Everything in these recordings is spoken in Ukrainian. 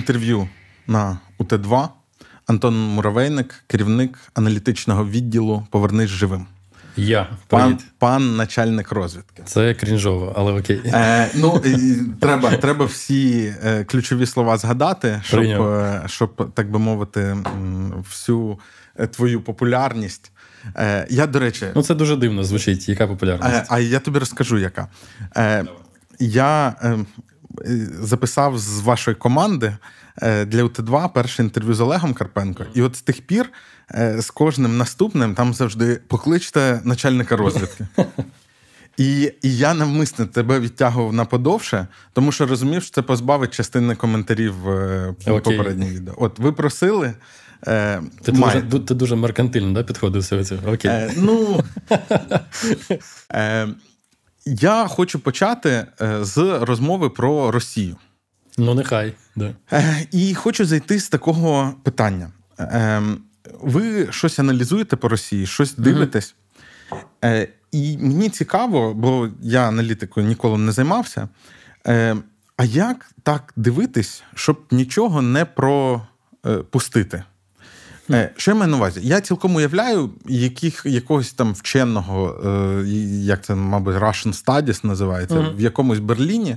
інтерв'ю на УТ2. Антон Муравейник, керівник аналітичного відділу Повернись живим. Я пан, пан начальник розвідки. Це крінжово, але окей. Е, Ну треба треба всі е, ключові слова згадати, щоб, е, щоб так би мовити, всю е, твою популярність. Е, Я, до речі, ну це дуже дивно звучить. Яка популярність? Е, а я тобі розкажу, яка. Е, Я е, записав з вашої команди. Для УТ2 перше інтерв'ю з Олегом Карпенко, і от з тих пір Е, з кожним наступним там завжди покличте начальника розвідки. І і я навмисно тебе відтягував на подовше, тому що розумів, що це позбавить частини коментарів е, попередніх відео. От ви просили. Е, Ти має... дуже ти дуже меркантильно да, підходив до цього. Окей. Е, ну, е, Я хочу почати е, з розмови про Росію. Ну, нехай. Да. Е, І хочу зайти з такого питання. Ем, ви щось аналізуєте по Росії, щось дивитесь. Е, І мені цікаво, бо я аналітикою ніколи не займався. Е, А як так дивитись, щоб нічого не пропустити? Е, Що я маю на увазі? Я цілком уявляю, яких, якогось там вченого, е, як це, мабуть, Russian Studies називається, mm-hmm. в якомусь Берліні,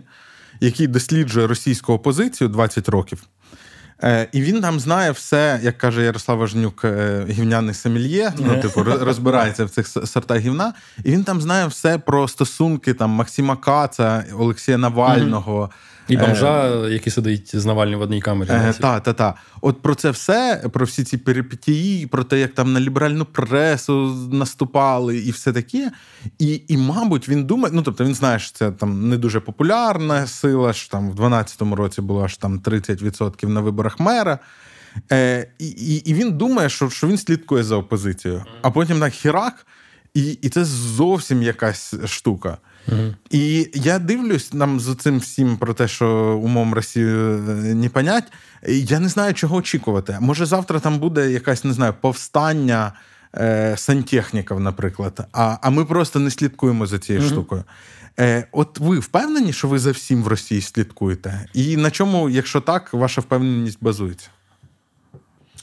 який досліджує російську опозицію 20 років. Е, І він там знає все, як каже Ярослав Важнюк, е, гівняний семільє, ну, типу, розбирається в цих сортах гівна. І він там знає все про стосунки там Максима Каца, Олексія Навального. І бомжа, е, який сидить з Навальним в одній камері. Е, Так, так, так. От про це все, про всі ці перипетії, про те, як там на ліберальну пресу наступали, і все таке. І, і мабуть, він думає, ну тобто він знає, що це там не дуже популярна сила, що там в 12-му році було аж там 30% на виборах мера. Е, І і, і він думає, що що він слідкує за опозицією. А потім так хірак, і, і це зовсім якась штука. І я дивлюсь нам з цим всім про те, що умом Росію е, не понять. Я не знаю, чого очікувати. Може, завтра там буде якась, не знаю, повстання е, сантехніків, наприклад. А а ми просто не слідкуємо за цією угу. штукою. Е, От ви впевнені, що ви за всім в Росії слідкуєте? І на чому, якщо так, ваша впевненість базується?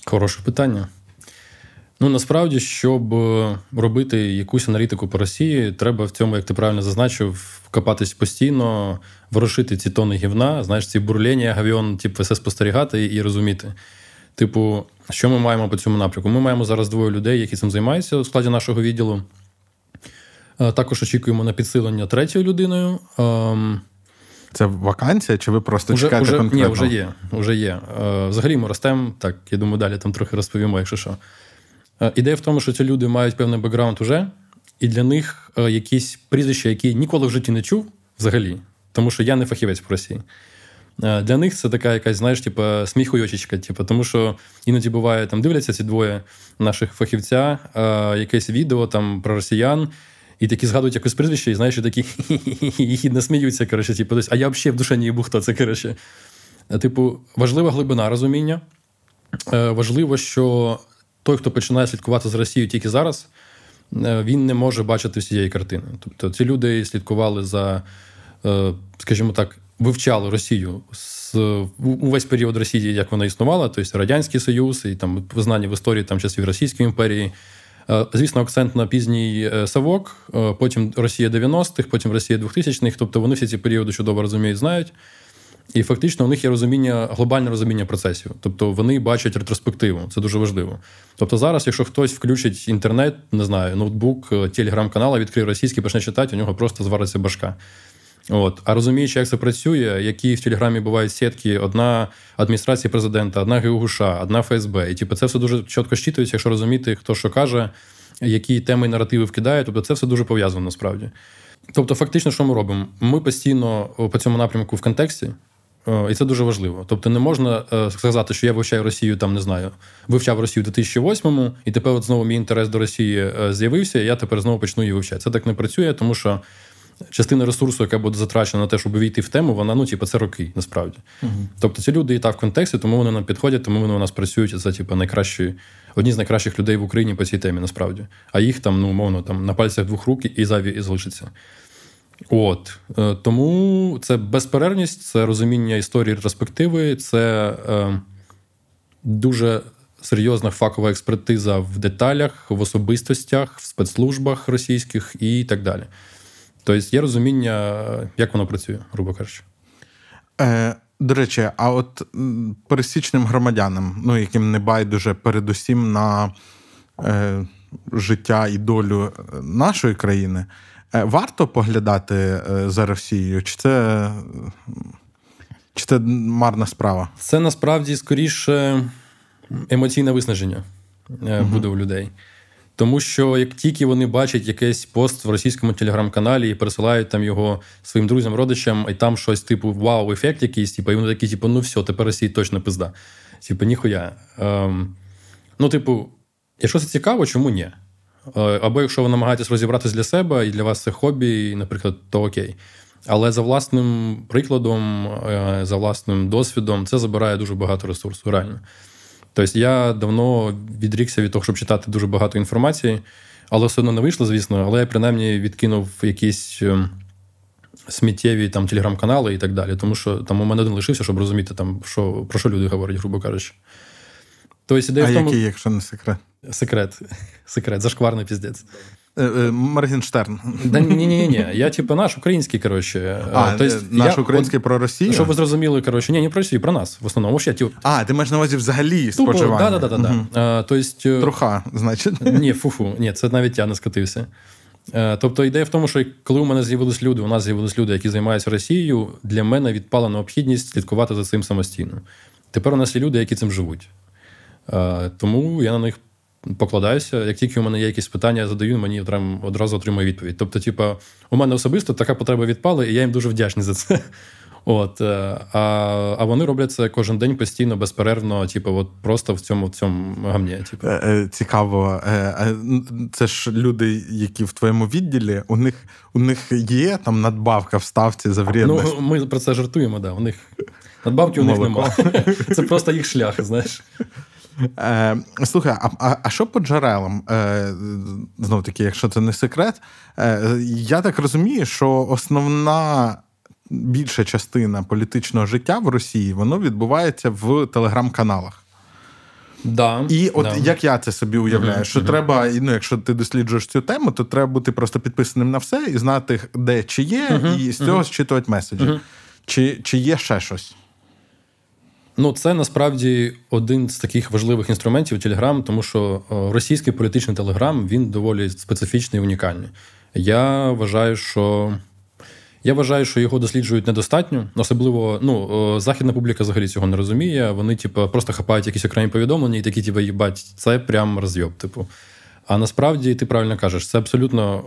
Хороше питання. Ну насправді, щоб е, робити якусь аналітику по Росії, треба в цьому, як ти правильно зазначив, вкопатись постійно, ворушити ці тони гівна, знаєш, ці бурлення, гавіон, типу, все спостерігати і розуміти. Типу, що ми маємо по цьому напрямку? Ми маємо зараз двоє людей, які цим займаються у складі нашого відділу. Е, також очікуємо на підсилення третьою людиною. Ем, Це вакансія, чи ви просто уже, чекаєте уже, конкретно? Ні, вже є. Вже є. Е, взагалі ми ростемо. Так, я думаю, далі там трохи розповімо, якщо що. Е, ідея в тому, що ці люди мають певний бекграунд уже, і для них е, якісь прізвища, які ніколи в житті не чув взагалі, тому що я не фахівець по Росії. Е, для них це така якась, знаєш, типу, сміхуйочечка. Типу, тому що іноді буває, там дивляться ці двоє наших фахівця, якесь відео там про росіян, і такі згадують якось прізвище, і знаєш, і такі їхідно сміються. коротше, типу, а я взагалі в душі не їбу, хто це. коротше. Типу, важлива глибина розуміння. Важливо, що той, хто починає слідкувати з Росією тільки зараз, е, він не може бачити всієї картини. Тобто ці люди слідкували за, е, скажімо так, вивчали Росію з увесь період Росії, як вона існувала, тобто Радянський Союз і там визнання в історії там часів Російської імперії. Е, звісно, акцент на пізній Савок, потім Росія 90-х, потім Росія 2000-х. Тобто вони всі ці періоди чудово розуміють, знають. І фактично у них є розуміння, глобальне розуміння процесів. Тобто вони бачать ретроспективу, це дуже важливо. Тобто, зараз, якщо хтось включить інтернет, не знаю, ноутбук, е, телеграм-канал, відкриє російський, почне читати, у нього просто звариться башка. От. А розуміючи, як це працює, які в Телеграмі бувають сітки, одна адміністрація президента, одна ГУГУШ, одна ФСБ. І типу, це все дуже чітко щитується, якщо розуміти, хто що каже, які теми і наративи вкидає. Тобто це все дуже пов'язано насправді. Тобто, фактично, що ми робимо? Ми постійно по цьому напрямку в контексті. Е, і це дуже важливо. Тобто не можна е, сказати, що я вивчаю Росію, там не знаю, вивчав Росію у 2008-му, і тепер от знову мій інтерес до Росії е, з'явився, і я тепер знову почну її вивчати. Це так не працює, тому що частина ресурсу, яка буде затрачена на те, щоб увійти в тему, вона ну, типу, це роки, насправді. Угу. Тобто ці люди і так в контексті, тому вони нам підходять, тому вони у нас працюють. Це типу, найкращі, одні з найкращих людей в Україні по цій темі, насправді. А їх там, ну, умовно, там на пальцях двох рук і зайві і залишиться. От е, тому це безперервність, це розуміння історії ретроспективи, це е, дуже серйозна факова експертиза в деталях, в особистостях, в спецслужбах російських і так далі. Тобто є розуміння, як воно працює, грубо кажучи. Е, До речі, а от пересічним громадянам, ну яким не байдуже передусім на е, життя і долю нашої країни, е, варто поглядати е, за Росією? Чи це, чи це марна справа? Це насправді скоріше емоційне виснаження угу. буде у людей. Тому що як тільки вони бачать якийсь пост в російському телеграм-каналі і пересилають там його своїм друзям, родичам, і там щось типу вау-ефект якийсь, типу, і вони такі, типу, ну все, тепер Росії точно пизда. Типу, ніхуя. Ем, Ну, типу, якщо це цікаво, чому ні? Е, або якщо ви намагаєтесь розібратись для себе і для вас це хобі, наприклад, то окей. Але за власним прикладом, е, за власним досвідом, це забирає дуже багато ресурсу, реально. Тобто я давно відрікся від того, щоб читати дуже багато інформації, але все одно не вийшло, звісно, але я принаймні відкинув якісь ем, сміттєві там телеграм-канали і так далі. Тому що там у мене один лишився, щоб розуміти, там, що, про що люди говорять, грубо кажучи. Тобто, ідея а в тому... який, якщо не секрет? Секрет. Секрет, зашкварний піздець. Е, е, Моргенштерн. Да, ні, ні, ні. Я, типу, наш український, коротше. А, тобто, наш я, український от, про Росію? Щоб ви зрозуміли, коротше, ні, не про Росію, про нас в основному. Вообще, типу, а, ти маєш на увазі взагалі споживання? Так, так, так. Труха, значить. Ні, фу-фу, ні, це навіть я не скотився. Тобто ідея в тому, що коли у мене з'явились люди, у нас з'явились люди, які займаються Росією, для мене відпала необхідність слідкувати за цим самостійно. Тепер у нас є люди, які цим живуть. Тому я на них покладаюся. Як тільки у мене є якісь питання, я задаю, мені одразу отримує відповідь. Тобто, типу, у мене особисто така потреба відпала, і я їм дуже вдячний за це. От, е, А а вони роблять це кожен день постійно, безперервно, типу, от просто в цьому в цьому гамні. Типу. Е, е, цікаво. Це ж люди, які в твоєму відділі, у них у них є там надбавка в ставці за вредність? Ну, Ми про це жартуємо, да. У них надбавки у них немає. Це просто їх шлях, знаєш. Е, Слухай, а а, а що по джерелам? Е, Знов таки, якщо це не секрет, е, я так розумію, що основна більша частина політичного життя в Росії воно відбувається в телеграм-каналах. Да, І от да. як я це собі уявляю, uh-huh, що uh-huh. треба, ну якщо ти досліджуєш цю тему, то треба бути просто підписаним на все і знати, де чи є, uh-huh, і з цього зчитувати меседжі. Чи, Чи є ще щось? Ну, це насправді один з таких важливих інструментів Телеграм, тому що російський політичний телеграм він доволі специфічний і унікальний. Я вважаю, що я вважаю, що його досліджують недостатньо. Особливо ну, західна публіка взагалі цього не розуміє. Вони, типу, просто хапають якісь окремі повідомлення і такі, типу, їбать, це прям розйоб. Типу. А насправді ти правильно кажеш, це абсолютно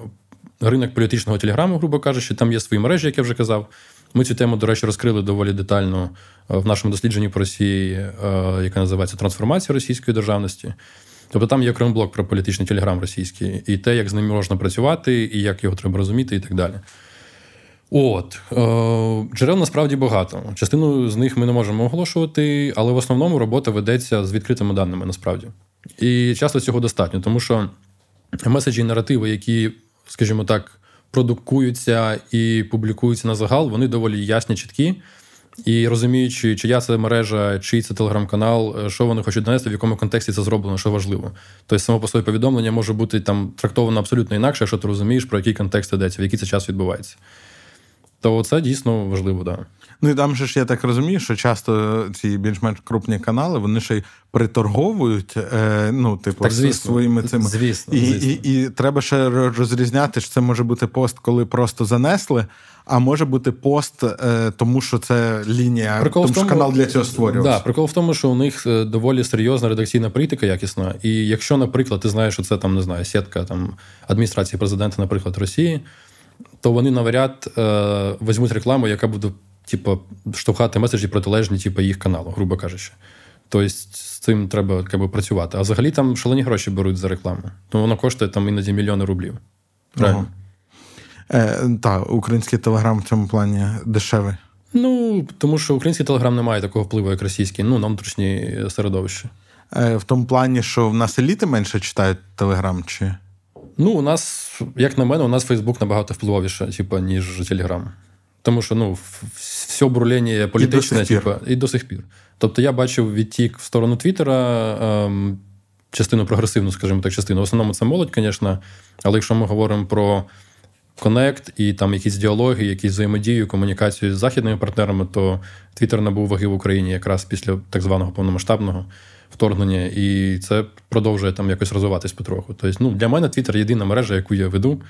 ринок політичного телеграму, грубо кажучи, там є свої мережі, як я вже казав. Ми цю тему, до речі, розкрили доволі детально е, в нашому дослідженні по Росії, е, яке називається Трансформація російської державності. Тобто там є окремий блок про політичний телеграм російський, і те, як з ним можна працювати, і як його треба розуміти, і так далі. От е, джерел насправді багато. Частину з них ми не можемо оголошувати, але в основному робота ведеться з відкритими даними насправді. І часто цього достатньо, тому що меседжі і наративи, які, скажімо так, продукуються і публікуються на загал, вони доволі ясні, чіткі. І розуміючи, чия це мережа, чий це телеграм-канал, е, що вони хочуть донести, в якому контексті це зроблено, що важливо. Тобто, само по собі повідомлення може бути там трактовано абсолютно інакше, якщо ти розумієш, про який контекст йдеться, в який це час відбувається. То це дійсно важливо, так. Да. Ну і там же ж я так розумію, що часто ці більш-менш крупні канали вони ще й приторговують, е, ну, типу, так, звісно. своїми цими. Звісно, і, звісно. І, і, і треба ще розрізняти, що це може бути пост, коли просто занесли. А може бути пост, е, тому що це лінія, прикол тому що канал для цього створювався. Да, прикол в тому, що у них е, доволі серйозна редакційна політика якісна. І якщо, наприклад, ти знаєш, що це там не знаю, сітка там адміністрації президента, наприклад, Росії, то вони навряд е, візьмуть рекламу, яка буде типу, штовхати меседжі протилежні, типу, їх каналу, грубо кажучи. Тобто з цим треба якби, працювати. А взагалі там шалені гроші беруть за рекламу. Тому воно коштує там іноді мільйони рублів. Правильно? Е, Так, український телеграм в цьому плані дешевий. Ну, тому що український телеграм не має такого впливу, як російський, ну, на внутрішнє середовище. Е, В тому плані, що в нас еліти менше читають телеграм, чи. Ну, у нас, як на мене, у нас Фейсбук набагато впливовіше, типу, ніж Телеграм. Тому що ну, все бурлення політичне, і до, типу, і до сих пір. Тобто я бачив відтік в сторону Твіттера, ем, частину прогресивну, скажімо так, частину. В основному це молодь, звісно. Але якщо ми говоримо про connect і там якісь діалоги, якісь взаємодію, комунікацію з західними партнерами, то Твіттер набув ваги в Україні якраз після так званого повномасштабного вторгнення, і це продовжує там якось розвиватись потроху. Тобто, ну, для мене Твіттер єдина мережа, яку я веду.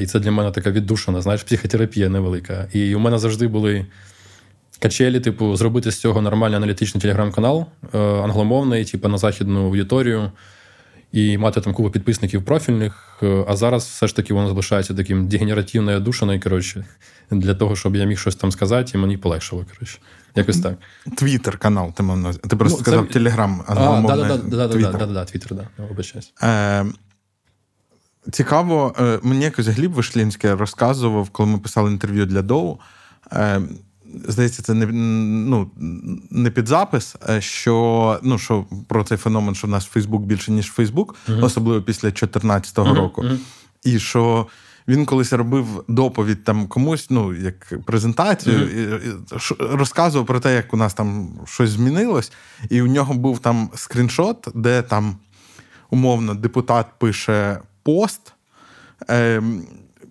І це для мене така віддушена, знаєш, психотерапія невелика. І у мене завжди були качелі, типу, зробити з цього нормальний аналітичний телеграм-канал, е, англомовний, типу, на західну аудиторію, і мати там купу підписників профільних. Е, а зараз все ж таки воно залишається таким дегенеративною душеною, коротше, для того, щоб я міг щось там сказати, і мені полегшило. коротше. Якось так. Твіттер канал, ти мав Ти просто ну, сказав це... Телеграм, англомовний. Так, Твіттер, так. Вибачаюсь. Цікаво, е, мені якось Гліб Вишлінський розказував, коли ми писали інтерв'ю для Доу. Е, здається, це не ну, не під запис, е, що ну, що про цей феномен, що в нас Фейсбук більше, ніж Фейсбук, uh-huh. особливо після 2014 uh-huh. року. Uh-huh. І що він колись робив доповідь там комусь, ну, як презентацію, і, і розказував про те, як у нас там щось змінилось, і у нього був там скріншот, де там умовно депутат пише пост. Е,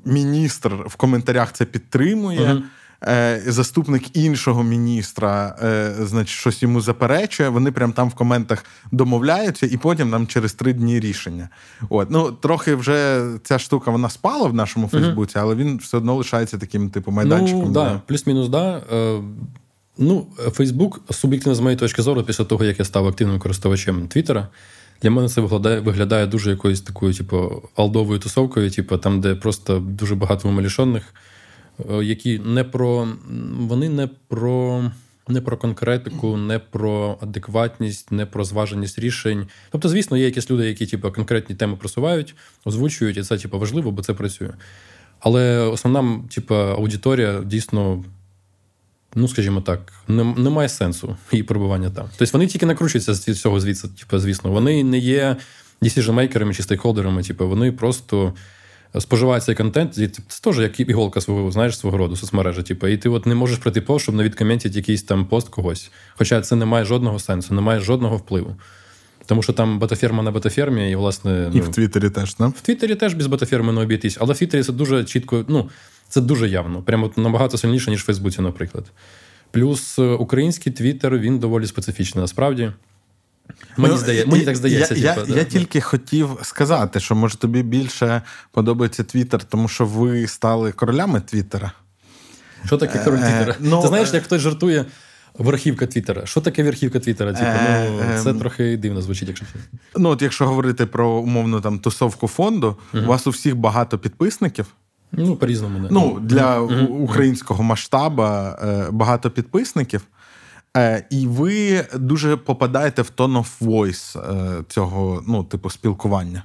Міністр в коментарях це підтримує. Uh-huh. Е, Заступник іншого міністра, е, значить, щось йому заперечує. Вони прям там в коментах домовляються, і потім нам через три дні рішення. От ну трохи вже ця штука вона спала в нашому Фейсбуці, але він все одно лишається таким типу майданчиком. Ну, да, Плюс-мінус, да. Е, ну, Фейсбук суб'єктивно з моєї точки зору, після того як я став активним користувачем Твіттера, для мене це виглядає виглядає дуже якоюсь такою, типу, алдовою тусовкою, типу, там, де просто дуже багато умалішених, е, які не про вони не про. Не про конкретику, не про адекватність, не про зваженість рішень. Тобто, звісно, є якісь люди, які типу, конкретні теми просувають, озвучують, і це типу, важливо, бо це працює. Але основна типу, аудиторія дійсно ну скажімо так, немає сенсу її перебування там. Тобто вони тільки накручуються з цього звідси, типу, звісно. Вони не є decision-мейкерами чи стейкхолдерами, типу, вони просто. Споживають цей контент, і це теж як іголка свого, знаєш, свого роду соцмережі. Типу, і ти от не можеш пройти пост, щоб не відкоментити якийсь там пост когось. Хоча це не має жодного сенсу, не має жодного впливу. Тому що там бетаферма на бетафермі, і, власне. І ну, в Твіттері теж, не? В Твіттері теж без бетаферми не обійтись, але в Твіттері це дуже чітко. ну, це дуже явно, прямо набагато сильніше, ніж в Фейсбуці, наприклад. Плюс е, український твіттер, він доволі специфічний насправді. Мені ну, здає, мені так здається. Я типу, я, да, я тільки хотів сказати, що може тобі більше подобається Твіттер, тому що ви стали королями Твіттера. Що таке король е, Твіттера? Ну, Ти знаєш, як хтось жартує верхівка Твіттера. Що таке верхівка Твіттера? Типу, ну, е, Це трохи дивно звучить, якщо Ну, от якщо говорити про умовну там тусовку фонду, угу. у вас у всіх багато підписників. Ну, по-різному. Не. Ну, Для mm-hmm. українського масштабу е, багато підписників. Е, і ви дуже попадаєте в tone of voice е, цього, ну, типу, спілкування.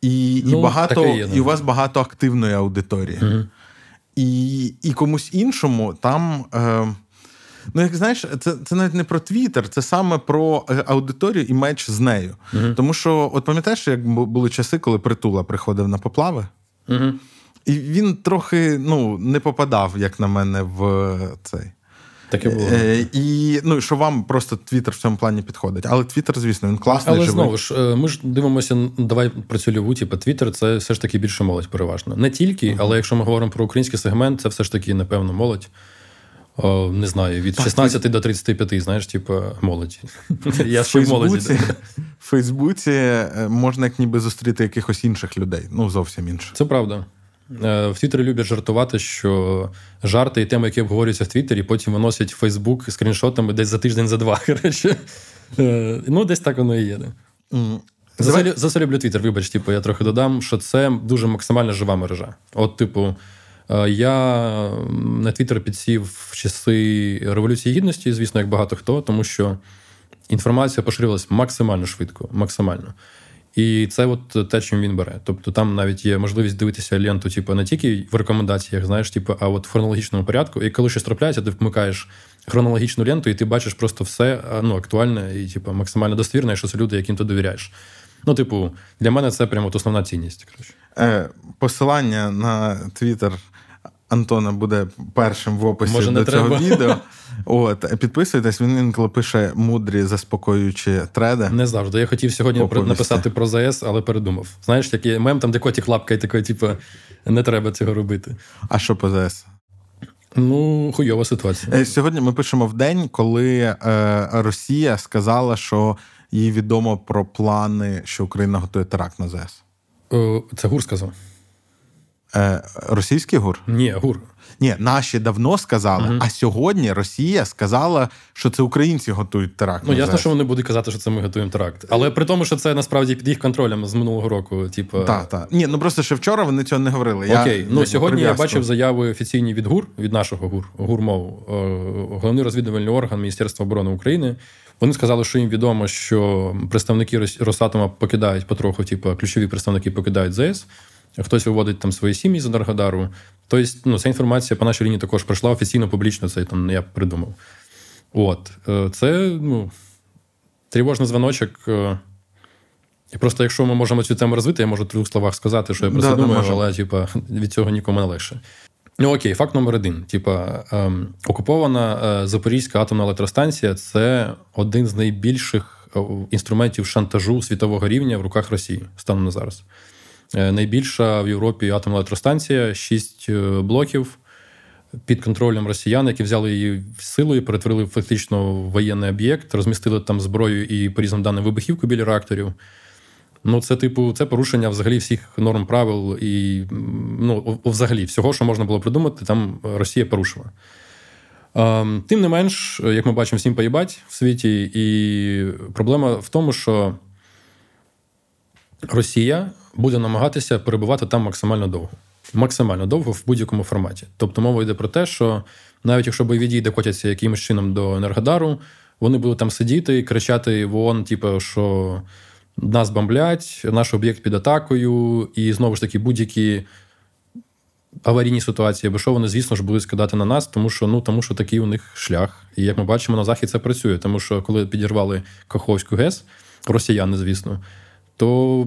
І ну, і, багато, є, і у вас багато активної аудиторії. Mm-hmm. І і комусь іншому там. Е, Ну, як знаєш, це це навіть не про Твіттер, це саме про аудиторію і меч з нею. uh Тому що, от пам'ятаєш, як були часи, коли притула приходив на поплави? uh і він трохи ну, не попадав, як на мене, в цей. Таке було. Е, і ну, що вам просто Твіттер в цьому плані підходить. Але Твіттер, звісно, він класний. Але живий. знову ж, е, ми ж дивимося, давай про цільову, типу, Твіттер це все ж таки більше молодь, переважно. Не тільки, uh-huh. але якщо ми говоримо про український сегмент, це все ж таки, напевно, молодь. О, Не знаю, від так, 16 ти... до 35, знаєш, типу, молодь. Я ще в молоді. В Фейсбуці е, можна як ніби зустріти якихось інших людей. Ну, зовсім інших. Це правда. Е, в Твіттері люблять жартувати, що жарти і теми, які обговорюються в Твіттері, потім виносять в Фейсбук скріншотами десь за тиждень, за два. коротше. Е, ну, десь так воно і є. За це люблю Твіттер, вибач, типу, я трохи додам, що це дуже максимально жива мережа. От, типу, е, я на Твіттер підсів в часи Революції Гідності, звісно, як багато хто, тому що інформація поширювалася максимально швидко, максимально. І це от те, чим він бере. Тобто там навіть є можливість дивитися ленту, типу, не тільки в рекомендаціях, знаєш, типу, а от в хронологічному порядку. І коли щось трапляється, ти вмикаєш хронологічну ленту, і ти бачиш просто все ну, актуальне і типу, максимально достовірне, що це люди, яким ти довіряєш. Ну, типу, для мене це прямо от основна цінність. Е, Посилання на твіттер Антона буде першим в описі Може, до цього треба. відео. От, Підписуйтесь, він інколи пише мудрі, заспокоюючі треди. Не завжди. Я хотів сьогодні Оповісти. написати про ЗС, але передумав. Знаєш, який мем там, де котик лапка, і такий, типу, не треба цього робити. А що по ЗС? Ну, хуйова ситуація. Е, сьогодні ми пишемо в день, коли е, Росія сказала, що їй відомо про плани, що Україна готує теракт на ЗС. О, це Гур сказав. Е, Російський гур? Ні, гур. Ні, наші давно сказали, uh а сьогодні Росія сказала, що це українці готують теракт. Ну ясно, що вони будуть казати, що це ми готуємо теракт. Але при тому, що це насправді під їх контролем з минулого року. Типу... Так, так. Ні, ну просто ще вчора вони цього не говорили. Окей, я, ну сьогодні я бачив заяви офіційні від ГУР, від нашого ГУР, ГУРМОВ, е, головний розвідувальний орган Міністерства оборони України. Вони сказали, що їм відомо, що представники Росатома покидають потроху, типу, ключові представники покидають ЗС хтось виводить там свої сім'ї з Енергодару. Тобто, ну, ця інформація по нашій лінії також пройшла офіційно, публічно, це там я придумав. От. Е, це ну, тривожний дзвоночок. Е, і просто, якщо ми можемо цю тему розвити, я можу в двох словах сказати, що я про це да, думаю, але типа, від цього нікому не легше. Ну окей, факт номер один. Типа, ем, окупована е, Запорізька атомна електростанція це один з найбільших е, інструментів шантажу світового рівня в руках Росії станом на зараз. Е, найбільша в Європі атомна електростанція, шість е, блоків під контролем росіян, які взяли її силою, перетворили фактично в воєнний об'єкт, розмістили там зброю і по різним даним вибухівку біля реакторів. Ну, це, типу, це порушення взагалі всіх норм правил і ну, взагалі всього, що можна було придумати, там Росія порушила. Ем, тим не менш, як ми бачимо, всім поїбать в світі, і проблема в тому, що Росія буде намагатися перебувати там максимально довго. Максимально довго в будь-якому форматі. Тобто мова йде про те, що навіть якщо бойові дії докотяться якимось чином до Енергодару, вони будуть там сидіти і кричати в ООН, типу, що нас бомблять, наш об'єкт під атакою, і знову ж таки будь-які аварійні ситуації, або що вони, звісно ж, будуть скидати на нас, тому що ну, тому що такий у них шлях. І як ми бачимо, на Захід це працює. Тому що коли підірвали Каховську ГЕС, росіяни, звісно, то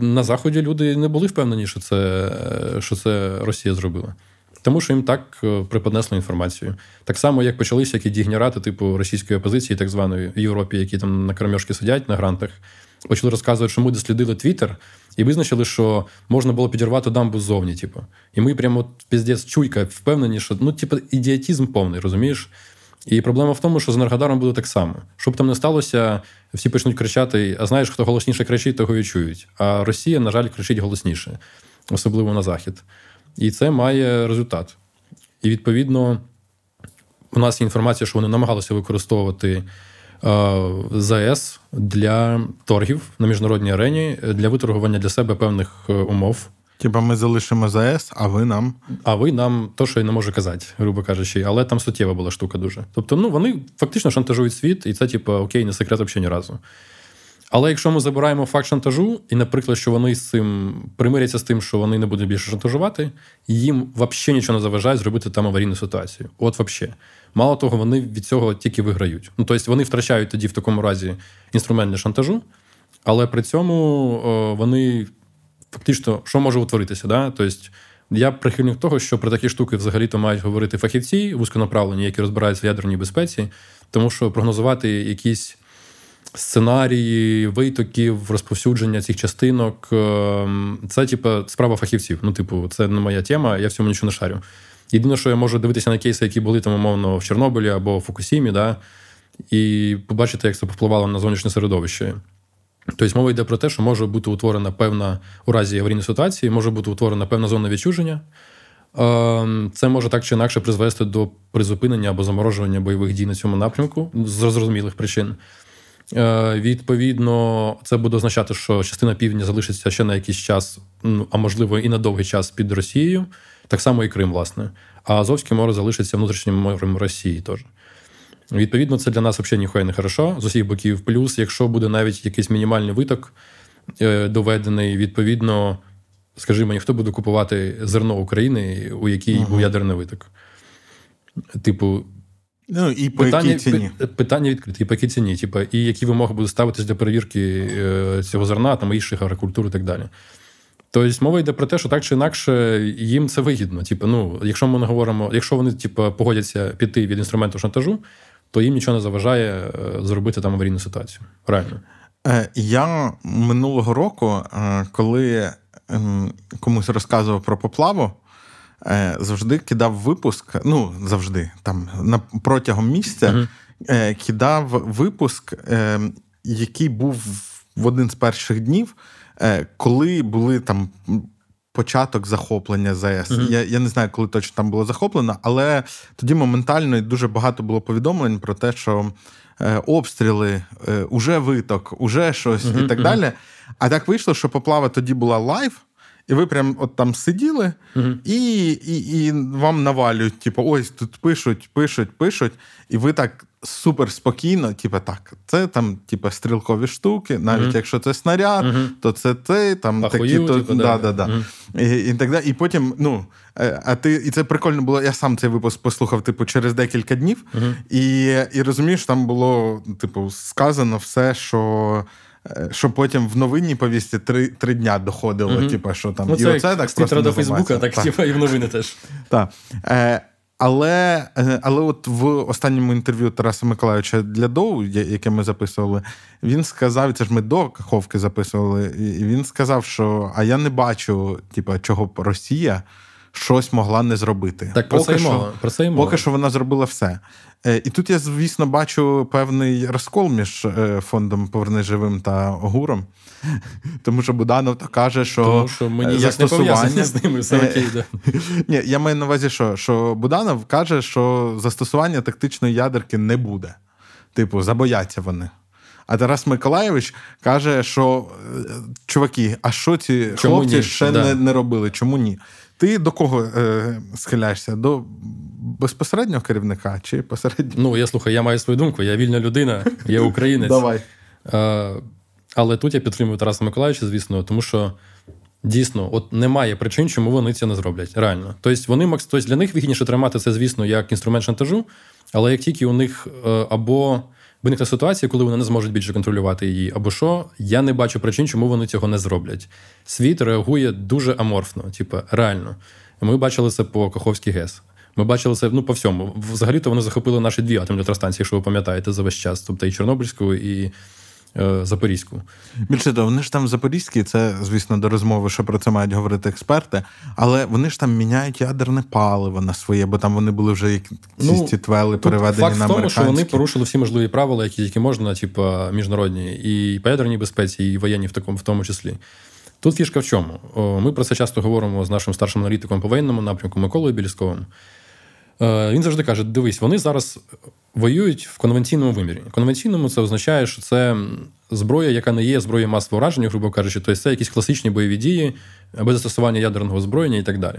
на Заході люди не були впевнені, що це що це Росія зробила. Тому що їм так е, приподнесло інформацію. Так само, як почалися які дігнерати, типу російської опозиції, так званої в Європі, які там на крамьошки сидять на грантах, почали розказувати, що ми дослідили Твіттер і визначили, що можна було підірвати дамбу ззовні. Типу. І ми прямо піздець чуйка впевнені, що ну, типу, ідіотізм повний, розумієш? І проблема в тому, що з Енергодаром буде так само. Щоб там не сталося, всі почнуть кричати: а знаєш, хто голосніше кричить, того і чують. А Росія, на жаль, кричить голосніше, особливо на Захід. І це має результат. І відповідно, у нас є інформація, що вони намагалися використовувати е, ЗАЕС для торгів на міжнародній арені для виторгування для себе певних е, умов. Типа ми залишимо ЗАЕС, а ви нам. А ви нам то, що я не можу казати, грубо кажучи, але там суттєва була штука дуже. Тобто, ну вони фактично шантажують світ, і це, типу, окей, не секрет взагалі ні разу. Але якщо ми забираємо факт шантажу, і, наприклад, що вони з цим примиряться з тим, що вони не будуть більше шантажувати, їм взагалі нічого не заважає зробити там аварійну ситуацію. От взагалі. Мало того, вони від цього тільки виграють. Ну, тобто вони втрачають тоді в такому разі інструмент для шантажу, але при цьому о, вони фактично, що може утворитися. Да? Тобто, я прихильник того, що про такі штуки взагалі-то мають говорити фахівці вузьконаправлені, які розбираються в ядерній безпеці, тому що прогнозувати якісь сценарії, витоків, розповсюдження цих частинок ем, це, типу, справа фахівців. Ну, типу, це не моя тема, я в цьому нічого не шарю. Єдине, що я можу дивитися на кейси, які були там, умовно, в Чорнобилі або в Фукусімі, да, і побачити, як це повпливало на зовнішнє середовище. Тобто мова йде про те, що може бути утворена певна у разі аварійної ситуації, може бути утворена певна зона відчуження. Ем, це може так чи інакше призвести до призупинення або заморожування бойових дій на цьому напрямку з зрозумілих причин. Е, відповідно, це буде означати, що частина півдня залишиться ще на якийсь час, а можливо і на довгий час під Росією, так само і Крим, власне. А Азовське море залишиться внутрішнім морем Росії теж. Відповідно, це для нас взагалі ніхуя не хорошо з усіх боків. Плюс, якщо буде навіть якийсь мінімальний виток е, доведений, відповідно, скажи мені, хто буде купувати зерно України, у якій uh був ядерний виток? Типу. Ну і по питання, якій ціні? Питання відкрите, і по якій ціні, типу, і які вимоги будуть ставитись для перевірки е, цього зерна, там інших агрокультур і так далі. Тобто мова йде про те, що так чи інакше їм це вигідно. Типу, ну, якщо ми не говоримо, якщо вони типу, погодяться піти від інструменту шантажу, то їм нічого не заважає е, зробити там аварійну ситуацію. Правильно. Е, я минулого року, коли ем, комусь розказував про поплаву, завжди кидав випуск. Ну, завжди, там протягом місяця uh-huh. кидав випуск, ем, який був в один з перших днів. Е, коли були там. Початок захоплення ЗАЕС. Uh-huh. Я я не знаю, коли точно там було захоплено, але тоді моментально дуже багато було повідомлень про те, що е, обстріли, е, уже виток, уже щось uh-huh, і так uh-huh. далі. А так вийшло, що поплава тоді була live, і ви прям от там сиділи, і і, і вам навалюють, типу, ось тут пишуть, пишуть, пишуть, і ви так супер спокійно, типу, так, це там, типу, стрілкові штуки, навіть uh-huh. якщо це снаряд, uh-huh. то це ти, там такі то типу, да, да, да. Uh-huh. І, і так далі. І потім, ну, е, а ти, і це прикольно було. Я сам цей випуск послухав, типу, через декілька днів, і і розумієш, там було, типу, сказано все, що. Е, що потім в новинній повісті три три дня доходило, mm-hmm. типу, що там ну, це і оце так просто до Фейсбука, так, так. Типу, і в новини теж. Так. Е, але е, але от в останньому інтерв'ю Тараса Миколаївича для Доу, яке ми записували, він сказав, це ж ми до Каховки записували, і він сказав, що а я не бачу, типу, чого б Росія щось могла не зробити. Так, про це мова. Про це мова. Поки що вона зробила все. Е, і тут я, звісно, бачу певний розкол між е, фондом Поверни живим та Огуром. Тому що Буданов то каже, що Тому що ми ніяк застосування... не з ними все окей. Да. Ні, Я маю на увазі, що що Буданов каже, що застосування тактичної ядерки не буде. Типу, забояться вони. А Тарас Миколаєвич каже, що чуваки, а що ці Чому хлопці ні? ще да. не не робили? Чому ні? Ти до кого е, схиляєшся? До безпосереднього керівника чи посередньо? Ну, я слухаю, я маю свою думку, я вільна людина, я українець. Давай. Е, але тут я підтримую Тараса Миколаївича, звісно, тому що дійсно от немає причин, чому вони це не зроблять. Реально. Тобто вони тобто для них вигідніше тримати це, звісно, як інструмент шантажу, але як тільки у них е, або виникне ситуація, коли вони не зможуть більше контролювати її, або що, я не бачу причин, чому вони цього не зроблять. Світ реагує дуже аморфно, типу, реально. Ми бачили це по Каховській ГЕС. Ми бачили це ну, по всьому. Взагалі-то вони захопили наші дві атомні електростанції, якщо ви пам'ятаєте за весь час, тобто і Чорнобильську, і Запорізьку. Більше того, вони ж там в Запорізькій, це, звісно, до розмови, що про це мають говорити експерти, але вони ж там міняють ядерне паливо на своє, бо там вони були вже якісь ну, ці твели переведені факт на в тому, що вони порушили всі можливі правила, які тільки можна, типу, міжнародні, і по ядерній безпеці, і воєнні в такому в тому числі. Тут фішка в чому? Ми про це часто говоримо з нашим старшим аналітиком по воєнному напрямку Миколою Білісковим. Е, він завжди каже: дивись, вони зараз воюють в конвенційному вимірі. Конвенційному це означає, що це зброя, яка не є зброєю масового враження, грубо кажучи, тобто це якісь класичні бойові дії, без застосування ядерного озброєння і так далі.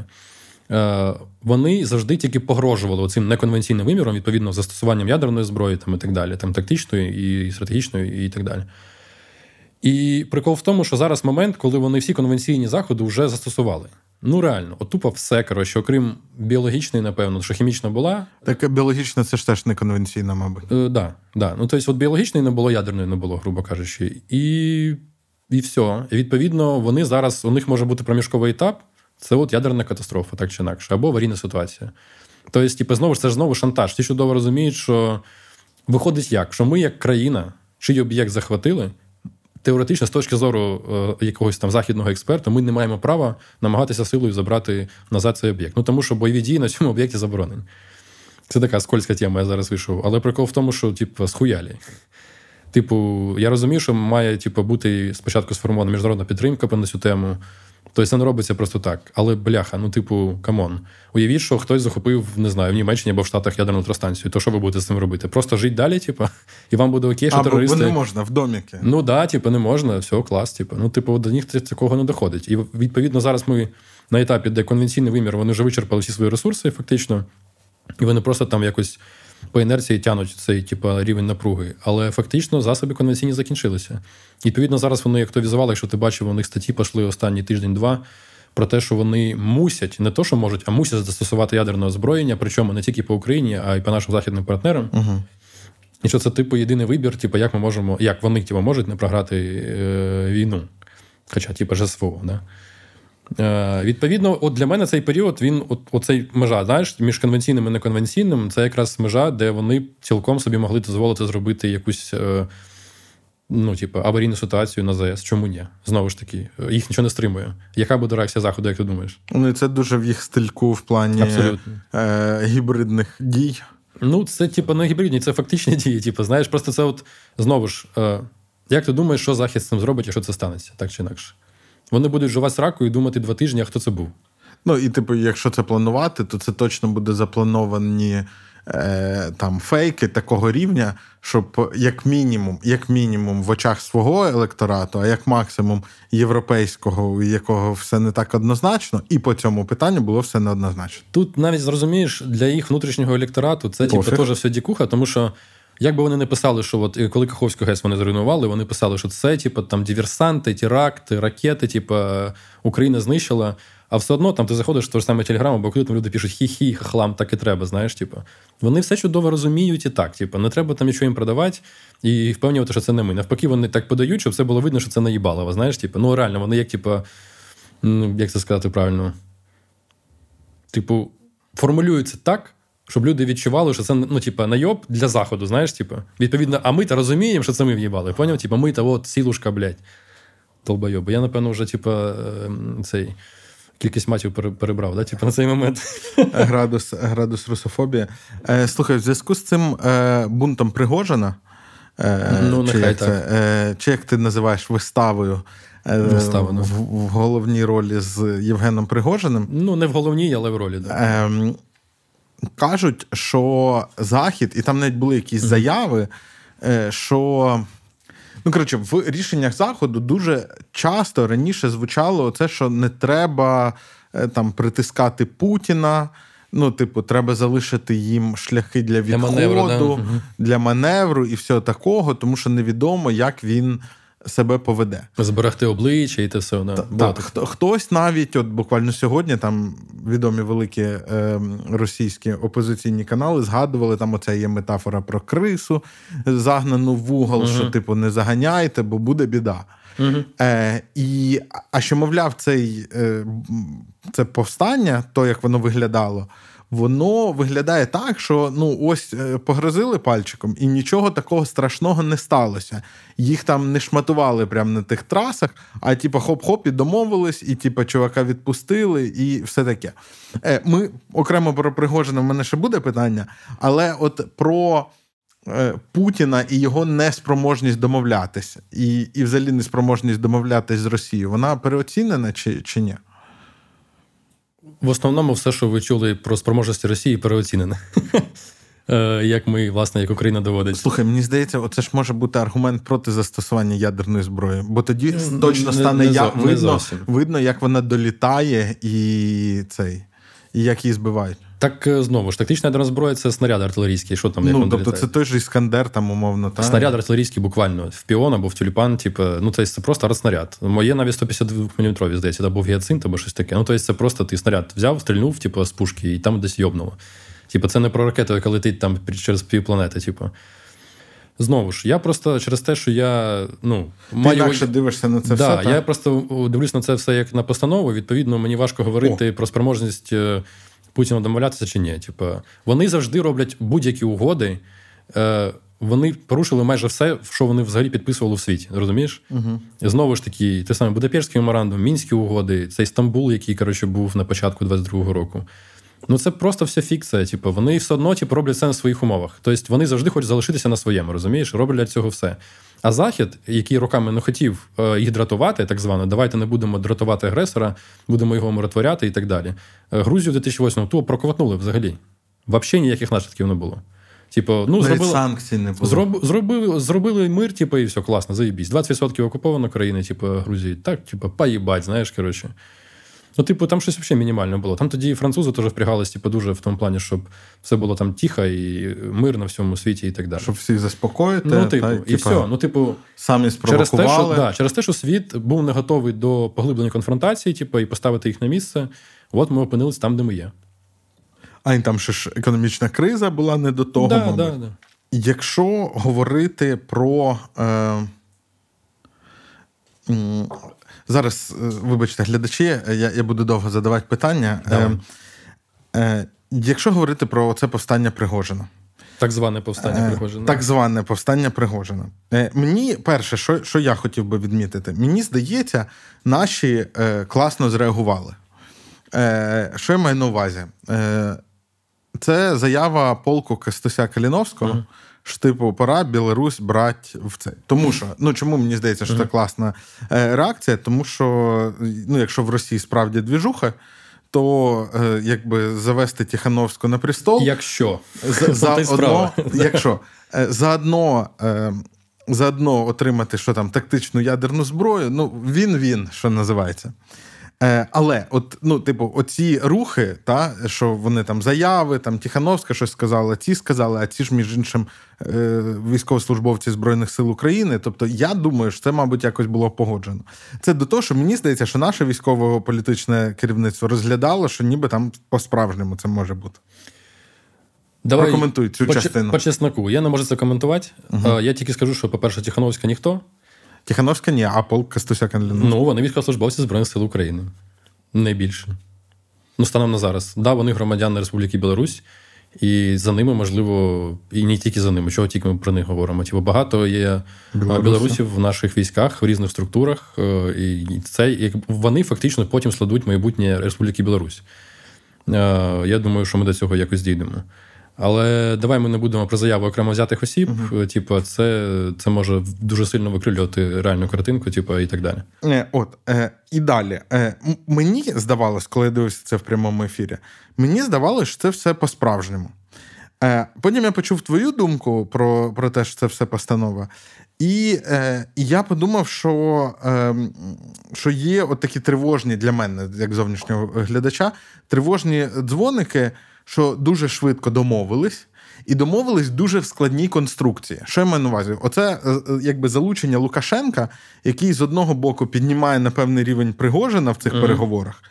Е, вони завжди тільки погрожували цим неконвенційним виміром, відповідно, застосуванням ядерної зброї там, і так далі, там тактичної і стратегічної, і так далі. І прикол в тому, що зараз момент, коли вони всі конвенційні заходи вже застосували. Ну реально, от тупо все коротше, окрім біологічної, напевно, що хімічна була. Так біологічна це ж теж не конвенційна, мабуть. Так, е, да, да. Ну тобто, от біологічної не було, ядерної не було, грубо кажучи. І і все. І відповідно, вони зараз, у них може бути проміжковий етап, це от ядерна катастрофа, так чи інакше, або аварійна ситуація. Тобто, типу, знову ж це ж знову шантаж. Ті чудово розуміють, що виходить як? Що ми, як країна, чий об'єкт захватили, теоретично, з точки зору е, якогось там західного експерта, ми не маємо права намагатися силою забрати назад цей об'єкт. Ну тому що бойові дії на цьому об'єкті заборонені. Це така скользька тема, я зараз вийшов. Але прикол в тому, що, типу, схуялі. Типу, я розумію, що має типу, бути спочатку сформована міжнародна підтримка на цю тему. Тобто це не робиться просто так. Але бляха, ну, типу, come on. Уявіть, що хтось захопив, не знаю, в Німеччині або в Штатах ядерну електростанцію. То що ви будете з цим робити? Просто жити далі, типу, і вам буде окей, що а, терористи. Бо не можна в домике. Ну да, типу, не можна, все, клас, типу. Ну, типу, до них такого не доходить. І відповідно зараз ми на етапі, де конвенційний вимір, вони вже вичерпали всі свої ресурси, фактично, і вони просто там якось по інерції тянуть цей типу, рівень напруги. Але фактично засоби конвенційні закінчилися. відповідно, зараз вони актуалізували, якщо ти бачив, у них статті пішли останній тиждень-два. про те, що вони мусять, не то, що можуть, а мусять застосувати ядерне озброєння, причому не тільки по Україні, а й по нашим західним партнерам. Угу. І що це типу єдиний вибір, типу, як ми можемо, як вони типу, можуть не програти е, війну. Хоча, типу, ЖСВО, да? Е, Відповідно, от для мене цей період, він от, оцей межа, знаєш, між конвенційним і неконвенційним, це якраз межа, де вони цілком собі могли дозволити зробити якусь. Е, Ну, типу, аварійну ситуацію на ЗАЕС. Чому ні? Знову ж таки, їх нічого не стримує. Яка буде реакція Заходу, як ти думаєш? Ну, і це дуже в їх стильку в плані е- гібридних дій. Ну, це, типу, не гібридні, це фактичні дії. Типу, знаєш, просто це от знову ж, е- як ти думаєш, що Захід з цим зробить, якщо це станеться, так чи інакше? Вони будуть жувати сраку і думати два тижні, а хто це був. Ну, і, типу, якщо це планувати, то це точно буде заплановані е, там фейки такого рівня, щоб як мінімум, як мінімум в очах свого електорату, а як максимум європейського, у якого все не так однозначно, і по цьому питанню було все неоднозначно. Тут навіть зрозумієш, для їх внутрішнього електорату це типу, теж все дікуха, тому що. Як би вони не писали, що от коли Каховську ГЕС вони зруйнували, вони писали, що це типу, там диверсанти, теракти, ракети, типу, Україна знищила. А все одно там ти заходиш в той ж саме телеграм, або коли там люди пишуть хі-хі, хахлам, так і треба, знаєш, типу. Вони все чудово розуміють і так. Типу, не треба там нічого їм продавати і впевнювати, що це не ми. Навпаки, вони так подають, щоб все було видно, що це наїбалово. Знаєш, типу, ну реально, вони як, типу, як це сказати правильно? Типу, формулюються так. Щоб люди відчували, що це ну, типа, найоб для заходу, знаєш, типу. Відповідно, а ми то розуміємо, що це ми в'їбали. Поняв? Типа, ми то от сілушка, блядь, долбойоби. Я, напевно, вже, типа, ем, цей кількість матів перебрав, да? Типу, на цей момент. Градус градус русофобії. Е, Слухай, в зв'язку з цим е, бунтом Пригожина, е, ну, чи, як так. Це, чи як ти називаєш виставою е, Виставу, ну. в, в головній ролі з Євгеном Пригожиним? Ну, не в головній, але в ролі, так. Да. Кажуть, що Захід, і там навіть були якісь заяви, е, що. Ну, коротше, в рішеннях заходу дуже часто раніше звучало це, що не треба е, там притискати Путіна. Ну, типу, треба залишити їм шляхи для відходу, для маневру, да? для маневру і всього такого, тому що невідомо, як він себе поведе. Зберегти обличчя і те все. Да. Так, так. Хтось навіть, от буквально сьогодні, там відомі великі е, російські опозиційні канали згадували, там оця є метафора про крису, загнану в угол, угу. що, типу, не заганяйте, бо буде біда. Угу. Е, і, А що, мовляв, цей, е, це повстання, то як воно виглядало, воно виглядає так, що ну ось е, погрозили пальчиком, і нічого такого страшного не сталося. Їх там не шматували прямо на тих трасах, а типу, хоп-хоп, і домовились, і типу, чувака відпустили, і все таке. Е, ми окремо про Пригожина в мене ще буде питання, але от про. Е, Путіна і його неспроможність домовлятися, і і взагалі неспроможність домовлятися з Росією, вона переоцінена чи чи ні? В основному, все, що ви чули про спроможності Росії, переоцінене. Е, як ми, власне, як Україна доводить. Слухай, мені здається, оце ж може бути аргумент проти застосування ядерної зброї, бо тоді точно стане не, не, я, не видно, видно, як вона долітає і цей, і як її збивають. Так е, знову ж тактична ядерна зброя це снаряд артилерійський. Що там як Ну, тобто це той же іскандер, там умовно. Та? Снаряд артилерійський буквально в піон або в тюльпан, типу, ну це, це просто артснаряд. Моє навіть 152 мм, здається, або гіацинт, або щось таке. Ну, тобто це просто ти снаряд взяв, стрільнув, типу, з пушки, і там десь йобнуло. Типу, це не про ракету, яка летить там через півпланети. Типу. Знову ж, я просто через те, що я ну, Ти маю... інакше дивишся на це да, все. так? Я просто дивлюсь на це все як на постанову. Відповідно, мені важко говорити О. про спроможність е, Путіна домовлятися чи ні. Типу, вони завжди роблять будь-які угоди. Е, Вони порушили майже все, що вони взагалі підписували в світі. Розумієш? Угу. Знову ж таки, те саме Будапештський меморандум, Мінські угоди, цей Стамбул, який коротше, був на початку 22-го року. Ну, це просто все фікція. Типу, вони все одно типу, роблять це на своїх умовах. Тобто вони завжди хочуть залишитися на своєму, розумієш? Роблять для цього все. А Захід, який роками не хотів е, їх дратувати, так звано, давайте не будемо дратувати агресора, будемо його миротворяти і так далі. Е, Грузію 2008 ту проковтнули взагалі. Взагалі ніяких наслідків не було. Типу, ну, зробили, санкцій не було. Зроб, зробили, зробили мир, типу, і все, класно, заїбісь. 20% окуповано країни, типу, Грузії. Так, типу, поїбать, знаєш, коротше. Ну, типу, там щось взагалі мінімально було. Там тоді французи теж впрягалися, типу, дуже в тому плані, щоб все було там тихо і мир на всьому світі і так далі. Щоб всіх заспокоїти. Ну, типу, та, і типу, все. Ну, типу, самі через те, що да, через те, що світ був не готовий до поглиблення конфронтації, типу, і поставити їх на місце. От ми опинилися там, де ми є. А там ще ж економічна криза була не до того. Да, да, да. Якщо говорити про. Е, Зараз, е, вибачте, глядачі, я я буду довго задавати питання. Е, е, Якщо говорити про це повстання Пригожина. Так зване повстання Пригожина. Так зване повстання Пригожина. Е, мені перше, що що я хотів би відмітити, мені здається, наші е, класно зреагували. Е, Що я маю на увазі? Е, Це заява полку Костуся Каліновського. Uh-huh що типу пора Білорусь брати в це. Тому що ну чому мені здається, що це класна е, реакція? Тому що ну, якщо в Росії справді двіжуха, то е, якби завести Тихановську на престол, якщо за, за одно, якщо е, заодно. Е, Заодно отримати що там тактичну ядерну зброю, ну він він, що називається. Е, Але, от, ну, типу, оці рухи, та, що вони там заяви, там Тихановська щось сказала, ці сказали, а ці ж, між іншим, е, військовослужбовці Збройних сил України. Тобто, я думаю, що це, мабуть, якось було погоджено. Це до того, що мені здається, що наше військово-політичне керівництво розглядало, що ніби там по-справжньому це може бути. Давай Прокоментуй цю по, частину. По чесноку. Я не можу це коментувати. uh Я тільки скажу, що, по-перше, Тихановська ніхто. Тихановська ні, а полк Костуся Канліна. Ну, вони військовослужбовці Збройних сил України. Найбільше. Ну, станом на зараз. Да, вони громадяни Республіки Білорусь, і за ними, можливо, і не тільки за ними, чого тільки ми про них говоримо. Типу, багато є Білорусі. білорусів в наших військах в різних структурах, е, і це як вони фактично потім складуть майбутнє Республіки Білорусь. Е, я думаю, що ми до цього якось дійдемо. Але давай ми не будемо про заяву окремо взятих осіб. Uh-huh. Типу, це це може дуже сильно викрилювати реальну картинку, типу, і так далі. Е, От е, і далі. Е, Мені здавалось, коли я дивився це в прямому ефірі, мені здавалось, що це все по-справжньому. Е, Потім я почув твою думку про про те, що це все постанова. І е, і я подумав, що е, що є от такі тривожні для мене, як зовнішнього глядача, тривожні дзвоники що дуже швидко домовились. І домовились дуже в складній конструкції. Що я маю на увазі? Оце е, е, якби залучення Лукашенка, який з одного боку піднімає на певний рівень Пригожина в цих mm-hmm. переговорах.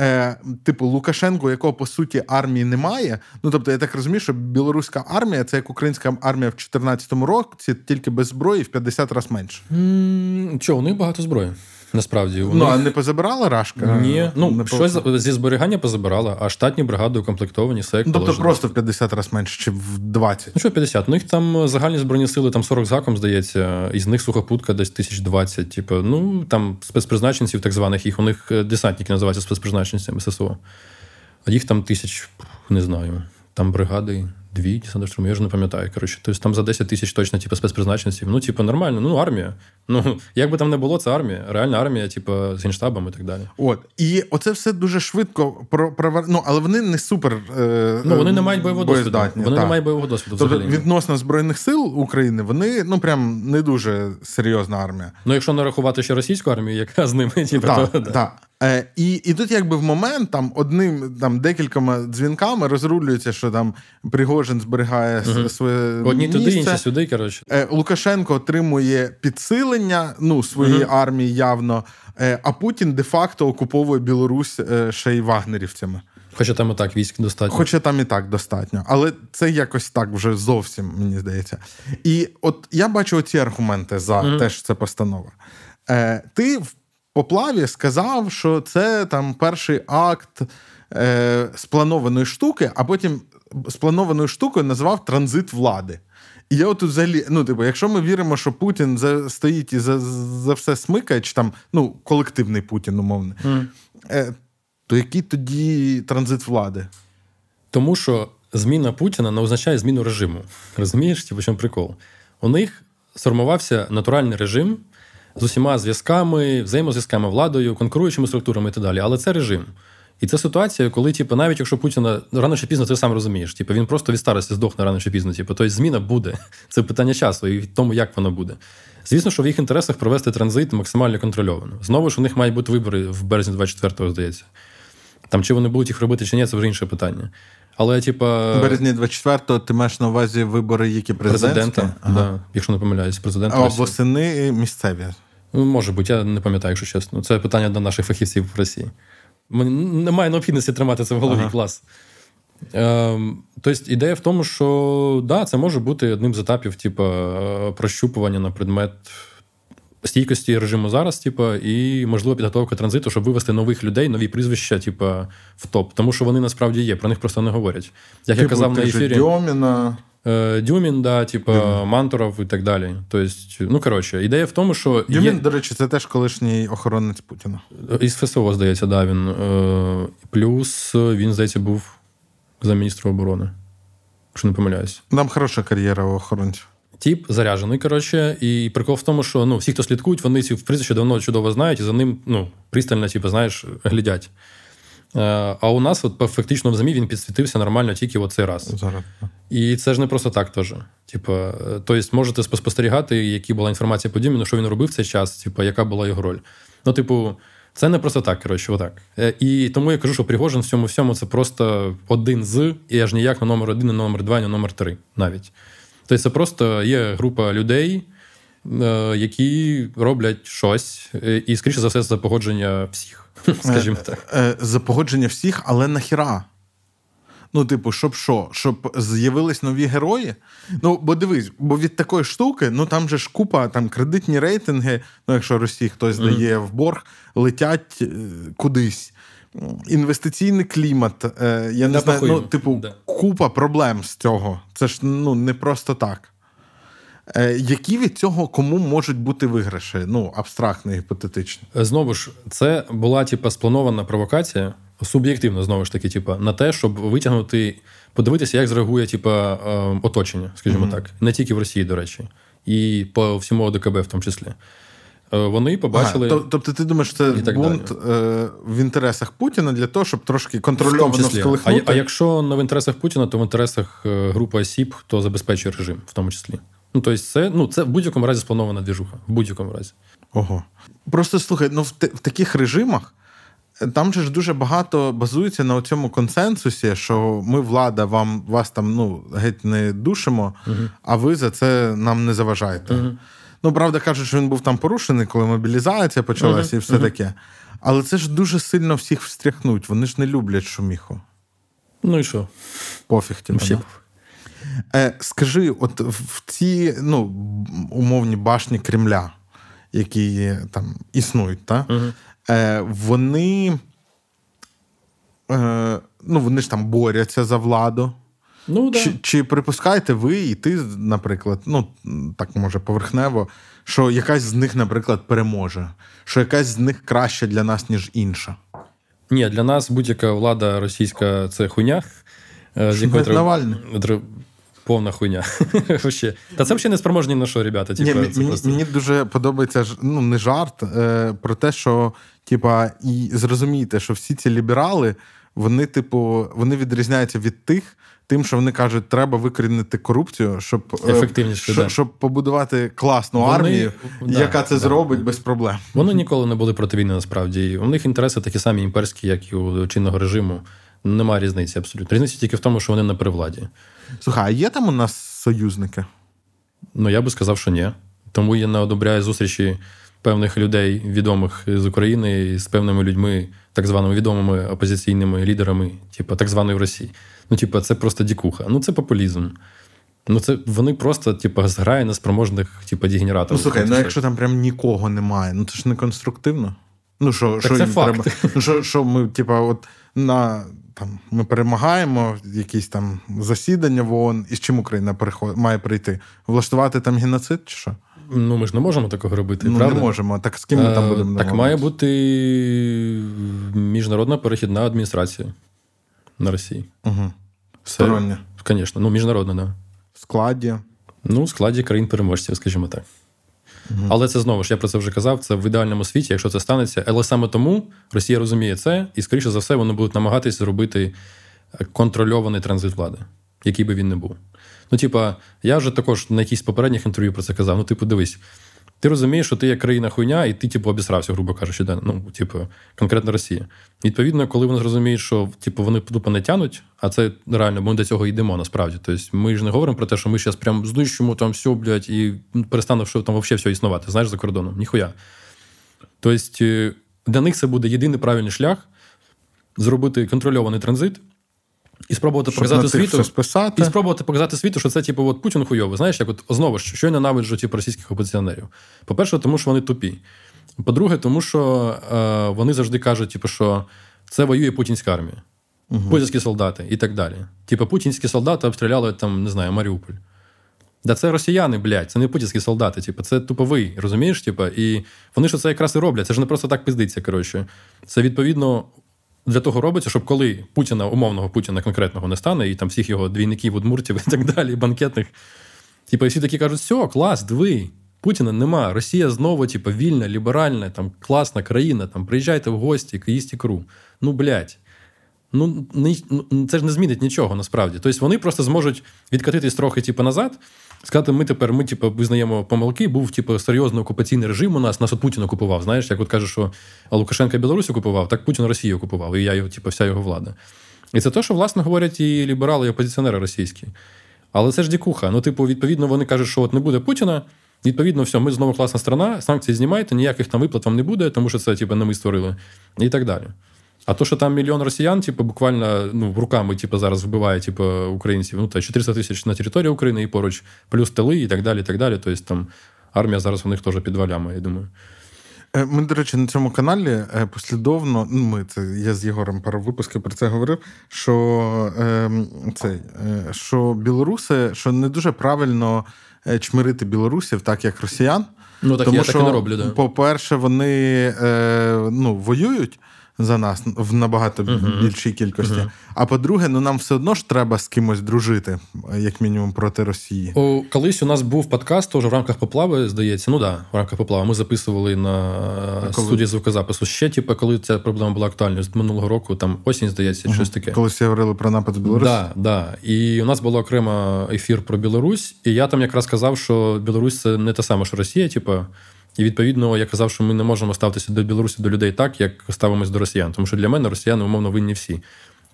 Е, Типу, Лукашенко, якого по суті армії немає. Ну тобто, я так розумію, що білоруська армія це як українська армія в 2014 році, тільки без зброї в 50 разів менше. Mm, чого, у них багато зброї. Насправді ну а не позабирала рашка? Ні, ну не щось по... зі зберігання позабирала, а штатні бригади укомплектовані все як ну, Тобто положено. просто в 50 разів менше, чи в 20? Ну що 50? У них там загальні збройні сили, там 40 заком, здається, із них сухопутка десь 1020. Типу, ну там спецпризначенців, так званих їх, у них е, десантники називаються спецпризначенцями ССО. А їх там тисяч, не знаю, там бригади дві десантно я вже не пам'ятаю. Коротше, тобто там за 10 тисяч точно, типу, спецпризначенців. Ну, типу, нормально, ну, армія. Ну, як би там не було, це армія. Реальна армія, типу, з генштабом і так далі. От. І оце все дуже швидко про, про ну, але вони не супер. Е, ну, вони не мають бойового досвіду. Вони так. не мають бойового досвіду. Тобто, взагалі. відносно Збройних сил України, вони ну прям не дуже серйозна армія. Ну, якщо не рахувати ще російську армію, яка з ними, типу, так, то, так. Е, І і тут, якби в момент там одним там декількома дзвінками розрулюється, що там Пригожин зберігає угу. своє одні місце. туди, інші сюди. Коротше, е, Лукашенко отримує підсилення ну своєї угу. армії явно. Е, а Путін де-факто окуповує Білорусь е, ще й вагнерівцями. Хоча там і так військ достатньо. Хоча там і так достатньо. Але це якось так вже зовсім, мені здається. І от я бачу оці аргументи за mm те, що це постанова. Е, Ти в поплаві сказав, що це там перший акт е, спланованої штуки, а потім спланованою штукою назвав транзит влади. І я от взагалі, ну, типу, якщо ми віримо, що Путін за, стоїть і за за все смикає, чи там ну, колективний Путін, умовно, mm. е, то який тоді транзит влади? Тому що зміна Путіна не означає зміну режиму. Розумієш, типу, чому прикол? У них сформувався натуральний режим, з усіма зв'язками, взаємозв'язками владою, конкуруючими структурами і так далі. Але це режим. І це ситуація, коли, типу, навіть якщо Путіна рано чи пізно, ти сам розумієш, типу, він просто від старості здохне рано чи пізно. Типу, тобто зміна буде. Це питання часу і тому, як воно буде. Звісно, що в їх інтересах провести транзит максимально контрольовано. Знову ж у них мають бути вибори в березні 24-го, здається. Там чи вони будуть їх робити, чи ні, це вже інше питання. Але, типа. В березні 24-го ти маєш на увазі вибори, які президентські? Президента, ага. да, якщо не помиляюсь, президента. А восени місцеві. Ну, може бути, я не пам'ятаю, якщо чесно. Це питання до наших фахівців в Росії. Немає необхідності тримати це в голові ага. клас. Ем, Тобто, ідея в тому, що да, це може бути одним з етапів, типу, прощупування на предмет стійкості режиму зараз, типу, і можливо підготовка транзиту, щоб вивести нових людей, нові прізвища, типу, в топ. Тому що вони насправді є, про них просто не говорять. Як типу, я казав на ефірі. Дьоміна. Е, Дюмін, да, типу, Мантуров і так далі. Тобто, ну коротше, ідея в тому, що. Дюмін, є... до речі, це теж колишній охоронець Путіна. Із ФСО, здається, да, він. Е, плюс він, здається, був за міністра оборони. Якщо не помиляюсь. Нам хороша кар'єра у охоронців. Тіп заряжений, коротше, і прикол в тому, що ну, всі, хто слідкують, вони ці прізвище давно чудово знають, і за ним ну, пристально, типу, знаєш, глядять. Е, а у нас от фактично в ЗМІ він підсвітився нормально тільки в цей раз. Зараз. І це ж не просто так теж. Типу, тобто, можете спостерігати, які була інформація по Діміну, що він робив в цей час, типу, яка була його роль. Ну, типу, це не просто так, коротше, отак. Е, і тому я кажу, що Пригожин в цьому всьому це просто один з, і аж ніяк на номер один, на номер два, на номер три навіть. Тобто, це просто є група людей. Е, які роблять щось, і, скоріше за все, за погодження всіх. скажімо так. Е, за погодження всіх, але нахіра? Ну, типу, щоб що? Щоб з'явились нові герої? Ну, бо дивись, бо від такої штуки, ну там же ж купа там кредитні рейтинги, ну, якщо Росії хтось mm-hmm. дає в борг, летять е, кудись. Інвестиційний клімат, е, я не знаю, ну, типу, да. купа проблем з цього. Це ж ну, не просто так. Е, які від цього кому можуть бути виграші? Ну, абстрактно, гіпотетично. Е, знову ж, це була типу, спланована провокація, суб'єктивно, знову ж таки, типу, на те, щоб витягнути, подивитися, як зреагує типу, оточення, скажімо mm-hmm. так, не тільки в Росії, до речі, і по всьому ОДКБ в тому числі. Вони побачили. Ага, тобто, ти думаєш, це бунт е, в інтересах Путіна для того, щоб трошки контрольовано сколихнути? А, а якщо не в інтересах Путіна, то в інтересах групи осіб, хто забезпечує режим, в тому числі. Ну, тобто, це ну, це в будь-якому разі спланована двіжуха. В будь-якому разі. Ого. Просто слухай, ну в, те, в таких режимах е, там же ж дуже багато базується на цьому консенсусі, що ми, влада, вам вас там ну, геть не душимо, угу. а ви за це нам не заважаєте. Угу. Ну, правда, кажуть, що він був там порушений, коли мобілізація почалася угу. і все таке. Але це ж дуже сильно всіх встряхнуть. Вони ж не люблять шуміху. Ну і що? Пофіг тебе. Е, Скажи, от в ці ну, умовні башні Кремля, які там існують, та? Угу. Е, вони е, ну, вони ж там борються за владу. Ну, да. Чи чи припускаєте ви, і ти, наприклад, ну так може поверхнево, що якась з них, наприклад, переможе, що якась з них краща для нас, ніж інша? Ні, для нас будь-яка влада російська це хуйня. Е, з якої треба, повна хуйня. Та це взагалі не спроможні на що, ребята. Ні, мені, просто... мені дуже подобається ну, не жарт е, про те, що типа, і зрозумійте, що всі ці ліберали, вони, типу, вони відрізняються від тих. Тим, що вони кажуть, треба викорінити корупцію, щоб е, Ефективніше, щоб, да. щоб побудувати класну вони, армію, да, яка це да. зробить без проблем. Вони ніколи не були проти війни, насправді. У них інтереси такі самі імперські, як і у чинного режиму. Немає різниці абсолютно. Різниця тільки в тому, що вони не при владі. Слухай, а є там у нас союзники? Ну, я би сказав, що ні. Тому я не одобряю зустрічі певних людей, відомих з України, з певними людьми, так званими відомими опозиційними лідерами, типу так званої Росії. Ну, типу, це просто дікуха. Ну, це популізм. Ну, це вони просто, типу, зграє неспроможних, типу, дегенераторів. Ну, слухай, ну якщо там прям нікого немає, ну це ж не конструктивно. Ну, що, що це факт. треба? Ну, що, що ми, типа, от на там ми перемагаємо, якісь там засідання в ООН, і з чим Україна має прийти? Влаштувати там геноцид чи що? Ну, ми ж не можемо такого робити. Ну, правда? не можемо. Так з ким ми там е, будемо? Так має бути міжнародна перехідна адміністрація на Росії. Угу. Стороння. Звісно, ну, міжнародна, да. В складі. Ну, в складі країн-переможців, скажімо так. Угу. Але це знову ж я про це вже казав. Це в ідеальному світі, якщо це станеться. Але саме тому Росія розуміє це, і, скоріше за все, вони будуть намагатися зробити контрольований транзит влади, який би він не був. Ну, типа, я вже також на якісь попередніх інтерв'ю про це казав. Ну, типу, дивись, ти розумієш, що ти як країна хуйня, і ти, типу, обісрався, грубо кажучи, да? ну, типу, конкретно Росія. Відповідно, коли вони зрозуміють, що типу, вони тупо не тянуть, а це реально, ми до цього йдемо насправді. Тобто ми ж не говоримо про те, що ми зараз прям знищимо там все, блядь, і перестане там взагалі все існувати, знаєш, за кордоном. Ніхуя. Тобто, е, для них це буде єдиний правильний шлях зробити контрольований транзит. І спробувати Щоб показати світу списати. і спробувати показати світу, що це типу, от Путін хуйовий. Знаєш, як от знову ж що я ненавиджу типу, російських опозиціонерів. По-перше, тому що вони тупі. По-друге, тому що е, вони завжди кажуть, типу, що це воює путінська армія, угу. путінські солдати і так далі. Типу, путінські солдати обстріляли там, не знаю, Маріуполь. Да це росіяни, блядь, це не путінські солдати, типу, це туповий, розумієш? Типу, І вони ж це якраз і роблять. Це ж не просто так пиздиться. коротше. Це відповідно для того робиться, щоб коли Путіна, умовного Путіна конкретного не стане, і там всіх його двійників, удмуртів і так далі, банкетних. Типу, всі такі кажуть, все, клас, диви, Путіна нема. Росія знову, типу, вільна, ліберальна, там, класна країна, там, приїжджайте в гості, їсть ікру. Ну, блядь. Ну, ну, це ж не змінить нічого насправді. Тобто вони просто зможуть відкатитись трохи типу, назад, сказати, ми тепер ми, типу, визнаємо помилки, був типу, серйозний окупаційний режим у нас, нас от Путін окупував. Знаєш, як от каже, що Лукашенка Білорусь окупував, так Путін Росію окупував, і я його, типу, вся його влада. І це те, що, власне, говорять і ліберали, і опозиціонери російські. Але це ж дікуха. Ну, типу, відповідно, вони кажуть, що от не буде Путіна. Відповідно, все, ми знову класна страна, санкції знімайте, ніяких там виплат вам не буде, тому що це типу, не ми створили, і так далі. А то, що там мільйон росіян, типу, буквально ну, руками типу, зараз вбиває типу, українців, ну та 400 тисяч на території України і поруч, плюс тили і так далі. і так далі. Тобто там армія зараз у них теж під валями, я думаю. Е, ми, до речі, на цьому каналі е, послідовно, ну ми це я з Єгорем пару випусків про це говорив. Що е, це, е, що білоруси, що не дуже правильно чмирити білорусів, так як росіян. Ну так Тому я що, так і не роблю. Да. По-перше, вони е, ну, воюють за нас в набагато uh-huh. більшій кількості. Uh-huh. А по-друге, ну нам все одно ж треба з кимось дружити, як мінімум, проти Росії. О, Колись у нас був подкаст теж в рамках поплави, здається. Ну да, в рамках поплави. Ми записували на коли? студії звукозапису. Ще, типу, коли ця проблема була актуальною з минулого року, там осінь, здається, uh-huh. щось таке. Колись говорили про напад в Білорусі? Да, да. І у нас було окремо ефір про Білорусь, і я там якраз казав, що Білорусь це не те саме, що Росія, типу. І відповідно я казав, що ми не можемо ставитися до Білорусі до людей так, як ставимось до росіян. Тому що для мене росіяни умовно винні всі.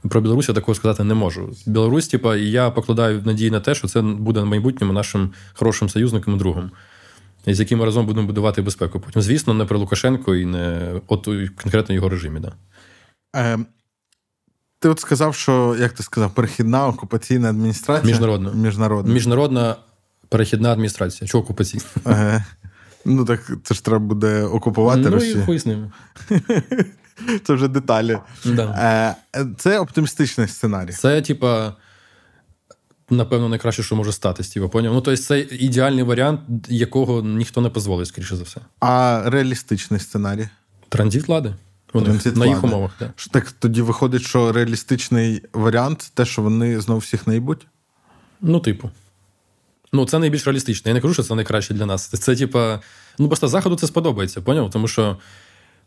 Про Білорусь я такого сказати не можу. Білорусь, типа, і я покладаю надії на те, що це буде в майбутньому нашим хорошим союзником і другом, з яким ми разом будемо будувати безпеку. Потім, звісно, не про Лукашенко і не от конкретно його режимі. Да. Е, ти от сказав, що як ти сказав, перехідна окупаційна адміністрація? Міжнародна. Міжнародна Міжнародна перехідна адміністрація. Чого окупаційна? Ага. Ну так це ж треба буде окупувати ну, Росію. І хуй з ними. Це вже деталі. Да. Е, це оптимістичний сценарій. Це, типа, напевно, найкраще, що може статись. Типу, поняв? Ну, тобто, це ідеальний варіант, якого ніхто не дозволить, скоріше за все. А реалістичний сценарій? Транзит влади. Транзит на їх умовах. Так. так тоді виходить, що реалістичний варіант те, що вони знову всіх наїбуть? Ну, типу. Ну, це найбільш реалістично. Я не кажу, що це найкраще для нас. Це, типа, ну просто заходу це сподобається, поняв? Тому що,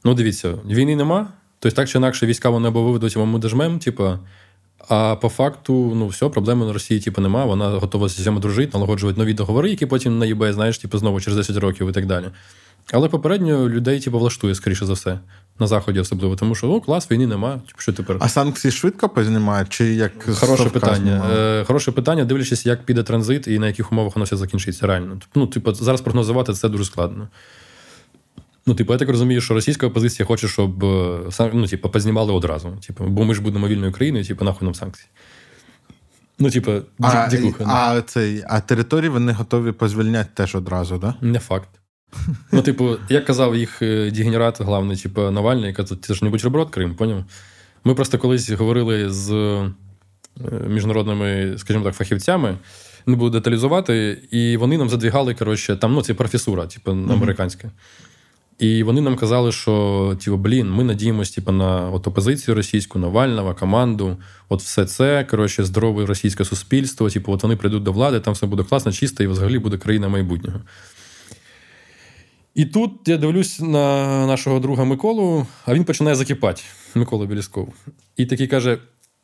ну, дивіться, війни нема, тобто так чи інакше війська вони або виведуть, або ми дожмемо, типа. А по факту, ну все, проблеми на Росії, типу, нема. Вона готова з цим дружити, налагоджувати нові договори, які потім на eBay, знаєш, типу, знову через 10 років і так далі. Але попередньо людей, типу, влаштує, скоріше за все, на заході особливо, тому що о, клас, війни немає. Типу, що тепер? А санкції швидко познімають? Чи як хороше питання? Е, Хороше питання, дивлячись, як піде транзит і на яких умовах воно все закінчиться. Реально. Ну, типу, зараз прогнозувати це дуже складно. Ну, типу, я так розумію, що російська опозиція хоче, щоб е, ну, типу, познімали одразу. Типу, бо ми ж будемо вільною країною, типу, нахуй нам санкції. Ну, типу, а, дікуха. А, цей, а території вони готові позвільняти теж одразу, так? Да? Не факт. Ну, типу, як казав їх е, дегенерат, главний, типу, Навальний, казав, це ж не бутерброд Крим, поняв? Ми просто колись говорили з е, міжнародними, скажімо так, фахівцями, не буду деталізувати, і вони нам задвігали, коротше, там, ну, це професура, типу, американська. І вони нам казали, що типу, блін, ми надіємося типу, на от опозицію російську, Навального, команду. От все це коротше, здорове російське суспільство. Типу, от вони прийдуть до влади, там все буде класно, чисто, і взагалі буде країна майбутнього. І тут я дивлюсь на нашого друга Миколу, а він починає закипати, Микола Білісков. І такий каже: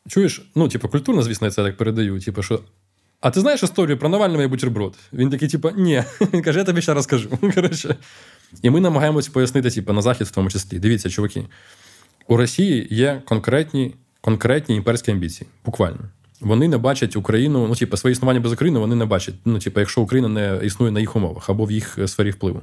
Чуєш, ну, типу, культурно, звісно, я це так передаю. Типу, що. А ти знаєш історію про Навального і бутерброд? Він такий, типу, ні. Він каже, я тобі ще розкажу. Коротше. І ми намагаємося пояснити, типу, на захід в тому числі. Дивіться, чуваки, у Росії є конкретні конкретні імперські амбіції. Буквально. Вони не бачать Україну, ну, типу, своє існування без України вони не бачать. Ну, типу, якщо Україна не існує на їх умовах або в їх е, сфері впливу.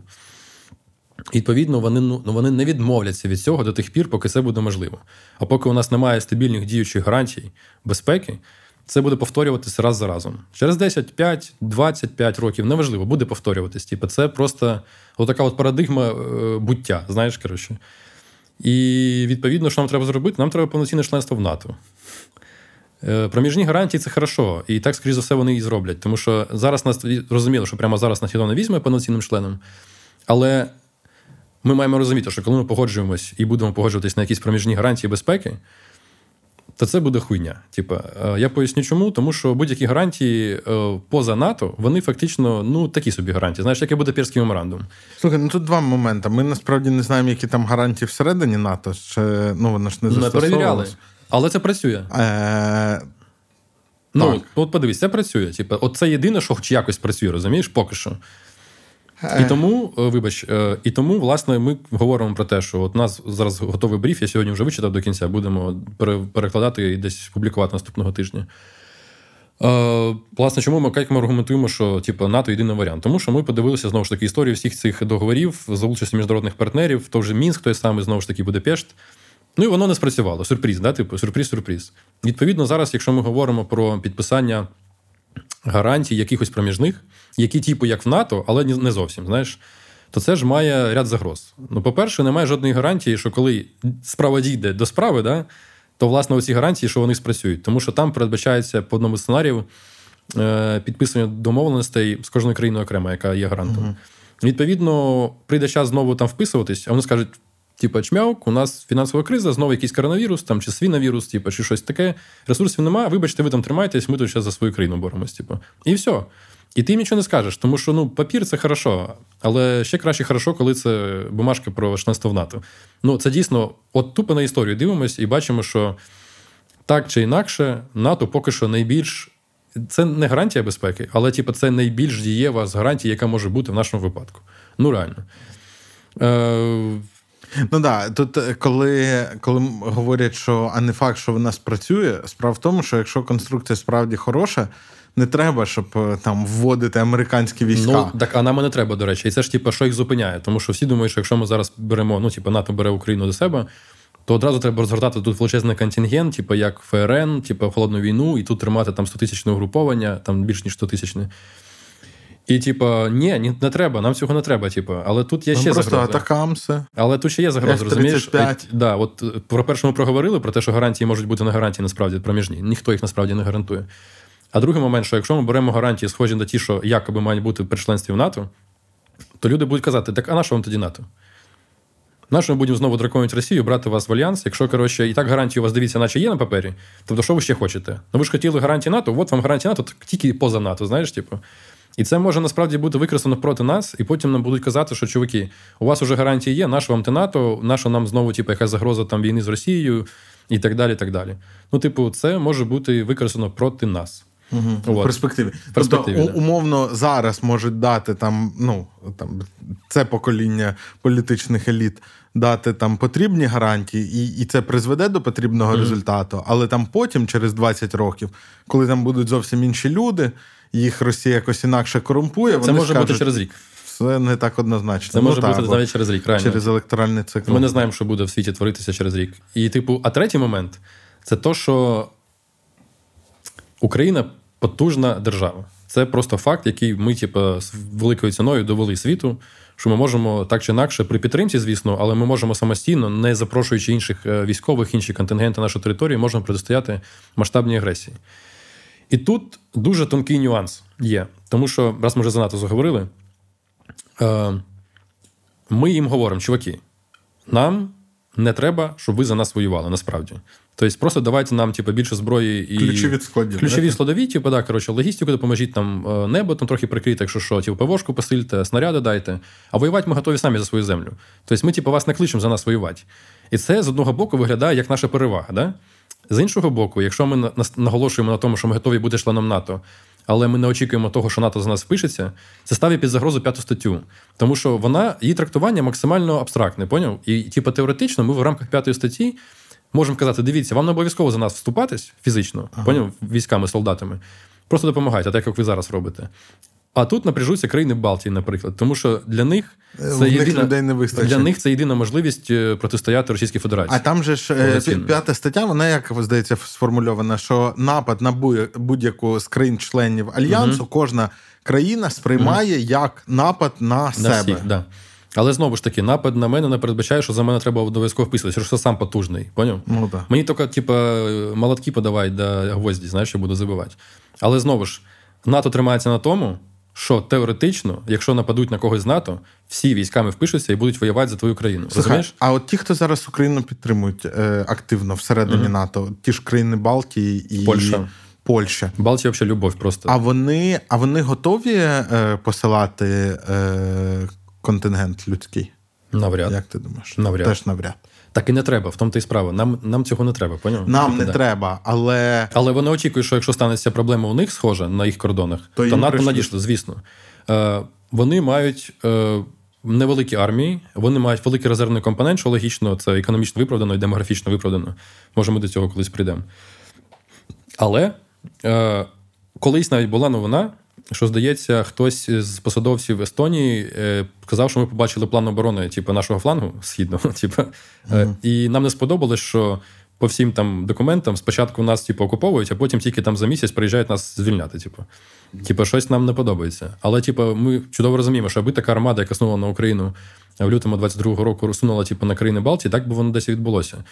Відповідно, вони ну, вони не відмовляться від цього до тих пір, поки це буде можливо. А поки у нас немає стабільних діючих гарантій безпеки, це буде повторюватися раз за разом. Через 10, 5, 25 років неважливо, буде повторюватись. Типу, це просто така от парадигма е, буття, знаєш, коротше. І відповідно, що нам треба зробити? Нам треба повноцінне членство в НАТО. Е, проміжні гарантії це хорошо, і так, скоріш за все, вони і зроблять. Тому що зараз нас розуміло, що прямо зараз нас ніхто не візьме повноцінним членом. Але ми маємо розуміти, що коли ми погоджуємось і будемо погоджуватись на якісь проміжні гарантії безпеки, то це буде хуйня. Типа, е, я поясню, чому, тому що будь-які гарантії е, поза НАТО, вони фактично ну такі собі гарантії. Знаєш, як і Будапештський меморандум. Слухай, ну тут два моменти. Ми насправді не знаємо, які там гарантії всередині НАТО. Чи, ну воно ж не Не перевіряли. Але це працює. Е... Ну, так. от подивись, це працює. Типу, от це єдине, що хоч якось працює, розумієш, поки що. І тому, е, вибач, е, і тому, власне, ми говоримо про те, що от у нас зараз готовий бриф, я сьогодні вже вичитав до кінця, будемо перекладати і десь публікувати наступного тижня. Е, власне, чому ми як ми аргументуємо, що типу, НАТО єдиний варіант? Тому що ми подивилися знову ж таки історію всіх цих договорів за участю міжнародних партнерів, то вже Мінськ, той самий, знову ж таки, Будапешт. Ну і воно не спрацювало. Сюрприз, да? типу, сюрприз-сюрприз. Відповідно, зараз, якщо ми говоримо про підписання гарантій, якихось проміжних, які, типу, як в НАТО, але не зовсім, знаєш, то це ж має ряд загроз. Ну, по-перше, немає жодної гарантії, що коли справа дійде до справи, да, то, власне, оці гарантії, що вони спрацюють. Тому що там передбачається по одному сценарію е, підписання домовленостей з кожною країною окремо, яка є гарантом. Угу. Відповідно, прийде час знову там вписуватись, а вони скажуть: Типа, чмяук, у нас фінансова криза, знову якийсь коронавірус, там чи свіновірус, типу, чи щось таке. Ресурсів немає, вибачте, ви там тримаєтесь, ми тут зараз за свою країну боремось. Типу. І все. І ти їм нічого не скажеш, тому що ну, папір це хорошо, але ще краще хорошо, коли це бумажка про членство в НАТО. Ну, це дійсно, от тупо на історію дивимось і бачимо, що так чи інакше, НАТО поки що найбільш. Це не гарантія безпеки, але типу, це найбільш дієва з гарантій, яка може бути в нашому випадку. Ну, реально. Е, Ну да, тут е, коли коли говорять, що а не факт, що вона спрацює, справа в тому, що якщо конструкція справді хороша. Не треба, щоб е, там вводити американські війська. Ну так, а нам не треба, до речі. І це ж типу, що їх зупиняє. Тому що всі думають, що якщо ми зараз беремо, ну типу, НАТО бере Україну до себе, то одразу треба розгортати тут величезний контингент, типу як ФРН, типу холодну війну, і тут тримати там 100 тисячне угруповання, там більш ніж 100 тисячне. І, типа, ні, ні, не треба, нам цього не треба. Типа, але тут є ну, ще просто загроза. атакамси. Але тут ще є загроза, розумієш? Да, от е, Про перше ми проговорили про те, що гарантії можуть бути не гарантії, насправді проміжні. Ніхто їх насправді не гарантує. А другий момент, що якщо ми беремо гарантії, схожі на ті, що якоби мають бути при членстві в НАТО, то люди будуть казати: так а на що вам тоді НАТО? На що ми будемо знову драконити Росію, брати вас в альянс, якщо коротше, і так гарантії у вас дивіться, наче є на папері, тобто що ви ще хочете? Ну ви ж хотіли гарантії НАТО, от вам гарантії НАТО, тільки поза НАТО, знаєш, типу. І це може насправді бути використано проти нас, і потім нам будуть казати, що чуваки, у вас вже гарантії є, наш вам те НАТО, наша нам знову, типу, якась загроза там війни з Росією і так далі. так далі. Ну, типу, це може бути використано проти нас. Угу. В перспективі. В перспективі тобто, да. умовно зараз можуть дати там, ну там це покоління політичних еліт дати там потрібні гарантії, і і це призведе до потрібного mm результату. Але там потім, через 20 років, коли там будуть зовсім інші люди їх Росія якось інакше корумпує. Це вони може скажуть, бути через рік. Це не так однозначно. Це ну, може так, бути навіть через рік. реально. Через електоральний цикл. Ми не знаємо, що буде в світі творитися через рік. І, типу, а третій момент це то, що Україна потужна держава. Це просто факт, який ми, типу, з великою ціною довели світу. Що ми можемо так чи інакше при підтримці, звісно, але ми можемо самостійно, не запрошуючи інших е, військових, інші контингенти нашої території, можемо протистояти масштабній агресії. І тут дуже тонкий нюанс є. Тому що, раз ми вже занадто заговорили, е, ми їм говоримо, чуваки, нам не треба, щоб ви за нас воювали, насправді. Тобто, просто давайте нам типу, більше зброї і ключові складі. Ключові складові, типу, да, коротше, логістику допоможіть нам е, небо, там трохи прикрити, якщо що, типу, ПВОшку посильте, снаряди дайте. А воювати ми готові самі за свою землю. Тобто ми, типу, вас не кличемо за нас воювати. І це з одного боку виглядає як наша перевага. Да? З іншого боку, якщо ми наголошуємо на тому, що ми готові бути членом НАТО, але ми не очікуємо того, що НАТО за нас впишеться, це ставить під загрозу п'яту статтю. Тому що вона, її трактування максимально абстрактне, поняв? І, типу, теоретично, ми в рамках п'ятої статті можемо казати: дивіться, вам не обов'язково за нас вступатись фізично, ага. поняв, військами, солдатами. Просто допомагайте, так як ви зараз робите. А тут напряжуться країни Балтії, наприклад, тому що для них е, це єдина, людей не вистачить. для них це єдина можливість е, протистояти Російській Федерації. А там же ж е, п'ята стаття, вона як здається сформульована, що напад на будь-яку з країн-членів альянсу, угу. кожна країна сприймає угу. як напад на, на себе. Всіх, да. Але знову ж таки, напад на мене не передбачає, що за мене треба обов'язково вписуватися, що сам потужний. Поняв? Ну, да. Мені тільки, типу, молотки подавай до гвозді, знаєш, я буду забивати. Але знову ж, НАТО тримається на тому що теоретично, якщо нападуть на когось з НАТО, всі військами впишуться і будуть воювати за твою країну. Слухай, розумієш? А от ті, хто зараз Україну підтримують е, активно всередині mm-hmm. НАТО, ті ж країни Балтії і Польща. Польща. Балтія взагалі любов просто. А вони а вони готові е, посилати е, контингент людський? Навряд. Як ти думаєш? Навряд. Теж навряд. Так і не треба, в тому та й справа. Нам нам цього не треба, поняв? Нам не да. треба, але. Але вони очікують, що якщо станеться проблема у них схожа на їх кордонах, то, то НАТО надійшло, звісно. Е, Вони мають е, невеликі армії, вони мають великий резервний компонент, що логічно, це економічно виправдано і демографічно виправдано. Може, ми до цього колись прийдемо. Але е, колись навіть була новина, що здається, хтось з посадовців Естонії сказав, казав, що ми побачили план оборони, типу, нашого флангу східного. Типу, mm-hmm. І нам не сподобалось, що по всім там документам спочатку нас типу, окуповують, а потім тільки там за місяць приїжджають нас звільняти. Типу, Типу, щось нам не подобається. Але, типу, ми чудово розуміємо, що аби така армада, яка снула на Україну в лютому 22-го року розсунула типу, на країни Балтії, так би воно десь відбулося.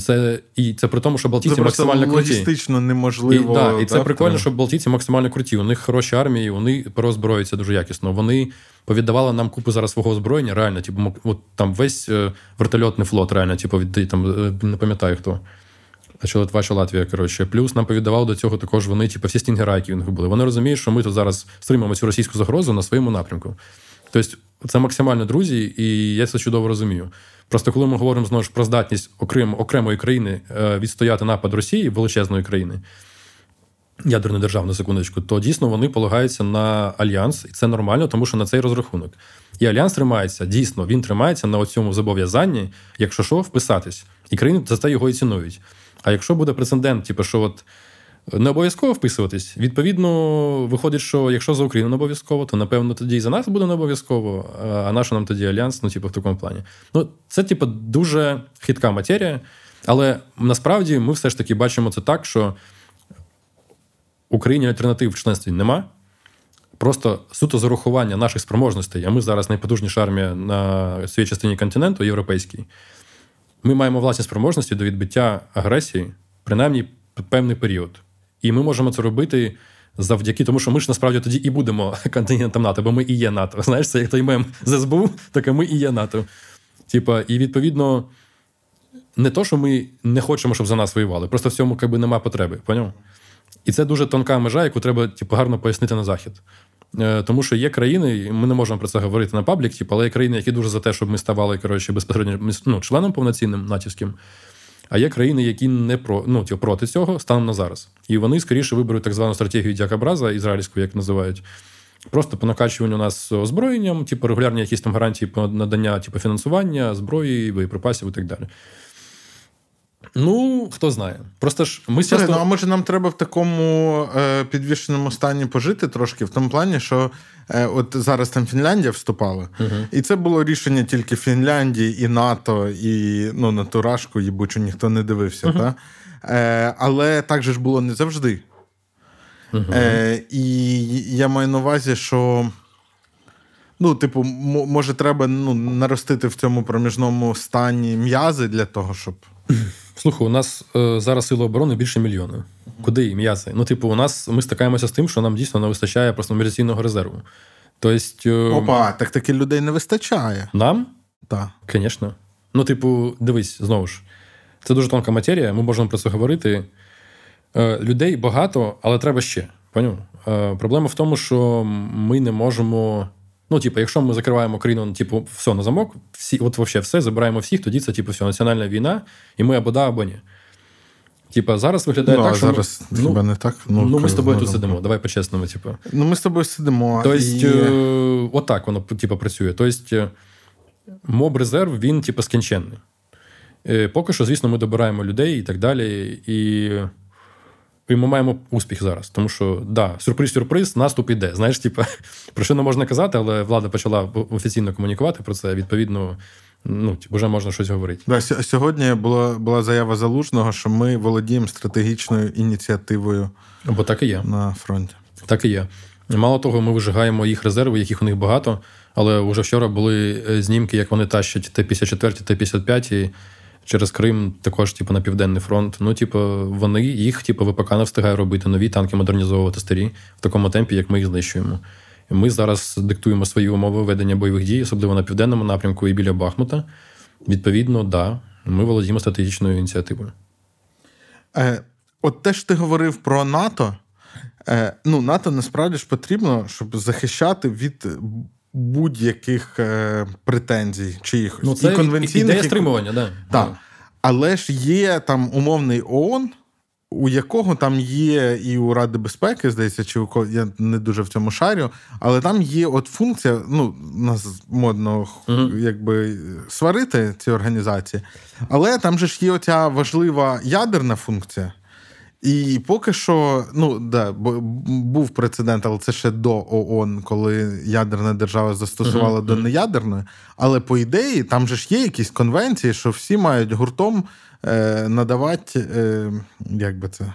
Це І це при тому, що Балтійці це максимально круті. логістично неможливо. І, да, і це прикольно, що Балтійці максимально круті. У них хороші армії, вони порозброюються дуже якісно. Вони повіддавали нам купу зараз свого озброєння, реально, типу, от там весь е, вертольотний флот, реально, типу, від там е, не пам'ятаю хто. А що Литва, що Латвія, коротше. Плюс нам повіддавали до цього також вони, типу, всі стінгера, які в них були. Вони розуміють, що ми тут зараз стримуємо цю російську загрозу на своєму напрямку. Тобто, це максимально друзі, і я це чудово розумію. Просто коли ми говоримо знову ж про здатність окремо, окремої країни е, відстояти напад Росії, величезної країни, ядерної держави, на секундочку, то дійсно вони полагаються на альянс, і це нормально, тому що на цей розрахунок. І альянс тримається, дійсно, він тримається на цьому зобов'язанні, якщо що, вписатись. І країни за це його і цінують. А якщо буде прецедент, типу, що от не обов'язково вписуватись. Відповідно, виходить, що якщо за Україну не обов'язково, то напевно тоді і за нас буде не обов'язково. А на що нам тоді альянс? Ну, типу, в такому плані. Ну, це, типу, дуже хитка матерія, але насправді ми все ж таки бачимо це так, що Україні альтернатив в членстві нема. Просто суто зарахування наших спроможностей, а ми зараз найпотужніша армія на своїй частині континенту, європейській. Ми маємо власні спроможності до відбиття агресії, принаймні певний період. І ми можемо це робити завдяки тому, що ми ж насправді тоді і будемо континентом НАТО, бо ми і є НАТО. Знаєш, це як той мем з СБУ, так і ми і є НАТО. Типа, і відповідно, не то, що ми не хочемо, щоб за нас воювали, просто в цьому якби, нема потреби. Поняв? І це дуже тонка межа, яку треба типу, гарно пояснити на захід. Е, тому що є країни, ми не можемо про це говорити на паблік, типу, але є країни, які дуже за те, щоб ми ставали коротше, безпосередньо ну, членом повноцінним натівським. А є країни, які не про ну ті, проти цього станом на зараз. І вони скоріше виберуть так звану стратегію дякобраза ізраїльську, як називають. Просто по накачуванню нас озброєнням, типу регулярні якісь там гарантії по надання типу, фінансування, зброї, боєприпасів і так далі. Ну, хто знає. Просто ж ми часто... Ну, а може нам треба в такому е, підвішеному стані пожити трошки, в тому плані, що е, от зараз там Фінляндія вступала, uh і це було рішення тільки Фінляндії і НАТО, і ну, на ту рашку, їбучу, ніхто не дивився. uh Та? Е, Але так же ж було не завжди. Е, І я маю на увазі, що. Ну, типу, може, треба ну, наростити в цьому проміжному стані м'язи для того, щоб. Слухай, у нас е, зараз сили оборони більше мільйона. Куди їм м'язи? Ну, типу, у нас ми стикаємося з тим, що нам дійсно не вистачає просто мобілізаційного резерву. Тобто, Опа, так таки людей не вистачає. Нам? Так. Звісно. Ну, типу, дивись, знову ж, це дуже тонка матерія, ми можемо про це говорити. Е, людей багато, але треба ще. Поняв? Е, проблема в тому, що ми не можемо. Ну, типу, якщо ми закриваємо країну, типу, все на замок, всі, от вообще все, забираємо всіх, тоді це, типу, все, національна війна, і ми або да, або ні. Типа, зараз виглядає ну, так, що зараз ми, хіба не так. Ну, ну ми з тобою тут сидимо, давай по-чесному, типу. Ну, ми з тобою сидимо. Тобто, і... е, отак воно типу, працює. Тобто, моб резерв, він, типу, скінченний. Е, поки що, звісно, ми добираємо людей і так далі. І і ми маємо успіх зараз. Тому що, да, сюрприз-сюрприз, наступ іде. Знаєш, типу, про що не можна казати, але влада почала офіційно комунікувати про це. Відповідно, ну, вже можна щось говорити. Да, Сьогодні була була заява залужного, що ми володіємо стратегічною ініціативою Бо так і є. на фронті. Так і є. Мало того, ми вижигаємо їх резерви, яких у них багато. Але вже вчора були е, знімки, як вони тащать Т-54, Т-55 і через Крим, також, типу, на Південний фронт. Ну, типу, вони їх, типу, ВПК не встигає робити нові танки, модернізовувати старі в такому темпі, як ми їх знищуємо. Ми зараз диктуємо свої умови ведення бойових дій, особливо на південному напрямку і біля Бахмута. Відповідно, да, ми володіємо стратегічною ініціативою. Е, От те ж ти говорив про НАТО. Е, Ну, НАТО насправді ж потрібно, щоб захищати від будь-яких е, претензій чиїхось. Ну, це і конвенційних, ідея стримування, да. Так. Але ж є там умовний ООН, у якого там є і у Ради безпеки, здається, чи у кого я не дуже в цьому шарю, але там є от функція, ну, нас модно uh якби сварити ці організації, але там же ж є оця важлива ядерна функція. І поки що, ну да, був прецедент, але це ще до ООН, коли ядерна держава застосувала uh-huh. до неядерної. Але по ідеї, там же ж є якісь конвенції, що всі мають гуртом е, надавати, е, як би це.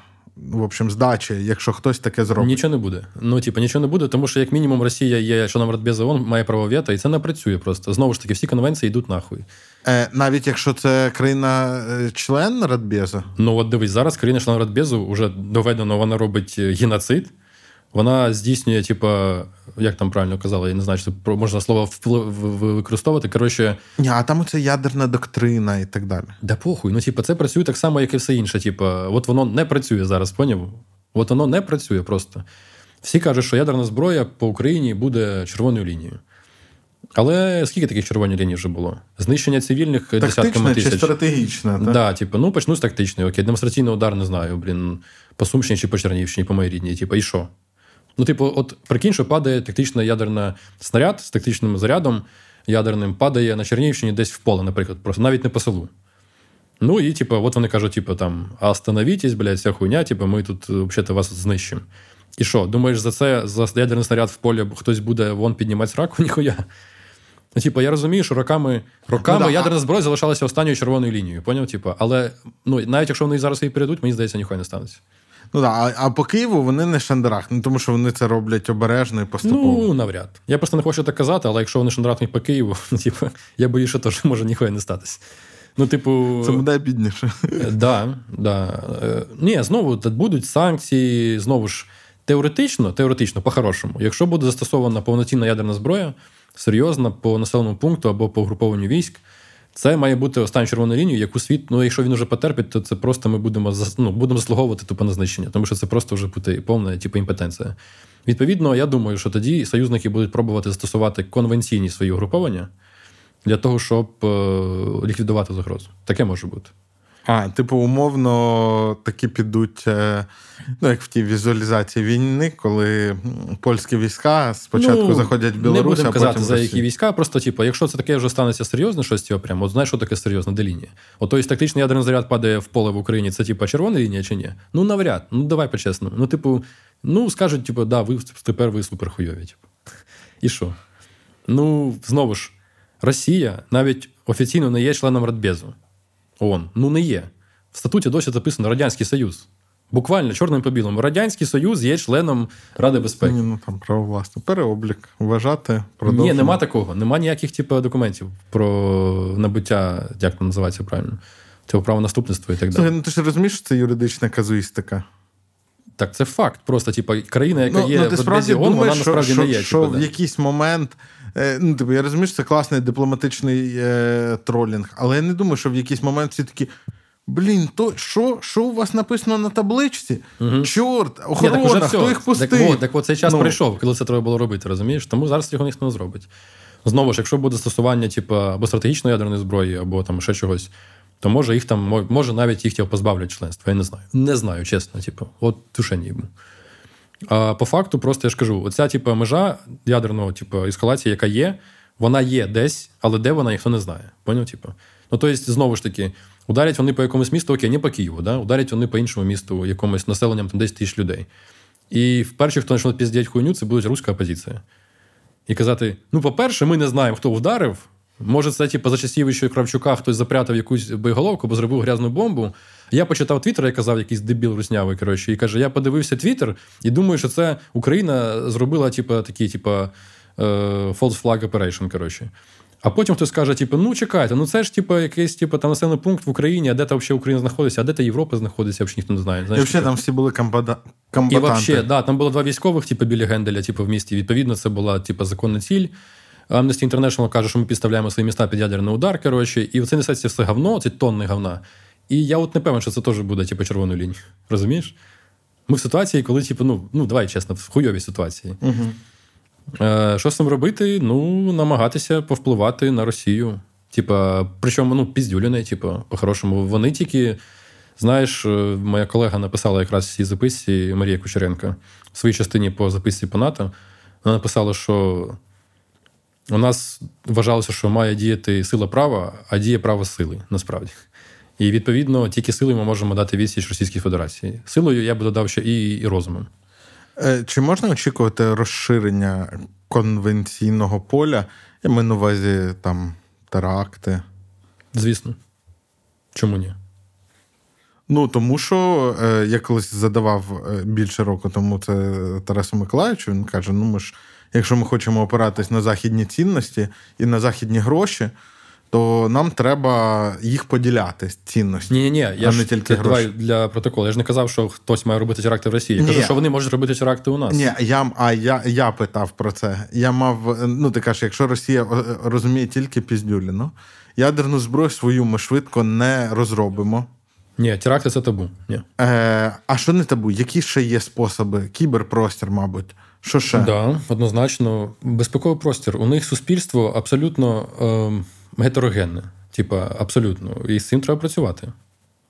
В общем, здачі, якщо хтось таке зробить. Нічого не буде. Ну, типу, нічого не буде, тому що, як мінімум, Росія є членом Радбеза ООН, має право вето, і це не працює просто. Знову ж таки, всі конвенції йдуть нахуй. Е, Навіть якщо це країна-член Радбезу. Радбеза? Ну, от дивись, зараз країна-член Радбезу вже доведено, вона робить е, геноцид. Вона здійснює, типу, як там правильно казали, я не знаю, що можна слово вплив використовувати. Коротше, Ні, а там оце ядерна доктрина і так далі. Да похуй. Ну, типу, це працює так само, як і все інше. Типу, от воно не працює зараз, поняв? От воно не працює просто. Всі кажуть, що ядерна зброя по Україні буде червоною лінією. Але скільки таких червоних ліній вже було? Знищення цивільних десятками тисяч. чи стратегічне, так? Да, типу, ну почну з тактичної. Окей, демонстраційний удар не знаю, блін, по Сумщині чи по Чернівщині, по моїй рідній. Типу, і що? Ну, типу, от прикинь, що падає тактичний ядерний снаряд з тактичним зарядом ядерним, падає на Чернігівщині десь в поле, наприклад, просто навіть не по селу. Ну і типу, от вони кажуть, типу, там, остановітесь, блядь, вся хуйня, типу, ми тут взагалі вас знищимо. І що, думаєш, за це за ядерний снаряд в полі хтось буде вон піднімати сраку? Ніхуя. Ну, типу, я розумію, що роками роками ну, да. ядерна зброя залишалася останньою червоною лінією. Поняв? Типу, але ну, навіть якщо вони зараз її перейдуть, мені здається, ніхуя не станеться. Ну да, а, а по Києву вони не шандарах, ну тому що вони це роблять обережно і поступово. Ну, навряд. Я просто не хочу так казати, але якщо вони шандарахнуть по Києву, типу, я боюся, що може ніхуя не статись. Ну, типу, Це буде бідніше. Так, да, да. Е, ні, знову будуть санкції, знову ж, теоретично, теоретично, по-хорошому, якщо буде застосована повноцінна ядерна зброя, серйозна по населеному пункту або по групованню військ, це має бути остання червона лінія, яку світ, ну якщо він вже потерпить, то це просто ми будемо ну, будемо заслуговувати тупо на знищення, тому що це просто вже буде повна типу, імпетенція. Відповідно, я думаю, що тоді союзники будуть пробувати застосувати конвенційні свої угруповання для того, щоб е, ліквідувати загрозу. Таке може бути. А, типу, умовно, такі підуть, е, ну, як в тій візуалізації війни, коли польські війська спочатку ну, заходять в Білорусь, не будемо а казати, за які війська. Просто, типу, якщо це таке вже станеться серйозно, щось цього прямо, от знаєш, що таке серйозно, де лінія? От тобто тактичний ядерний заряд падає в поле в Україні, це типу червона лінія чи ні? Ну, навряд. Ну, давай по-чесному. Ну, типу, ну, скажуть, типу, да, ви тепер ви суперхуйові. Типу. І що? Ну, знову ж, Росія навіть офіційно не є членом Радбезу. ООН. Ну не є. В статуті досі записано Радянський Союз. Буквально чорним по білому. Радянський Союз є членом Ради безпеки. Ні, ну там право власне. Переоблік, вважати, продовжувати. Ні, нема такого. Нема ніяких типу, документів про набуття, як це називається правильно, цього правонаступництва і так далі. Слухай, ну ти ж розумієш, що це юридична казуїстика? Так, це факт. Просто, типу, країна, яка ну, є ну, без ООН, вона насправді що, не є. Що типу, в якийсь момент. Е, ну, типу, я розумію, що це класний дипломатичний е, тролінг, але я не думаю, що в якийсь момент всі такі. Блін, то що що у вас написано на табличці? Угу. Чорт, охорона, Ні, так хто їх пустив? Так, от, так от цей час ну. прийшов, коли це треба було робити, розумієш? Тому зараз його ніхто не зробить. Знову ж, якщо буде застосування, типу, або стратегічної ядерної зброї, або там ще чогось, то може їх там, може навіть їх позбавлять членства. Я не знаю. Не знаю, чесно. Типу, от душені йому. По факту, просто я ж кажу: оця типу, межа ядерного, типу, ескалації, яка є, вона є десь, але де вона ніхто не знає. Поняв? Типу? Ну, тобто, знову ж таки, ударять вони по якомусь місту, окей, не по Києву, да? ударять вони по іншому місту, якомусь населенням там 10 тисяч людей. І вперше, хто почне піздять хуйню, це буде руська опозиція. І казати: ну, по-перше, ми не знаємо, хто вдарив. Може, це типу, за часів ще Кравчука хтось запрятав якусь боєголовку, бо зробив грязну бомбу. Я почитав Твіттер, я казав, якийсь дебіл руснявий. Коротше, і каже: я подивився Твіттер і думаю, що це Україна зробила, типу, такий, типу, false flag operation, коротше. А потім хтось каже, типу, ну чекайте, ну це ж типу, якийсь типу, там населений пункт в Україні, а де там взагалі Україна знаходиться, а де та Європа знаходиться, взагалі ніхто не знає. Знаєш, і взагалі там всі були комбата... комбатанти. І взагалі, да, там було два військових, типу, біля Генделя, типу, в місті. Відповідно, це була типу, законна ціль. Amnesty International каже, що ми підставляємо свої міста під ядерний удар. коротше, І це несеться все говно, це тонни говна. І я от не певен, що це теж буде типу, червоною лінією. Розумієш? Ми в ситуації, коли, типу, ну, ну давай чесно, в хуйовій ситуації. Угу. Е, Що з цим робити? Ну, намагатися повпливати на Росію. Типа, причому ну, піздюляне, типу, по-хорошому. Вони тільки, знаєш, е, моя колега написала якраз в цій записці Марія Кучеренко в своїй частині по записці по НАТО. Вона написала, що у нас вважалося, що має діяти сила права, а діє право сили, насправді. І відповідно тільки силою ми можемо дати відсіч Російській Федерації. Силою я би додав ще і, і розумом. Е, чи можна очікувати розширення конвенційного поля? Я маю на увазі там теракти? Звісно. Чому ні? Ну, тому що е, я колись задавав е, більше року тому це Тарасу Миколаївичу, він каже: ну ми ж, якщо ми хочемо опиратись на західні цінності і на західні гроші, то нам треба їх поділяти цінності. Ні, ні, я ж тільки давай для протоколу. Я ж не казав, що хтось має робити теракти в Росії. Я кажу, що вони можуть робити теракти у нас. Ні, я а я я питав про це. Я мав, ну ти кажеш, якщо Росія е, розуміє тільки піздюліну, ядерну зброю свою ми швидко не розробимо. Ні, теракти це табу. Ні. Е, А що не табу? Які ще є способи? Кіберпростір, мабуть. Що ще? Да, однозначно, безпековий простір. У них суспільство абсолютно. Е гетерогенне. Типа, абсолютно. І з цим треба працювати.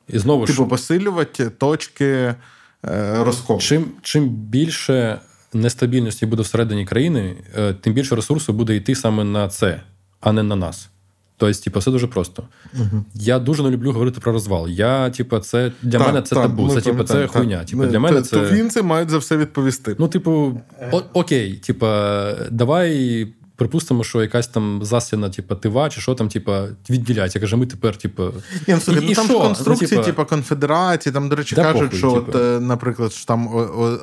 І знову Типу, ж, посилювати точки е, розколу. Чим чим більше нестабільності буде всередині країни, е, тим більше ресурсу буде йти саме на це, а не на нас. Тобто, типу, все дуже просто. Угу. Я дуже не люблю говорити про розвал. Я, типу, це для так, мене це так, табу. Це типу, це хуйня. Типу, для мене це... Тувінці мають за все відповісти. Ну, типу, о, окей, типу, давай Припустимо, що якась там засіна, типу, тива, чи що там, типу, відділяється. Каже, ми тепер, типу. Ні, ну, слухай, і, ну, там що? конструкції, ну, типу, конфедерації, там, до речі, да кажуть, похуй, що, типу. от, е, наприклад, що там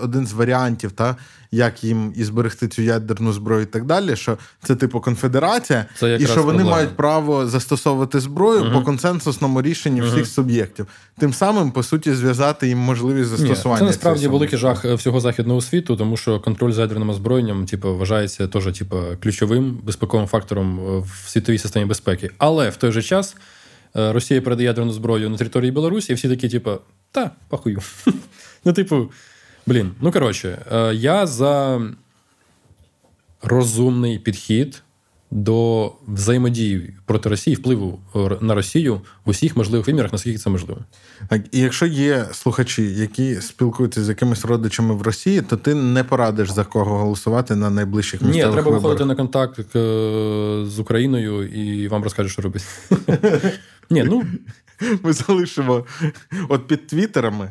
один з варіантів, та, як їм і зберегти цю ядерну зброю і так далі, що це типу конфедерація, це і що вони проблема. мають право застосовувати зброю угу. по консенсусному рішенні угу. всіх суб'єктів. Тим самим, по суті, зв'язати їм можливість застосування. Ні, Це насправді великий жах е, всього західного світу, тому що контроль за ядерним озброєнням, типу, вважається теж, типу, ключовим безпековим фактором е, в світовій системі безпеки. Але в той же час е, Росія передає ядерну зброю на території Білорусі, і всі такі, типу, та похую. Ну, типу. Блін, ну коротше, е, я за розумний підхід до взаємодії проти Росії, впливу е, на Росію в усіх можливих вимірах, наскільки це можливо. Так, і якщо є слухачі, які спілкуються з якимись родичами в Росії, то ти не порадиш за кого голосувати на найближчих місцевих Ні, треба виходити на контакт е, з Україною і вам розкажуть, що робити. Ні, ну Ми залишимо от під твіттерами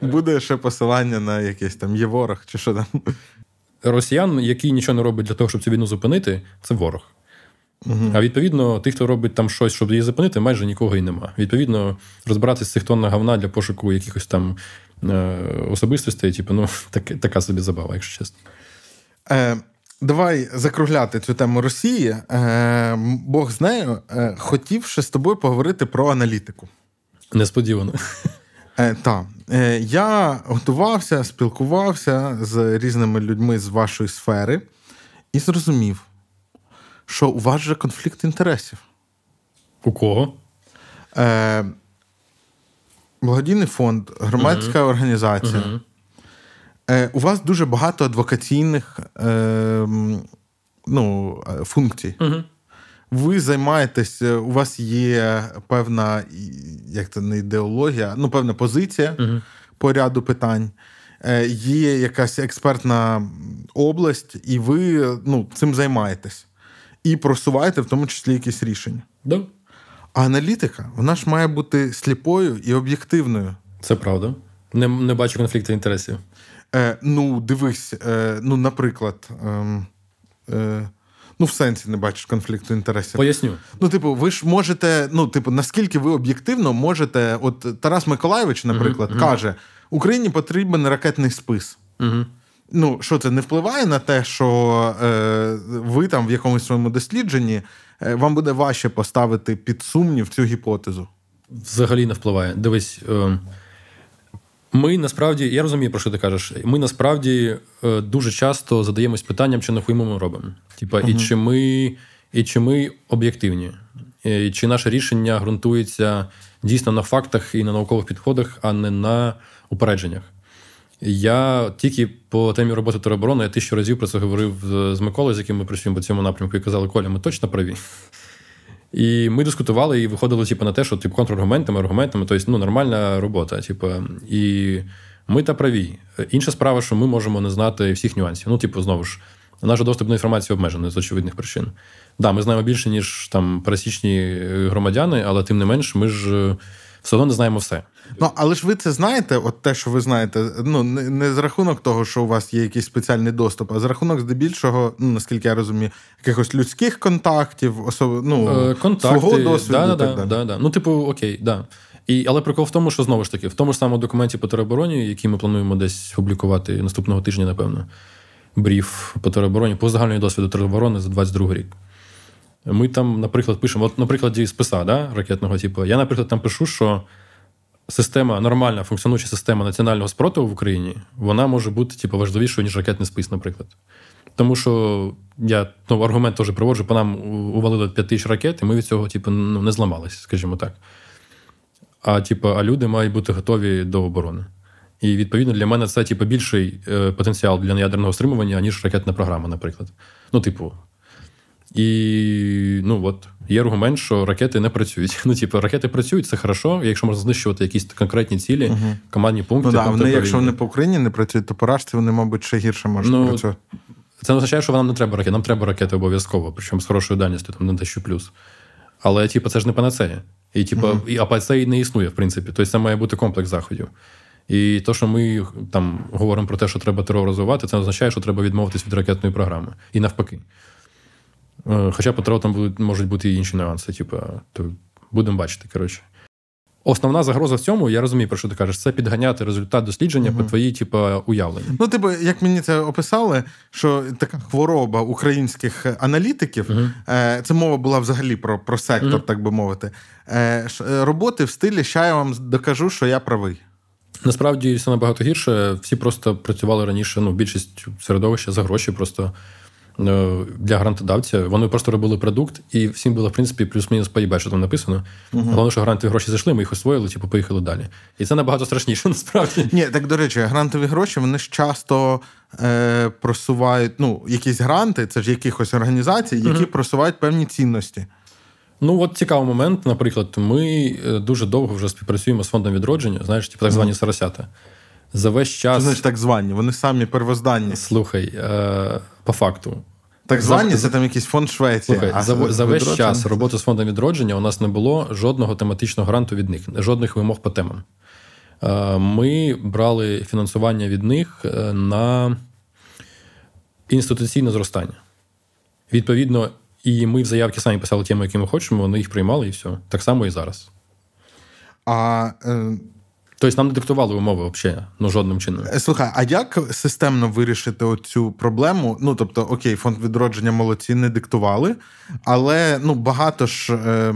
буде ще посилання на якийсь там є ворог чи що там. Росіян, які нічого не роблять для того, щоб цю війну зупинити, це ворог. Угу. А відповідно, тих, хто робить там щось, щоб її зупинити, майже нікого і нема. Відповідно, розбиратися з цих тонн говна для пошуку якихось там е, особистостей, типу, ну, так, така собі забава, якщо чесно. Е, Давай закругляти цю тему Росії. Е, Бог з нею. Е, хотів ще з тобою поговорити про аналітику. Несподівано. Е, Так. Е, я готувався, спілкувався з різними людьми з вашої сфери і зрозумів, що у вас же конфлікт інтересів. У кого? Е, Благодійний фонд, громадська організація. Е, У вас дуже багато адвокаційних е, ну, е, функцій. Ви займаєтесь, е, у вас є певна як це не ідеологія, ну, певна позиція по ряду питань. Е, Є якась експертна область, і ви ну, цим займаєтесь. І просуваєте в тому числі якісь рішення. Да. А аналітика, вона ж має бути сліпою і об'єктивною. Це правда. Не, не бачу конфлікту інтересів. Е, ну, дивись, е, ну, наприклад, ем, е, ну, в сенсі не бачиш конфлікту інтересів. Поясню. Ну, типу, ви ж можете, ну, типу, наскільки ви об'єктивно можете. От Тарас Миколайович, наприклад, каже: Україні потрібен ракетний спис. Угу. Ну, що це не впливає на те, що е, ви там в якомусь своєму дослідженні е, вам буде важче поставити під сумнів цю гіпотезу? Взагалі не впливає. Дивись, е, ми насправді, я розумію, про що ти кажеш. Ми насправді е, дуже часто задаємось питанням, чи нахуй ми робимо. Типа, і чи ми, і чи ми об'єктивні, і чи наше рішення ґрунтується дійсно на фактах і на наукових підходах, а не на упередженнях. Я тільки по темі роботи тероборони я тисячу разів про це говорив з- з Миколою, з яким ми працюємо по цьому напрямку, і казали, Коля, ми точно праві. І ми дискутували і виходили типу, на те, що типу, контраргументами, аргументами, тобто ну, нормальна робота. Типу, і ми та праві. Інша справа, що ми можемо не знати всіх нюансів. Ну, типу, знову ж, наш доступ до інформації обмежений з очевидних причин. Да, ми знаємо більше, ніж там пересічні е, громадяни, але тим не менш, ми ж е, все одно не знаємо все. Ну, але ж ви це знаєте, от те, що ви знаєте, ну не, не з рахунок того, що у вас є якийсь спеціальний доступ, а з рахунок здебільшого, ну наскільки я розумію, якихось людських контактів, особ... ну, Е, контакти, свого досвіду. Да, і так да, далі. да, да. Ну, типу, окей, да. І, але прикол в тому, що знову ж таки, в тому ж самому документі по теробороні, який ми плануємо десь публікувати наступного тижня, напевно, бріф по теробороні, по загальному досвіду тероборони за 22 рік. Ми там, наприклад, пишемо, от, на прикладі списа да, ракетного типу, я, наприклад, там пишу, що система, нормальна функціонуюча система національного спротиву в Україні, вона може бути типу, важливішою, ніж ракетний спис, наприклад. Тому що я ну, аргумент теж приводжу, по нам увалили 5 тисяч ракет, і ми від цього типу, ну, не зламалися, скажімо так. А, типу, а люди мають бути готові до оборони. І відповідно для мене це типу, більший е, потенціал для неядерного стримування, ніж ракетна програма, наприклад. Ну, типу. І ну от є аргумент, що ракети не працюють. Ну, типу, ракети працюють, це хорошо, якщо можна знищувати якісь конкретні цілі, командні пункти. Ну, да, вони, якщо вони по Україні не працюють, то по Рашці вони, мабуть, ще гірше можуть Ну, працювати. Це не означає, що нам не треба ракет. Нам треба ракети обов'язково, причому з хорошою дальністю, там на дещо плюс. Але, типу, це ж не панацея. І, типу, і, а панацеї не існує, в принципі. Тобто це має бути комплекс заходів. І то, що ми там говоримо про те, що треба терор розвивати, це не означає, що треба відмовитись від ракетної програми. І навпаки. Е, Хоча по там будуть, можуть бути і інші нюанси, типу, то будемо бачити, коротше. Основна загроза в цьому, я розумію, про що ти кажеш, це підганяти результат дослідження по твоїй, типу, уявленні. Ну, типу, як мені це описали, що така хвороба українських аналітиків, е, це мова була взагалі про, про сектор, так би мовити. Е, роботи в стилі «ща я вам докажу, що я правий. Насправді все набагато гірше. Всі просто працювали раніше. Ну, більшість середовища за гроші просто для грантодавця. Вони просто робили продукт, і всім було, в принципі, плюс-мінус поїбать, що там написано. Головне, що гранти гроші зайшли, ми їх освоїли, типу, поїхали далі. І це набагато страшніше, насправді. Ні, так до речі, грантові гроші вони ж часто е, просувають ну, якісь гранти, це ж якихось організацій, які просувають певні цінності. Ну, от цікавий момент. Наприклад, ми е, дуже довго вже співпрацюємо з фондом відродження, знаєш, типу так звані соросята. За весь Це час. значить так звані, вони самі первозданні. Слухай, е, по факту, Так звані це там якийсь фонд Швеції. Слухай, а за, за весь відродження- час роботи з фондом відродження у нас не було жодного тематичного гранту від них, жодних вимог по темам. Е, Ми брали фінансування від них е, на інституційне зростання. Відповідно, і ми в заявки самі писали теми, які ми хочемо, вони їх приймали, і все. Так само і зараз. А, е, Тобто нам не диктували умови взагалі, ну жодним чином. Е, Слухай, а як системно вирішити оцю проблему? Ну тобто, окей, фонд відродження молодці не диктували, але ну багато ж е,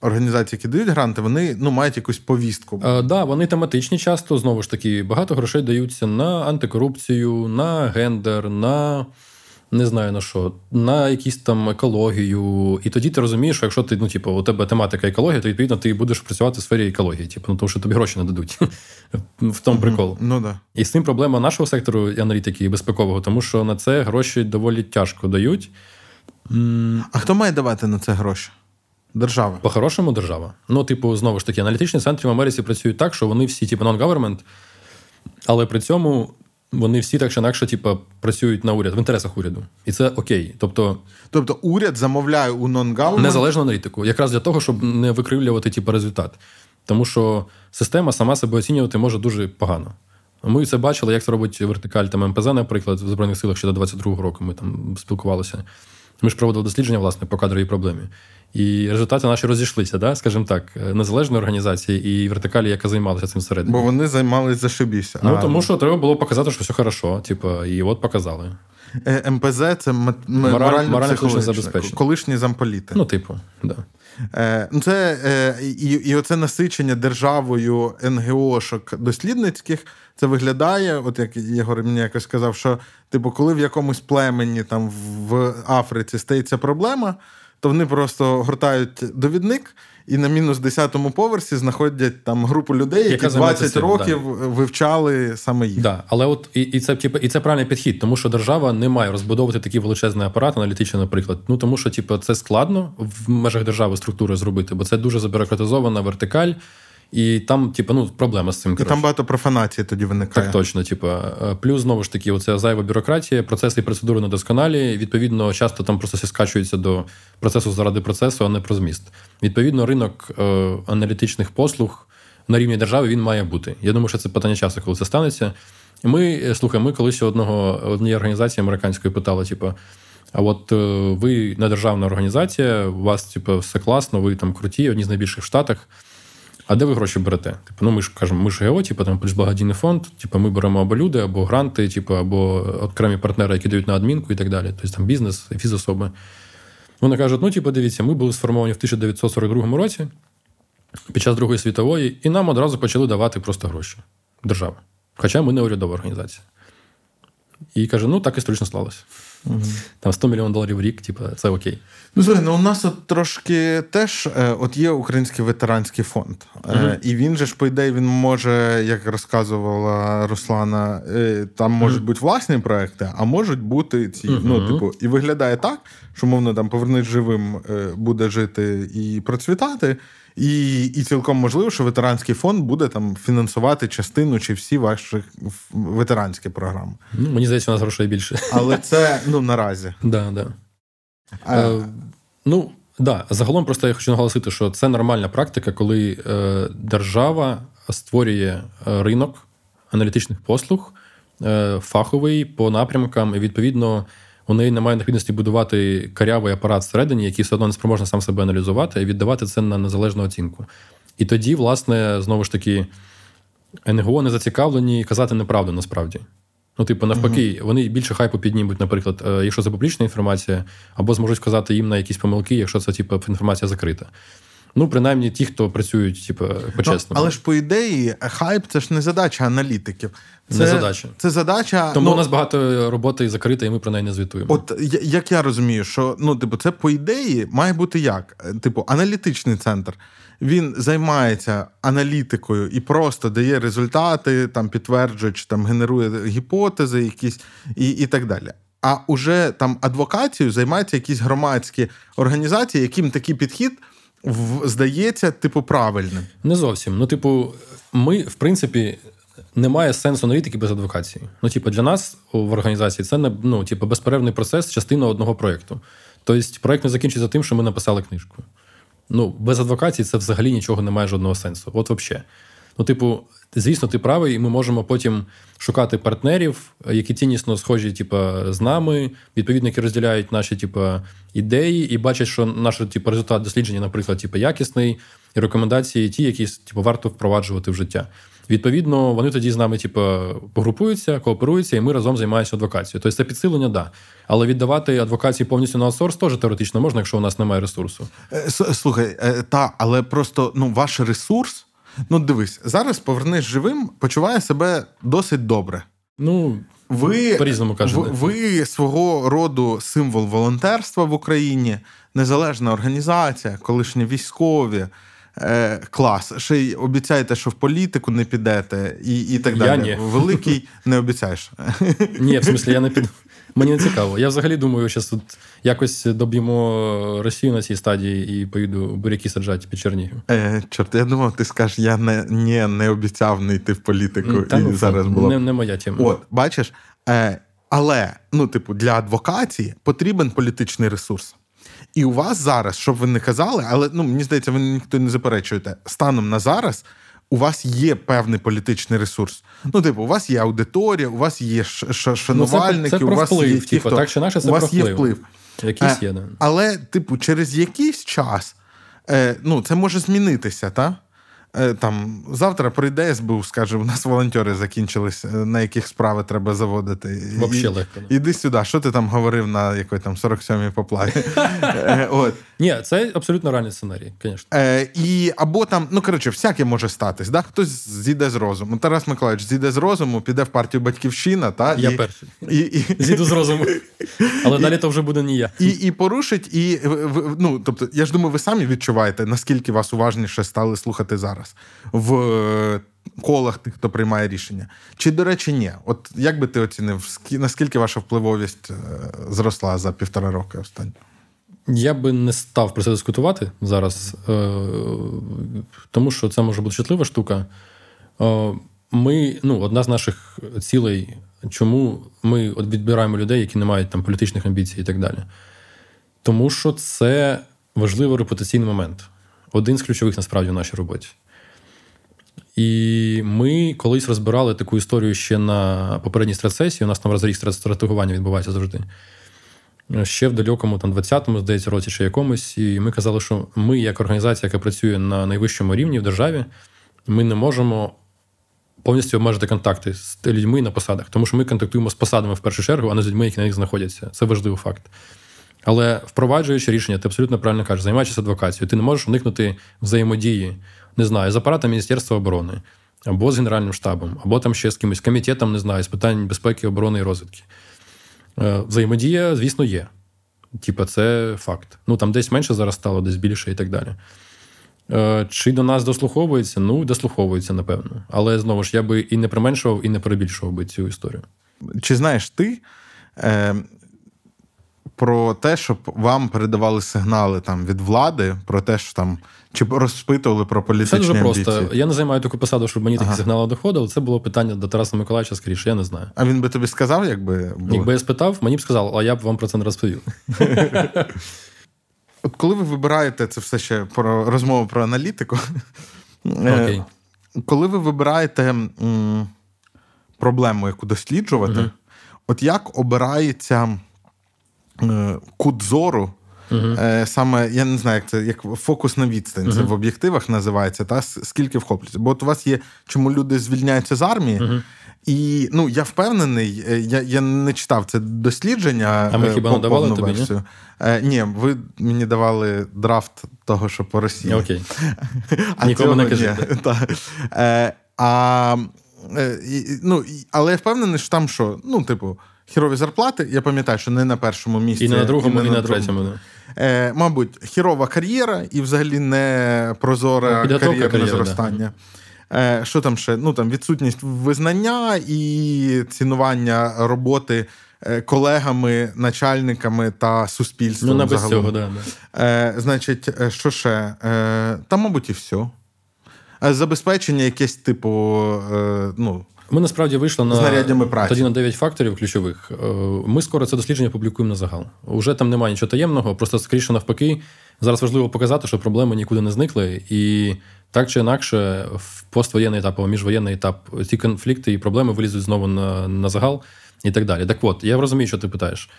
організації, які дають гранти, вони ну мають якусь повістку. Так, е, да, вони тематичні, часто знову ж таки багато грошей даються на антикорупцію, на гендер, на не знаю на що, на якісь там екологію. І тоді ти розумієш, що якщо ти, ну, типу, у тебе тематика екологія, то відповідно ти будеш працювати в сфері екології, типу, ну, тому що тобі гроші не дадуть. В тому прикол. Ну, да. І з цим проблема нашого сектору аналітики безпекового, тому що на це гроші доволі тяжко дають. А хто має давати на це гроші? Держава. По-хорошому, держава. Ну, типу, знову ж таки, аналітичні центри в Америці працюють так, що вони всі, типу, non-government, але при цьому вони всі так чи інакше, типу, працюють на уряд в інтересах уряду. І це окей. Тобто, тобто уряд замовляє у non-government? незалежну аналітику, якраз для того, щоб не викривлювати типу, результат. Тому що система сама себе оцінювати може дуже погано. Ми це бачили, як це робить вертикаль там МПЗ, наприклад, в Збройних силах ще до 22-го року ми там спілкувалися. Ми ж проводили дослідження, власне, по кадровій проблемі. І результати наші розійшлися, да? скажімо так, незалежної організації і вертикалі, яка займалася цим середньо. Бо вони займалися зашибіся. Ну, а... тому що треба було показати, що все хорошо. Типу, і от показали. Е, МПЗ це морально морально забезпечення. Колишні замполіти. Ну, типу, да. Е, ну, це, е, І і оце насичення державою НГОшок дослідницьких, це виглядає, от як Єгор мені якось сказав, що типу, коли в якомусь племені там в Африці стається проблема, то вони просто гортають довідник. І на мінус 10-му поверсі знаходять там групу людей, які 20 років да. вивчали саме їх. Да, але от і і це типу, і це правильний підхід, тому що держава не має розбудовувати такий величезний апарат, аналітичний, наприклад. Ну тому що, типу, це складно в межах держави структури зробити, бо це дуже забюрократизована вертикаль. І там, типу, ну, проблема з цим. І там багато профанації тоді виникає. Так, точно. Типу, плюс знову ж таки, оця зайва бюрократія, процеси і процедури недосконалі. Відповідно, часто там просто всі скачуються до процесу заради процесу, а не про зміст. Відповідно, ринок е, аналітичних послуг на рівні держави він має бути. Я думаю, що це питання часу, коли це станеться. Ми е, слухай, ми колись одного однієї організації американської питали, типу. А от е, ви не державна організація, у вас типу, все класно, ви там круті, одні з найбільших в Штатах. А де ви гроші берете? Типу, ну ми ж кажемо, ми ж ГО, типу, там плюс благодійний фонд, типу, ми беремо або люди, або гранти, типу, або окремі партнери, які дають на адмінку і так далі. Тобто там бізнес, фізособи. Вони кажуть: ну, типу, дивіться, ми були сформовані в 1942 році під час Другої світової, і нам одразу почали давати просто гроші. Держава. Хоча ми не урядова організація. І каже: ну так історично склалося. Угу. Там 100 мільйонів доларів в рік, типу, це окей. Ну, слухай, ну у нас от трошки теж е, от є Український ветеранський фонд. Угу. І він же ж, по ідеї, він може, як розказувала Руслана, е, там можуть бути власні проекти, а можуть бути ці. Ну, типу, і виглядає так, що мовно там повернись живим, буде жити і процвітати. І і цілком можливо, що ветеранський фонд буде там фінансувати частину чи всі ваші ветеранські програми. Ну, Мені здається, у нас грошей більше. Але це ну наразі. Да, да. А... Е, ну, да. Загалом просто я хочу наголосити, що це нормальна практика, коли е, держава створює е, ринок аналітичних послуг, е, фаховий по напрямкам, і відповідно у неї немає необхідності будувати карявий апарат всередині, який все одно не спроможний сам себе аналізувати, і віддавати це на незалежну оцінку. І тоді, власне, знову ж таки, НГО не зацікавлені казати неправду насправді. Ну, типу, навпаки, uh вони більше хайпу піднімуть, наприклад, е, якщо це публічна інформація, або зможуть вказати їм на якісь помилки, якщо це типу, інформація закрита. Ну, принаймні, ті, хто працюють, типу, по-чесному. Ну, але ж по ідеї, хайп це ж не задача аналітиків. Це не задача. Це задача. Тому ну, у нас багато роботи закрита, і ми про неї не звітуємо. От як я розумію, що ну, типу, це по ідеї має бути як? Типу, аналітичний центр. Він займається аналітикою і просто дає результати, там підтверджує, чи там генерує гіпотези, якісь і, і так далі. А уже там адвокацією займаються якісь громадські організації, яким такий підхід здається, типу, правильним. Не зовсім. Ну, типу, ми, в принципі, немає сенсу аналітики без адвокації. Ну, типу, для нас в організації це не ну, типу, безперервний процес, частина одного проєкту. Тобто, проєкт не закінчиться тим, що ми написали книжку. Ну, без адвокації це взагалі нічого не має жодного сенсу. От взагалі. Ну, типу, звісно, ти правий, і ми можемо потім шукати партнерів, які ціннісно схожі, типу, з нами, відповідно, які розділяють наші типу, ідеї, і бачать, що наш типу, результат дослідження, наприклад, типу, якісний, і рекомендації ті, які типу, варто впроваджувати в життя. Відповідно, вони тоді з нами, типу, погрупуються, кооперуються, і ми разом займаємося адвокацією. Тобто це підсилення, да. Але віддавати адвокації повністю на аутсорс теж теоретично можна, якщо у нас немає ресурсу. Е, слухай, е, та, але просто ну, ваш ресурс. Ну, дивись, зараз повернись живим, почуває себе досить добре. Ну, ви по-різному кажете. Ви, ви свого роду символ волонтерства в Україні, незалежна організація, колишні військові. Е, Клас. Ще й обіцяєте, що в політику не підете, і і так далі. Я ні. Великий не обіцяєш. Ні, в смислі, я не піду. Мені не цікаво. Я взагалі думаю, що тут якось доб'ємо Росію на цій стадії і поїду буряки саджати під Чернігів. Е, Чорт, я думав, ти скажеш, я не не, не обіцяв не йти в політику. Та, і ну, зараз було. Не, не моя тема. От, бачиш, е, але ну, типу, для адвокації потрібен політичний ресурс. І у вас зараз, щоб ви не казали, але ну мені здається, ви ніхто не заперечуєте. Станом на зараз у вас є певний політичний ресурс. Ну, типу, у вас є аудиторія, у вас є шанувальники, ну, це, це у вас вплив, є ті, типу, хто... так що наше це у вас вплив. є вплив. Якийсь є, да. Але, типу, через якийсь час е, ну, це може змінитися, так? Е, там завтра прийде СБУ, скаже, у нас волонтери закінчились, е, на яких справи треба заводити. Вообще легко. Іди сюди, що ти там говорив на якої там 47-й поплаві? Е, от. Ні, це абсолютно реальний сценарій, звісно. І або там, ну коротше, всяке може статись. Да? Хтось зійде з розуму. Тарас Миколаївич зійде з розуму, піде в партію Батьківщина. Та, Я і, перший. І, і... Зійду з розуму. Але і, далі то вже буде не я. І і порушить, і ну, тобто, я ж думаю, ви самі відчуваєте, наскільки вас уважніше стали слухати зараз зараз в е, колах тих, хто приймає рішення. Чи, до речі, ні? От як би ти оцінив, наскільки ваша впливовість е, зросла за півтора роки останні? Я би не став про це дискутувати зараз, е, тому що це може бути чутлива штука. Ми, ну, одна з наших цілей, чому ми відбираємо людей, які не мають там політичних амбіцій і так далі. Тому що це важливий репутаційний момент. Один з ключових насправді в нашій роботі. І ми колись розбирали таку історію ще на попередній стратсесії. У нас там розріг стратегування відбувається завжди. Ще в далекому, там, 20-му, здається, році чи якомусь. І ми казали, що ми, як організація, яка працює на найвищому рівні в державі, ми не можемо повністю обмежити контакти з людьми на посадах, тому що ми контактуємо з посадами в першу чергу, а не з людьми, які на них знаходяться. Це важливий факт. Але впроваджуючи рішення, ти абсолютно правильно кажеш, займаючись адвокацією, ти не можеш уникнути взаємодії не знаю, з апаратом Міністерства оборони, або з Генеральним штабом, або там ще з кимось комітетом, не знаю, з питань безпеки, оборони і розвідки. Е, взаємодія, звісно, є. Типа, це факт. Ну там десь менше зараз стало, десь більше і так далі. Е, чи до нас дослуховується? Ну, дослуховується, напевно. Але знову ж я би і не применшував, і не перебільшував би цю історію. Чи знаєш ти е, про те, щоб вам передавали сигнали там від влади, про те, що там чи розпитували про політичні Це дуже амбіції? просто. Я не займаю таку посаду, щоб мені такі сигнали доходили. Це було питання до Тараса Миколаївича скоріше, я не знаю. А він би тобі сказав, якби було? Якби я спитав, мені б сказав, а я б вам про це не розповів. От коли ви вибираєте це все ще про розмову про аналітику, Окей. коли ви вибираєте м, проблему, яку досліджувати, от як обирається е, кут зору Uh-huh. Саме я не знаю, як це як фокус на відстань. Uh-huh. Це в об'єктивах називається, та скільки вхоплюється. Бо от у вас є, чому люди звільняються з армії, uh-huh. і ну я впевнений, е, я я не читав це дослідження. А ми хіба не давали тобі, версію. Ні? ні, ви мені давали драфт того, що по Росії. Окей. А Нікому не кажи. А, ну, Але я впевнений, що там що, ну, типу. Хірові зарплати, я пам'ятаю, що не на першому місці. І не на другому, і, не і на, на третьому. Да. Е, Мабуть, хірова кар'єра і взагалі не прозоре кар'єрне кар'єра, зростання. Да. Е, Що там ще? Ну там Відсутність визнання і цінування роботи е, колегами, начальниками та суспільством. Ну, не без цього, да, да. Е, Значить, е, що ще? Е, Та, мабуть, і все. Забезпечення якесь, типу, е, ну. Ми насправді вийшли на праці. тоді на 9 факторів ключових. Е, ми скоро це дослідження публікуємо на загал. Уже там немає нічого таємного, просто скоріше навпаки. Зараз важливо показати, що проблеми нікуди не зникли, і так чи інакше, в поствоєнний етап або міжвоєнний етап ці конфлікти і проблеми вилізуть знову на на загал і так далі. Так от, я розумію, що ти питаєш.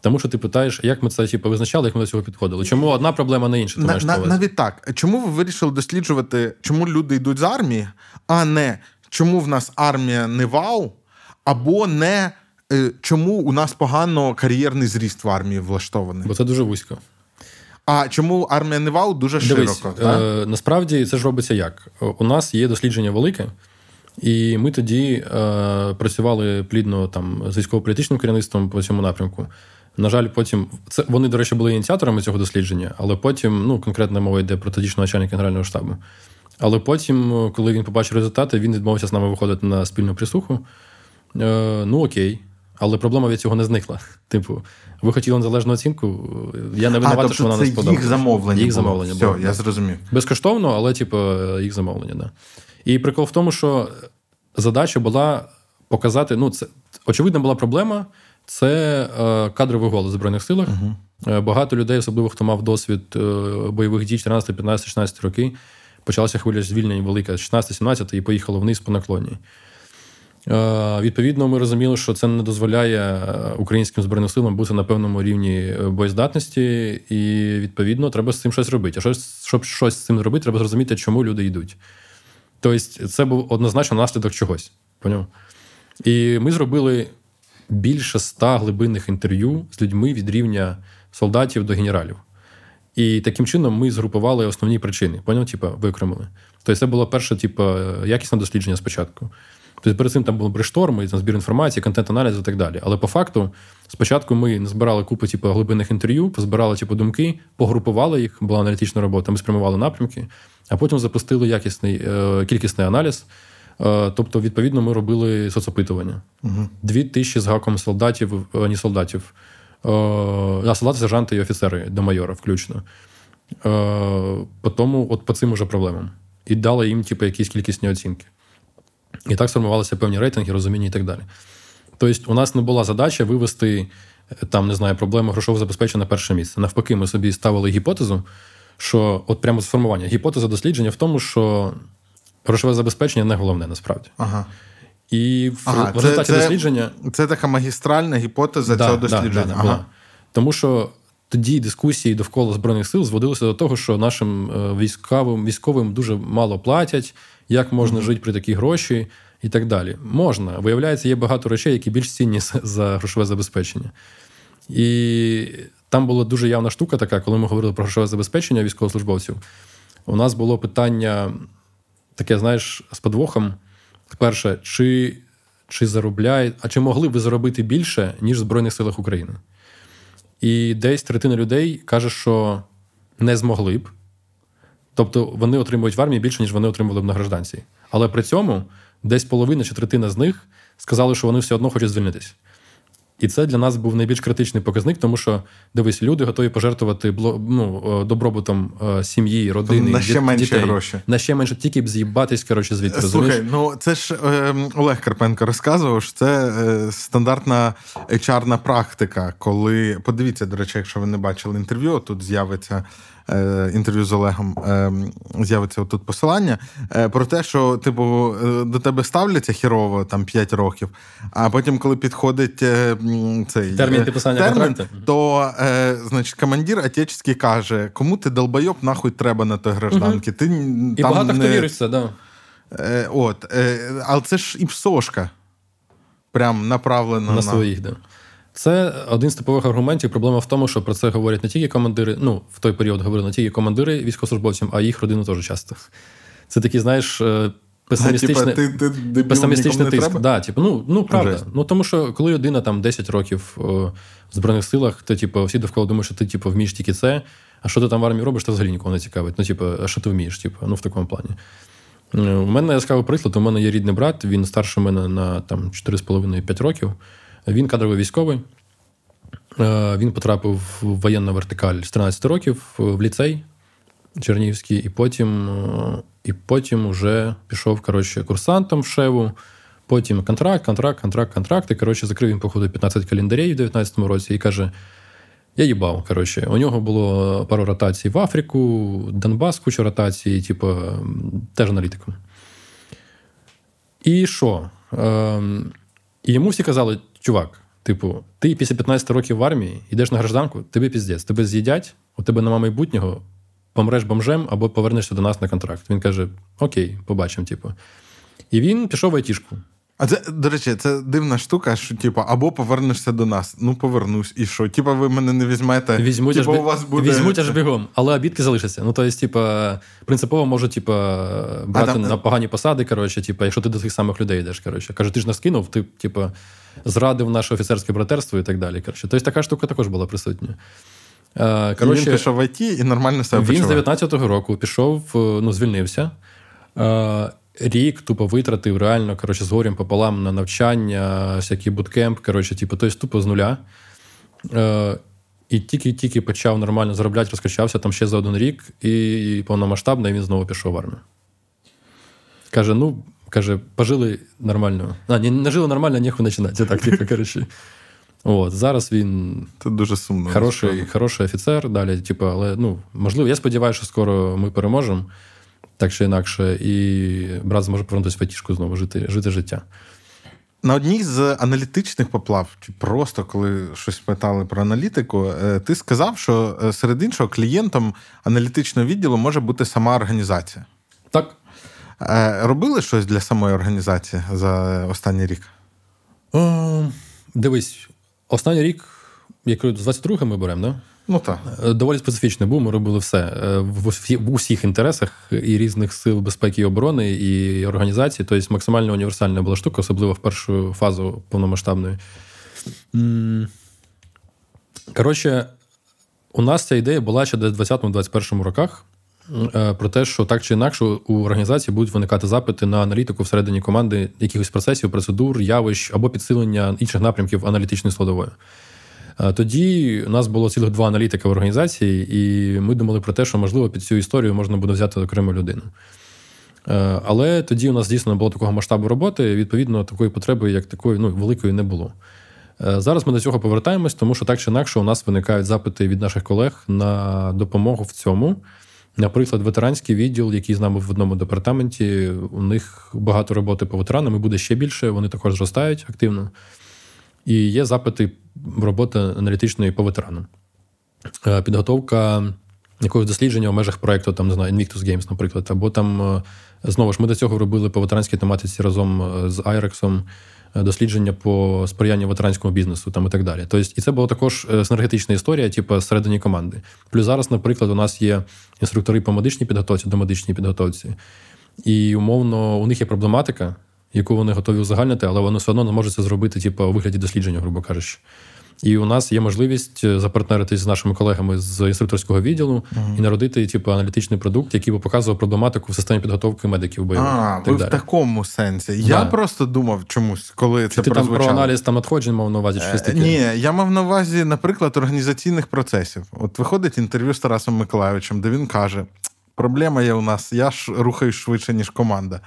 Тому що ти питаєш, як ми це типу, визначали, як ми до цього підходили. Чому одна проблема не інша? На, на, навіть так. Чому ви вирішили досліджувати, чому люди йдуть з армії, а не чому в нас армія не вау, або не е, чому у нас погано кар'єрний зріст в армії влаштований. Бо це дуже вузько. А чому армія не вау дуже Дивись, широко? Е, насправді це ж робиться як? У нас є дослідження велике, і ми тоді е, працювали плідно там з військово-політичним керівництвом по цьому напрямку. На жаль, потім це вони, до речі, були ініціаторами цього дослідження, але потім, ну, конкретна мова йде про тодішнього начальника Генерального штабу. Але потім, коли він побачив результати, він відмовився з нами виходити на спільну прислуху. Е, Ну окей. Але проблема від цього не зникла. Типу, ви хотіли незалежну оцінку. Я не винуватий, тобто що вона це не сподобалася. Їх замовлення. Їх було. замовлення Все, було. я зрозумів. Безкоштовно, але, типу, їх замовлення, да. І прикол в тому, що задача була показати: ну, це очевидна була проблема. Це е, кадровий голос в Збройних силах. Uh-huh. Багато людей, особливо хто мав досвід е, бойових дій 14, 15, 16 роки, почалася хвиля звільнень велика з 16-17 і поїхало вниз по наклоні. Е, відповідно, ми розуміли, що це не дозволяє українським збройним силам бути на певному рівні боєздатності, і відповідно треба з цим щось робити. А щоб щось з цим робити, треба зрозуміти, чому люди йдуть. Тобто, це був однозначно наслідок чогось. Поняв? І ми зробили більше ста глибинних інтерв'ю з людьми від рівня солдатів до генералів. І таким чином ми згрупували основні причини. Поняв, типу, виокремили. Тобто, це було перше, типу, якісне дослідження спочатку. Тобто перед цим там був брешторм, там збір інформації, контент-аналіз і так далі. Але по факту, спочатку ми збирали купу типу, глибинних інтерв'ю, позбирали типу, думки, погрупували їх, була аналітична робота, ми спрямували напрямки, а потім запустили якісний е, кількісний аналіз. Е, тобто, відповідно, ми робили соцопитування. Угу. Дві тисячі з гаком солдатів, е, не солдатів, е, а солдати, сержанти і офіцери до майора включно. Е, по тому, от по цим уже проблемам. І дали їм, типу, якісь кількісні оцінки. І так сформувалися певні рейтинги, розуміння і так далі. Тобто, у нас не була задача вивести там, не знаю, проблему грошового забезпечення на перше місце. Навпаки, ми собі ставили гіпотезу, що от прямо з формування. Гіпотеза дослідження в тому, що грошове забезпечення не головне насправді. Ага. І в, ага, в результаті це, дослідження. Це така магістральна гіпотеза да, цього дослідження. Да, да, ага. Тому що тоді дискусії довкола Збройних сил зводилися до того, що нашим військовим військовим дуже мало платять, як можна mm-hmm. жити при такі гроші і так далі. Можна. Виявляється, є багато речей, які більш цінні за грошове забезпечення. І там була дуже явна штука така, коли ми говорили про грошове забезпечення військовослужбовців. У нас було питання таке, знаєш, з подвохом. Перше, чи чи заробляє, а чи могли ви заробити більше, ніж в Збройних силах України? І десь третина людей каже, що не змогли б. Тобто вони отримують в армії більше, ніж вони отримували б на гражданці. Але при цьому десь половина чи третина з них сказали, що вони все одно хочуть звільнитись. І це для нас був найбільш критичний показник, тому що дивись, люди готові пожертвувати ну, добробутом сім'ї, родини, на ще діт, менше гроші. На ще менше тільки б з'їбатись, коротше, звідти. Слухай, розумієш? ну це ж е, Олег Карпенко розказував, що це е, стандартна HR-на практика, коли подивіться, до речі, якщо ви не бачили інтерв'ю, тут з'явиться. Інтерв'ю з Олегом з'явиться тут посилання про те, що типу до тебе ставляться хірово там 5 років, а потім, коли підходить цей термін підписання термін, то значить командир отеческий каже, кому ти долбойоб нахуй треба на той гражданки. Угу. Ти і там багато не... хто вірить це, да. От, але це ж і псошка. Прям направлена на, на своїх, да. Це один з типових аргументів. Проблема в тому, що про це говорять не тільки командири, ну, в той період говорили не тільки командири військовослужбовцям, а їх родину теж часто. Це такий, знаєш, песимістичний, а, типа, ти, ти, песимістичний тиск. Да, типу, ну, ну, правда. Жесть. Ну, тому що коли людина там 10 років в Збройних силах, то типу, всі довкола думають, що ти типу, вмієш тільки це, а що ти там в армії робиш, то взагалі нікого не цікавить. Ну, типу, а що ти вмієш? Типу, ну, в такому плані. У мене яскравий приклад, у мене є рідний брат, він старший мене на там, 4,5-5 років. Він кадровий військовий. Він потрапив в воєнну вертикаль з 13 років в ліцей Чернігівський, і потім і потім вже пішов коротше, курсантом в Шеву. Потім контракт, контракт, контракт, контракт. І коротше, закрив він, походу, 15 календарів у 19-му році і каже: Я їбав. коротше. У нього було пару ротацій в Африку, Донбас, куча ротацій, типу, теж аналітиком. І що? Ем, і йому всі казали, чувак. Типу, ти після 15 років в армії йдеш на гражданку, тобі піздець, тебе з'їдять, у тебе нема майбутнього, помреш бомжем або повернешся до нас на контракт. Він каже: Окей, побачимо, типу. І він пішов в айтішку. А це, до речі, це дивна штука, що типу, або повернешся до нас. Ну, повернусь, і що? Типа, ви мене не візьмете, візьмуть типу, аж, у вас буде... візьмуть аж бігом, але обідки залишаться. Ну, тобто, типа, принципово можуть, типа, брати там... на погані посади, коротше, типа, якщо ти до тих самих людей йдеш. Коротше. Каже, ти ж нас кинув, ти, типа, зрадив наше офіцерське братерство і так далі. Коротше. Тобто така штука також була присутня. Коротше, він пішов в ІТ і нормально себе Він почуває. з 19-го року пішов, ну, звільнився рік тупо витратив реально коротше, з горем пополам на навчання, всякий буткемп. Коротше, типу, тобто тупо з нуля. Е, І тільки-тільки почав нормально заробляти, розкачався там ще за один рік, і повномасштабно і він знову пішов в армію. Каже: ну, каже, пожили нормально. А, не, не жили нормально, ніхуй починати. Так, типу, коротше. От, Зараз він Це дуже сумно. Хороший хороший офіцер, далі, типу, але ну, можливо, я сподіваюся, що скоро ми переможемо так чи інакше, і брат зможе повернутися в Атішку знову жити жити життя. На одній з аналітичних поплав, чи просто коли щось питали про аналітику, е, ти сказав, що е, серед іншого клієнтом аналітичного відділу може бути сама організація. Так. Е, робили щось для самої організації за останній рік? О, Дивись, останній рік, як з 22 ми беремо, да? Ну так. Е, доволі специфічний був. Ми робили все е, в усіх інтересах і різних сил безпеки і оборони і організацій. Тобто максимально універсальна була штука, особливо в першу фазу повномасштабної. Коротше, у нас ця ідея була ще десь в 20-21 роках. Е, про те, що так чи інакше у організації будуть виникати запити на аналітику всередині команди якихось процесів, процедур, явищ або підсилення інших напрямків аналітичної складової. Тоді у нас було цілих два аналітика в організації, і ми думали про те, що, можливо, під цю історію можна буде взяти окрему людину. Е, але тоді у нас дійсно не було такого масштабу роботи, і, відповідно, такої потреби, як такої, ну, великої не було. Е, зараз ми до цього повертаємось, тому що так чи інакше у нас виникають запити від наших колег на допомогу в цьому. Наприклад, ветеранський відділ, який з нами в одному департаменті, у них багато роботи по ветеранам і буде ще більше. Вони також зростають активно. І є запити роботи аналітичної по ветеранам. Е, підготовка якогось дослідження в межах проєкту, там, не знаю, Invictus Games, наприклад, або там, е, знову ж, ми до цього робили по ветеранській тематиці разом е, з Айрексом. Дослідження по сприянню ветеранському бізнесу там і так далі. Тобто, і це була також синергетична історія, типу, всередині команди. Плюс зараз, наприклад, у нас є інструктори по медичній підготовці, до медичній підготовці, і умовно у них є проблематика, яку вони готові узагальнити, але вони все одно не можуть це зробити, типу, у вигляді дослідження, грубо кажучи. І у нас є можливість е, запартнеритись з нашими колегами з інструкторського відділу uh-huh. і народити типу, аналітичний продукт, який би показував проблематику в системі підготовки медиків бойових. А, ви далі. в такому сенсі. Да. Я просто думав чомусь, коли це ти прозвучало. там про аналіз там надходжень мав на увазі щось таке? Ні, я мав на увазі, наприклад, організаційних процесів. От виходить інтерв'ю з Тарасом Миколаївичем, де він каже: проблема є у нас, я ж рухаюсь швидше, ніж команда.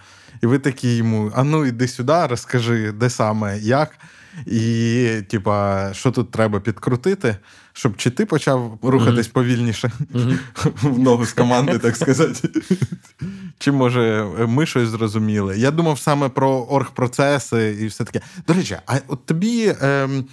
І ви такі йому: а ну іди сюди, розкажи, де саме, як. І, типа, що тут треба підкрутити, щоб чи ти почав рухатись mm-hmm. повільніше mm-hmm. в ногу з команди, так сказати. Чи може ми щось зрозуміли? Я думав саме про оргпроцеси і все таке. До речі, а от тобі. Ем,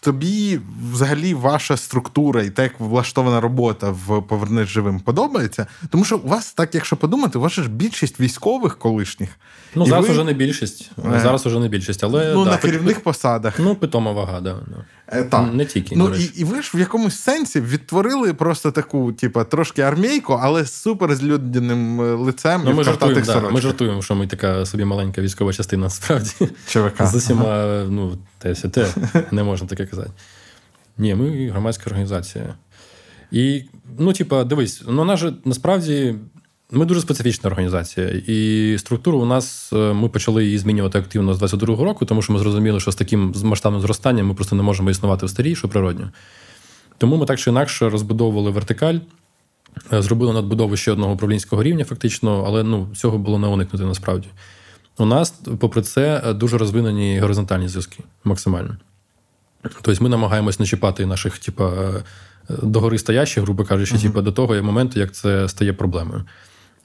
тобі взагалі ваша структура і те, як влаштована робота в «Повернись живим подобається. Тому що у вас, так якщо подумати, у вас ж більшість військових колишніх. Ну, зараз ви... вже не більшість. Е. Зараз вже не більшість. але Ну, да, на керівних пи... посадах. Ну, питома вага, да. Так. Не тільки. Ну, і і ви ж в якомусь сенсі відтворили просто таку, типу, трошки армійку, але з супер злюдненим лицем. Ну, Ми жартуємо, да, ми жартуємо, що ми така собі маленька військова частина, насправді. ЧВК. З усіма, ну, те, те, не можна таке казати. Ні, ми громадська організація. І, ну, типа, дивись, ну, вона ж насправді. Ми дуже специфічна організація, і структуру у нас е, ми почали її змінювати активно з 22-го року, тому що ми зрозуміли, що з таким масштабним зростанням ми просто не можемо існувати в старій, що природньо. Тому ми так чи інакше розбудовували вертикаль, е, зробили надбудову ще одного управлінського рівня, фактично, але ну, цього було не уникнути насправді. У нас, попри це, дуже розвинені горизонтальні зв'язки максимально. Тобто ми намагаємось не чіпати наших, типа, догори стоящих, грубо кажучи, uh-huh. типу, до того моменту, як це стає проблемою.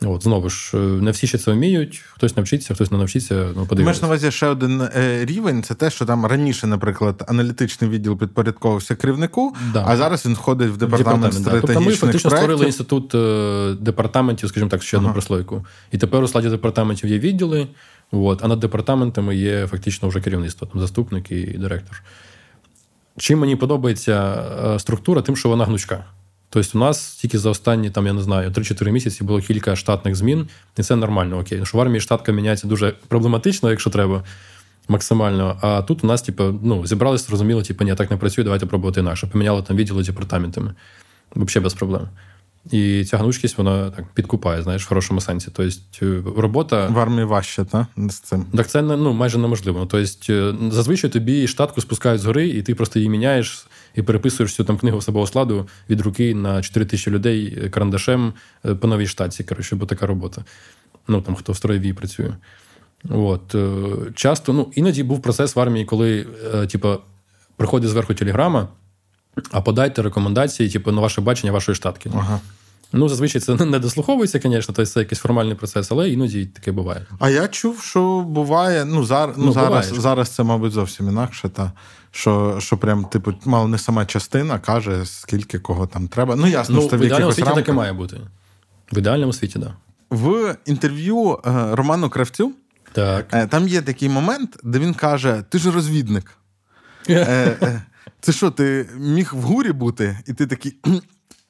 От, Знову ж, не всі ще це вміють, хтось навчиться, хтось не навчиться. Ну, Маєш на увазі ще один е, рівень це те, що там раніше, наприклад, аналітичний відділ підпорядковувався керівнику, да. а зараз він входить в департамент, департамент стратегічних да. Тобто ми фактично проєктів. створили інститут е, департаментів, скажімо так, ще одну ага. прослойку. І тепер у складі департаментів є відділи, от, а над департаментами є фактично вже керівництво, там заступник і директор. Чим мені подобається е, структура, тим, що вона гнучка. Тобто, у нас тільки за останні там, я не знаю, 3-4 місяці було кілька штатних змін, і це нормально. Окей. Що в армії штатка міняється дуже проблематично, якщо треба, максимально. А тут у нас, типу, ну, зібралися, зрозуміло, типу, ні, так не працює, давайте пробувати інакше. Поміняли там відділи департаментами. Взагалі без проблем. І ця гнучкість вона так підкупає, знаєш, в хорошому сенсі. Тобто робота в армії важче, та з цим так це ну майже неможливо. Тобто, зазвичай тобі штатку спускають згори, і ти просто її міняєш і переписуєш всю там книгу особового складу від руки на 4 тисячі людей карандашем е, по новій штатці. Коротше, бо така робота. Ну там хто в строєвій працює. От е, часто, ну іноді був процес в армії, коли, е, типу, приходить зверху телеграма а подайте рекомендації, типу, на ваше бачення вашої штатки. Ага. Ну, зазвичай це не дослуховується, звісно, тобто це якийсь формальний процес, але іноді таке буває. А я чув, що буває. Ну, зар, ну, ну зараз зараз це, мабуть, зовсім інакше. Та, Що що прям, типу, мало не сама частина каже, скільки кого там треба. Ну, ясно, ну, що в ідеальному світі таке має бути. В ідеальному світі, так. Да. В інтерв'ю е, Роману Кравцю так. Е, там є такий момент, де він каже: Ти ж розвідник. Е, це що, ти міг в гурі бути, і ти такий.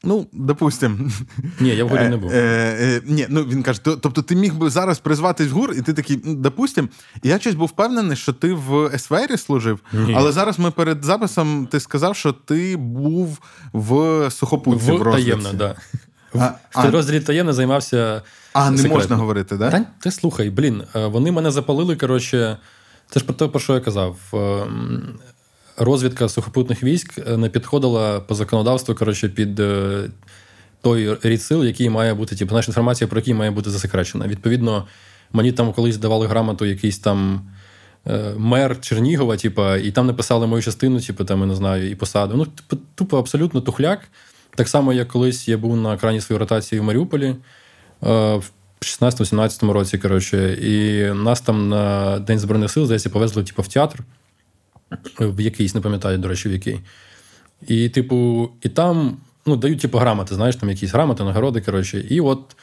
Ну, допустим. Ні, я в гурі не був. Е, е, Ні, ну він каже: тобто ти міг би зараз призватись в гур, і ти такий, допустим. Я щось був впевнений, що ти в СВРі служив, Ні. але зараз ми перед записом ти сказав, що ти був в сухопутці в, в. Таємно, да. А, в підрозділі таємно займався. А, не секретно. можна говорити, да? Та ти слухай, блін, е, вони мене запалили. Коротше, це ж про те, про що я казав. Розвідка сухопутних військ е, не підходила по законодавству коротше, під е, той рід сил, який має бути, типу, наша інформація, про який має бути засекречена. Відповідно, мені там колись давали грамоту якийсь там. Е, мер Чернігова, типу, і там написали мою частину, типу, там, я не знаю, і посаду. Ну, типу, тупо абсолютно тухляк. Так само, як колись я був на крайній своїй ротації в Маріуполі в 16-17 році. коротше, І нас там на День Збройних сил, здається, повезли типу, в театр в якийсь, не пам'ятаю, до речі, в який. І, типу, і там ну, дають типу, грамоти, знаєш, там якісь грамоти, нагороди. коротше. І от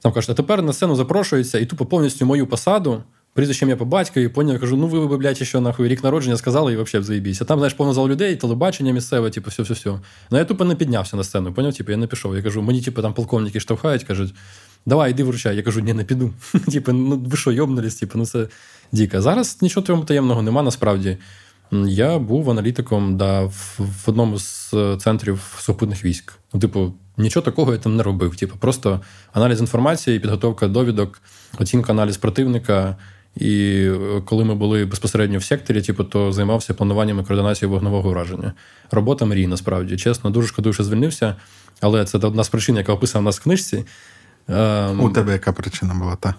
там кажуть, а тепер на сцену запрошується, і тупо повністю мою посаду. Прізвищем я по батькові, поняв, кажу, ну ви, блядь, що нахуй рік народження сказали і взагалі заїбісь. А там, знаєш, повно зал людей, телебачення місцеве, типу, все, все, все. Ну я тупо не піднявся на сцену, поняв, типу, я не пішов. Я кажу, мені, типу, там полковники штовхають, кажуть, давай, йди вручай. Я кажу, ні, не піду. Типу, ну ви що, йобнулись, типу, ну це діка. Зараз нічого таємного нема, насправді. Я був аналітиком да, в, одному з е, центрів сухопутних військ. Ну, типу, нічого такого я там не робив. Типу, просто аналіз інформації, підготовка довідок, оцінка аналіз противника. І е, коли ми були безпосередньо в секторі, типу, то займався плануванням і координацією вогневого ураження. Робота мрій, насправді. Чесно, дуже шкодую, що звільнився, але це одна з причин, яка описана в нас в книжці. Ем, У тебе яка причина була, та?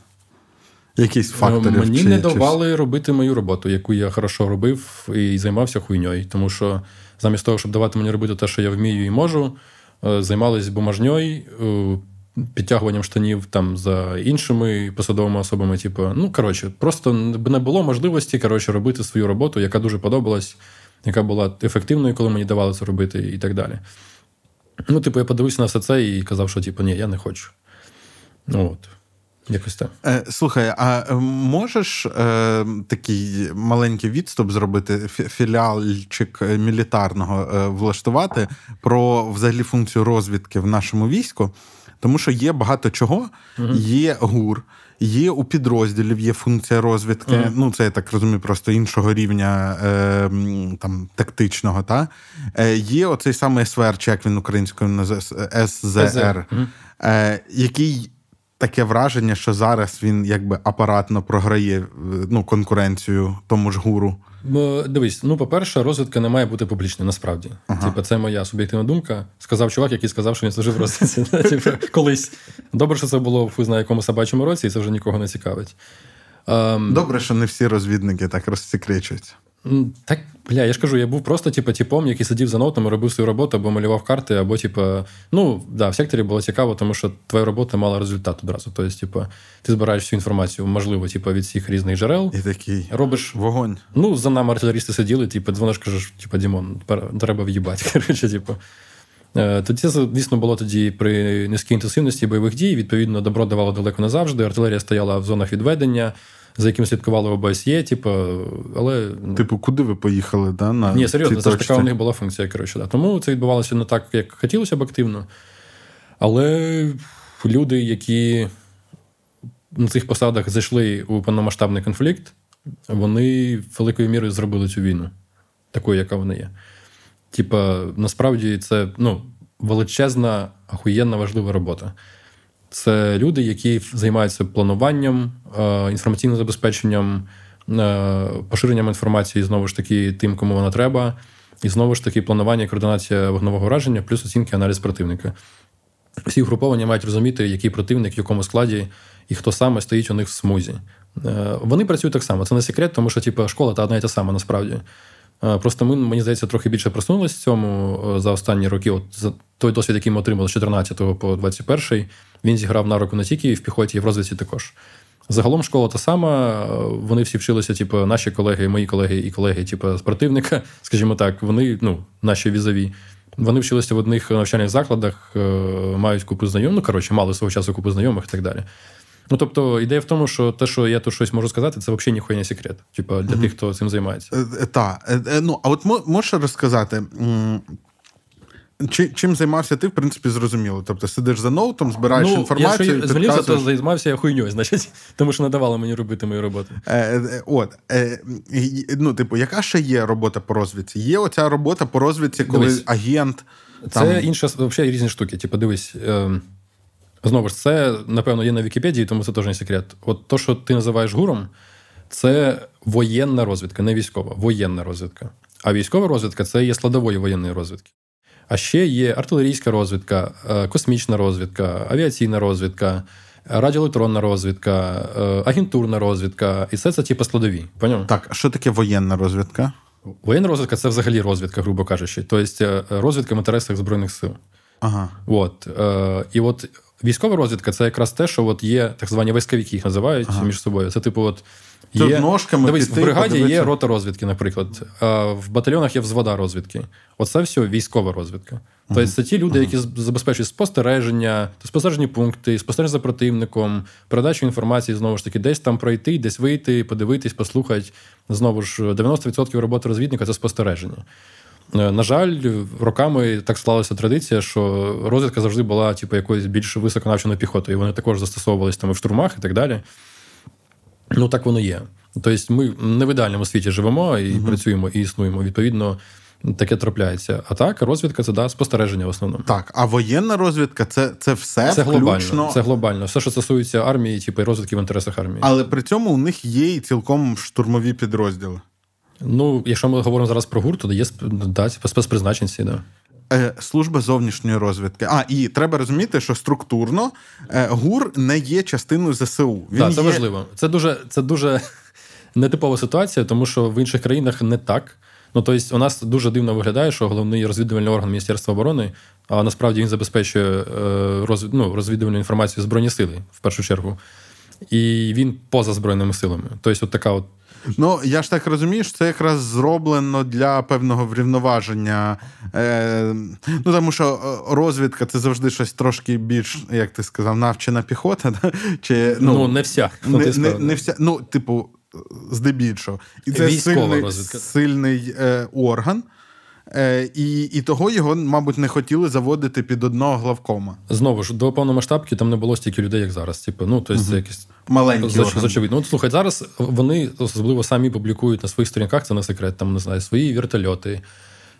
Якісь фактори. Мені не давали чи... робити мою роботу, яку я хорошо робив і займався хуйньою. Тому що замість того, щоб давати мені робити те, що я вмію і можу, е, займалися бумажньою, е, підтягуванням штанів там за іншими посадовими особами. Типу, ну коротше, просто не було можливості коротше, робити свою роботу, яка дуже подобалась, яка була ефективною, коли мені давали це робити, і так далі. Ну, типу, я подивився на все це і казав, що типу, ні, я не хочу. Ну, от. Якось так. Е, Слухай, а е, можеш е, такий маленький відступ зробити, філіалчик е, мілітарного е, влаштувати про взагалі функцію розвідки в нашому війську? Тому що є багато чого, угу. є ГУР, є у підрозділів є функція розвідки. Угу. Ну, це я так розумію, просто іншого рівня е, там тактичного. Та? Е, Є оцей самий СВР, чи як він українською називає СЗР, угу. е, який таке враження, що зараз він якби апаратно програє ну, конкуренцію тому ж гуру. Бо дивись, ну по-перше, розвідка не має бути публічною, насправді. Ага. Типу, це моя суб'єктивна думка. Сказав чувак, який сказав, що він служив в розвідці. Типу, колись. Добре, що це було в якому собачому році, і це вже нікого не цікавить. Ем, Добре, що не всі розвідники так розсекречуються. Так, бля, я ж кажу, я був просто типу, типом, який сидів за ноутами, робив свою роботу або малював карти, або, типу, ну, да, в секторі було цікаво, тому що твоя робота мала результат одразу. Тобто, типу, ти збираєш всю інформацію, можливо, типу, від всіх різних джерел. І такий робиш вогонь. Ну, за нами артилерісти сиділи, типу, дзвониш, кажеш, типу, Дімон, треба в'їбати. Коротше, типу. Е, тоді, звісно, було тоді при низькій інтенсивності бойових дій. Відповідно, добро давало далеко не завжди. Артилерія стояла в зонах відведення за яким слідкували ОБСЄ, типу, але. Ну, типу, куди ви поїхали? да, на Ні, серйозно, це ж така у них була функція. коротше. Да. Тому це відбувалося не так, як хотілося б активно. Але люди, які на цих посадах зайшли у повномасштабний конфлікт, вони великою мірою зробили цю війну, такою, яка вона є. Типа, насправді, це ну, величезна, ахуєнна важлива робота. Це люди, які займаються плануванням, е, інформаційним забезпеченням, е, поширенням інформації знову ж таки тим, кому вона треба, і знову ж таки планування і координація вогнового враження, плюс оцінки аналіз противника. Всі угруповання мають розуміти, який противник, в якому складі і хто саме стоїть у них в смузі. Е, вони працюють так само. Це не секрет, тому що типу, школа та одна і та сама насправді. Просто ми, мені здається, трохи більше просунулися в цьому за останні роки. От за той досвід, який ми отримали з 14 по 21 він зіграв на руку не тільки в піхоті, і в розвідці також. Загалом школа та сама, вони всі вчилися, типу, наші колеги, мої колеги і колеги, типу, з противника, скажімо так, вони, ну, наші візові. Вони вчилися в одних навчальних закладах, е, мають купу знайомих, ну, коротше, мали свого часу купу знайомих і так далі. Ну, тобто, ідея в тому, що те, що я тут щось можу сказати, це взагалі ніхуя не секрет. Типа для тих, хто цим займається. Е, е, так. Ну, а от можеш розказати, чи, Чим займався ти, в принципі, зрозуміло. Тобто сидиш за ноутом, збираєш ну, інформацію. Якщо звільнився, то займався я хуйньою, значить, тому що надавали мені робити мою роботу. Е, е, От, е, ну, типу, яка ще є робота по розвідці? Є оця робота по розвідці, коли дивись, агент. Це інша взагалі різні штуки. Типу, дивись. Е, Знову ж, це, напевно, є на Вікіпедії, тому це теж не секрет. От то, що ти називаєш гуром, це воєнна розвідка, не військова, воєнна розвідка. А військова розвідка це є складовою воєнної розвідки. А ще є артилерійська розвідка, е, космічна розвідка, авіаційна розвідка, радіоелектронна розвідка, е, агентурна розвідка. І все це типу складові. Поняв? Так, а що таке воєнна розвідка? Воєнна розвідка це взагалі розвідка, грубо кажучи. Тобто е, розвідка в інтересах Збройних сил. Ага. От. І от військова розвідка це якраз те, що от є так звані військовики, їх називають ага. між собою. Це типу, от Є, ножками Дивись, піти, в бригаді подивитися. є рота розвідки, наприклад. А в батальйонах є взвода розвідки. Оце все військова розвідка. Тобто це ті люди, які забезпечують спостереження, спостережні пункти, спостереження за противником, передачу інформації, знову ж таки, десь там пройти, десь вийти, подивитись, послухати. Знову ж, 90% роботи розвідника це спостереження. Е, на жаль, роками так склалася традиція, що розвідка завжди була типу, якоюсь більш високонавченою піхотою. І вони також застосовувалися там в штурмах і так далі. Ну так воно є. Тобто, ми не в ідеальному світі живемо і угу. працюємо і існуємо. Відповідно, таке трапляється. А так, розвідка це да, спостереження в основному. Так, а воєнна розвідка це це все це включно... глобально. Це глобально. Все, що стосується армії, типу, розвідки в інтересах армії. Але при цьому у них є і цілком штурмові підрозділи. Ну, якщо ми говоримо зараз про гурт, то є да, спецпризначенці, да. Е, служба зовнішньої розвідки. А, і треба розуміти, що структурно е, ГУР не є частиною ЗСУ. Він Так, це є... важливо. Це дуже це дуже нетипова ситуація, тому що в інших країнах не так. Ну, тобто, у нас дуже дивно виглядає, що головний розвідувальний орган Міністерства оборони, а насправді він забезпечує е, розвід, ну, розвідувальну інформацію Збройні сили в першу чергу. І він поза збройними силами. Тобто, от така от Ну, я ж так розумію, що це якраз зроблено для певного врівноваження. Е, Ну, тому що е, розвідка це завжди щось трошки більш, як ти сказав, навчена піхота. Да? Чи, Ну, ну не вся. Не, не, не вся. Ну, типу, здебільшого. І це сильний, сильний е, орган. Е, І і того його, мабуть, не хотіли заводити під одного главкома. Знову ж до повномасштабки там не було стільки людей, як зараз. Типу, ну, тобто, угу. це якісь маленькі. З, очевидно. Ну, слухай, зараз вони особливо самі публікують на своїх сторінках, це не секрет, там не знаю, свої вертольоти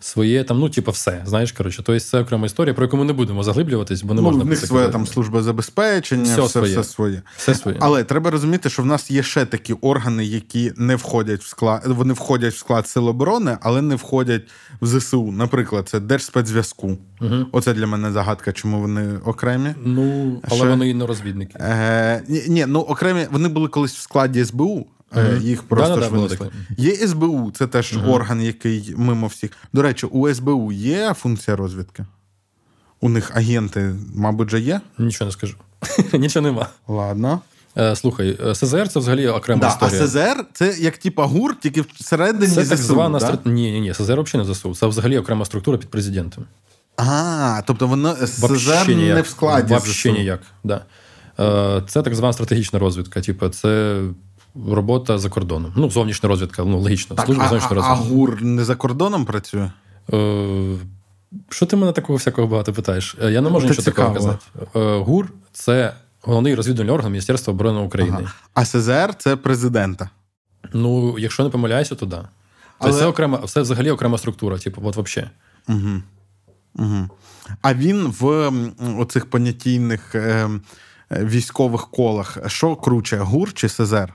своє там, ну, типу, все. Знаєш, коротше, тобто це окрема історія, про яку ми не будемо заглиблюватись, бо не ну, можна в них своя там служба забезпечення, все, все своє. Все своє. Все своє. Але треба розуміти, що в нас є ще такі органи, які не входять в склад, вони входять в склад Сил оборони, але не входять в ЗСУ. Наприклад, це Держспецзв'язку. Угу. Оце для мене загадка, чому вони окремі. Ну, але ще... вони і не розвідники. Е, Ні, ну окремі вони були колись в складі СБУ. Mm-hmm. Їх просто ж винесли. Є СБУ, це теж mm-hmm. орган, який мимо всіх. До речі, у СБУ є функція розвідки? У них агенти, мабуть, вже є? Нічого не скажу. Нічого нема. Ладно. Е, слухай, е, СЗР це взагалі окрема да, історія. А СЗР це як типа ГУР, тільки всередині це ЗСУ, так звана да? стра... Ні, ні, ні, СЗР взагалі не ЗСУ. Це взагалі окрема структура під президентом. А, тобто воно СЗР не в складі. Взагалі ніяк. Да. Е, це так звана стратегічна розвідка. Типу, це робота за кордоном. Ну, зовнішня розвідка, ну, логічно. Так, Служба а, зовнішньої розвідки. А ГУР не за кордоном працює? Е, що ти мене такого всякого багато питаєш? Я не можу Це нічого такого казати. ГУР це головний розвідувальний орган Міністерства оборони України. Ага. А СЗР це президента. Ну, якщо не помиляюся, то да. Але... Це окрема, це взагалі окрема структура, типу, от взагалі. Угу. Угу. А він в оцих понятійних е, військових колах що круче, ГУР чи СЗР?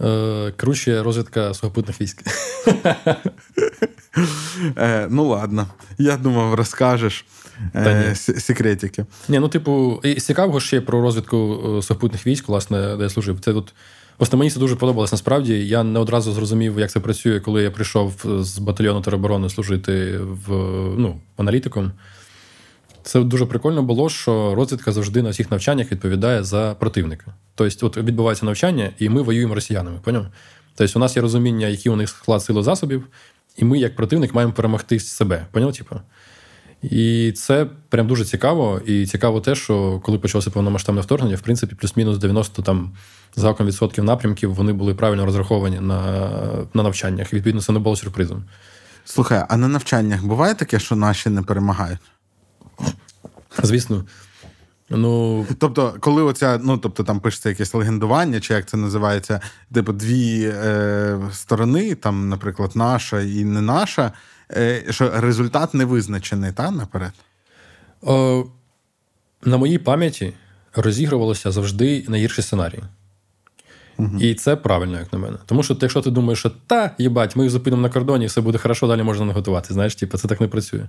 Е, Круче розвідка сухопутних військ. Е, Ну, ладно. Я думав, розкажеш е, секретики. Ні, ну, типу, і цікавого ще про розвідку сухопутних військ, власне, де я служив. Це тут. Просто мені це дуже подобалось насправді. Я не одразу зрозумів, як це працює, коли я прийшов з батальйону тероборони служити в ну, аналітиком. Це дуже прикольно було, що розвідка завжди на всіх навчаннях відповідає за противника. Тобто, от відбувається навчання, і ми воюємо росіянами. Поняв? Тобто, у нас є розуміння, які у них склад сили засобів, і ми, як противник, маємо перемогти себе. Поняв? Типу? І це прям дуже цікаво. І цікаво те, що коли почалося повномасштабне вторгнення, в принципі, плюс-мінус 90 там закон відсотків напрямків вони були правильно розраховані на на навчаннях. Відповідно, це не було сюрпризом. Слухай, а на навчаннях буває таке, що наші не перемагають? Звісно. Ну, Тобто, коли оця, ну тобто там пишеться якесь легендування, чи як це називається, типу дві е, сторони, там, наприклад, наша і не наша, е, що результат не визначений, та наперед? О, На моїй пам'яті розігрувалося завжди найгірший сценарій. Угу. І це правильно, як на мене. Тому що якщо ти думаєш, що та, їбать, ми їх зупинимо на кордоні, все буде хорошо, далі можна не готувати. Знаєш, типу, це так не працює.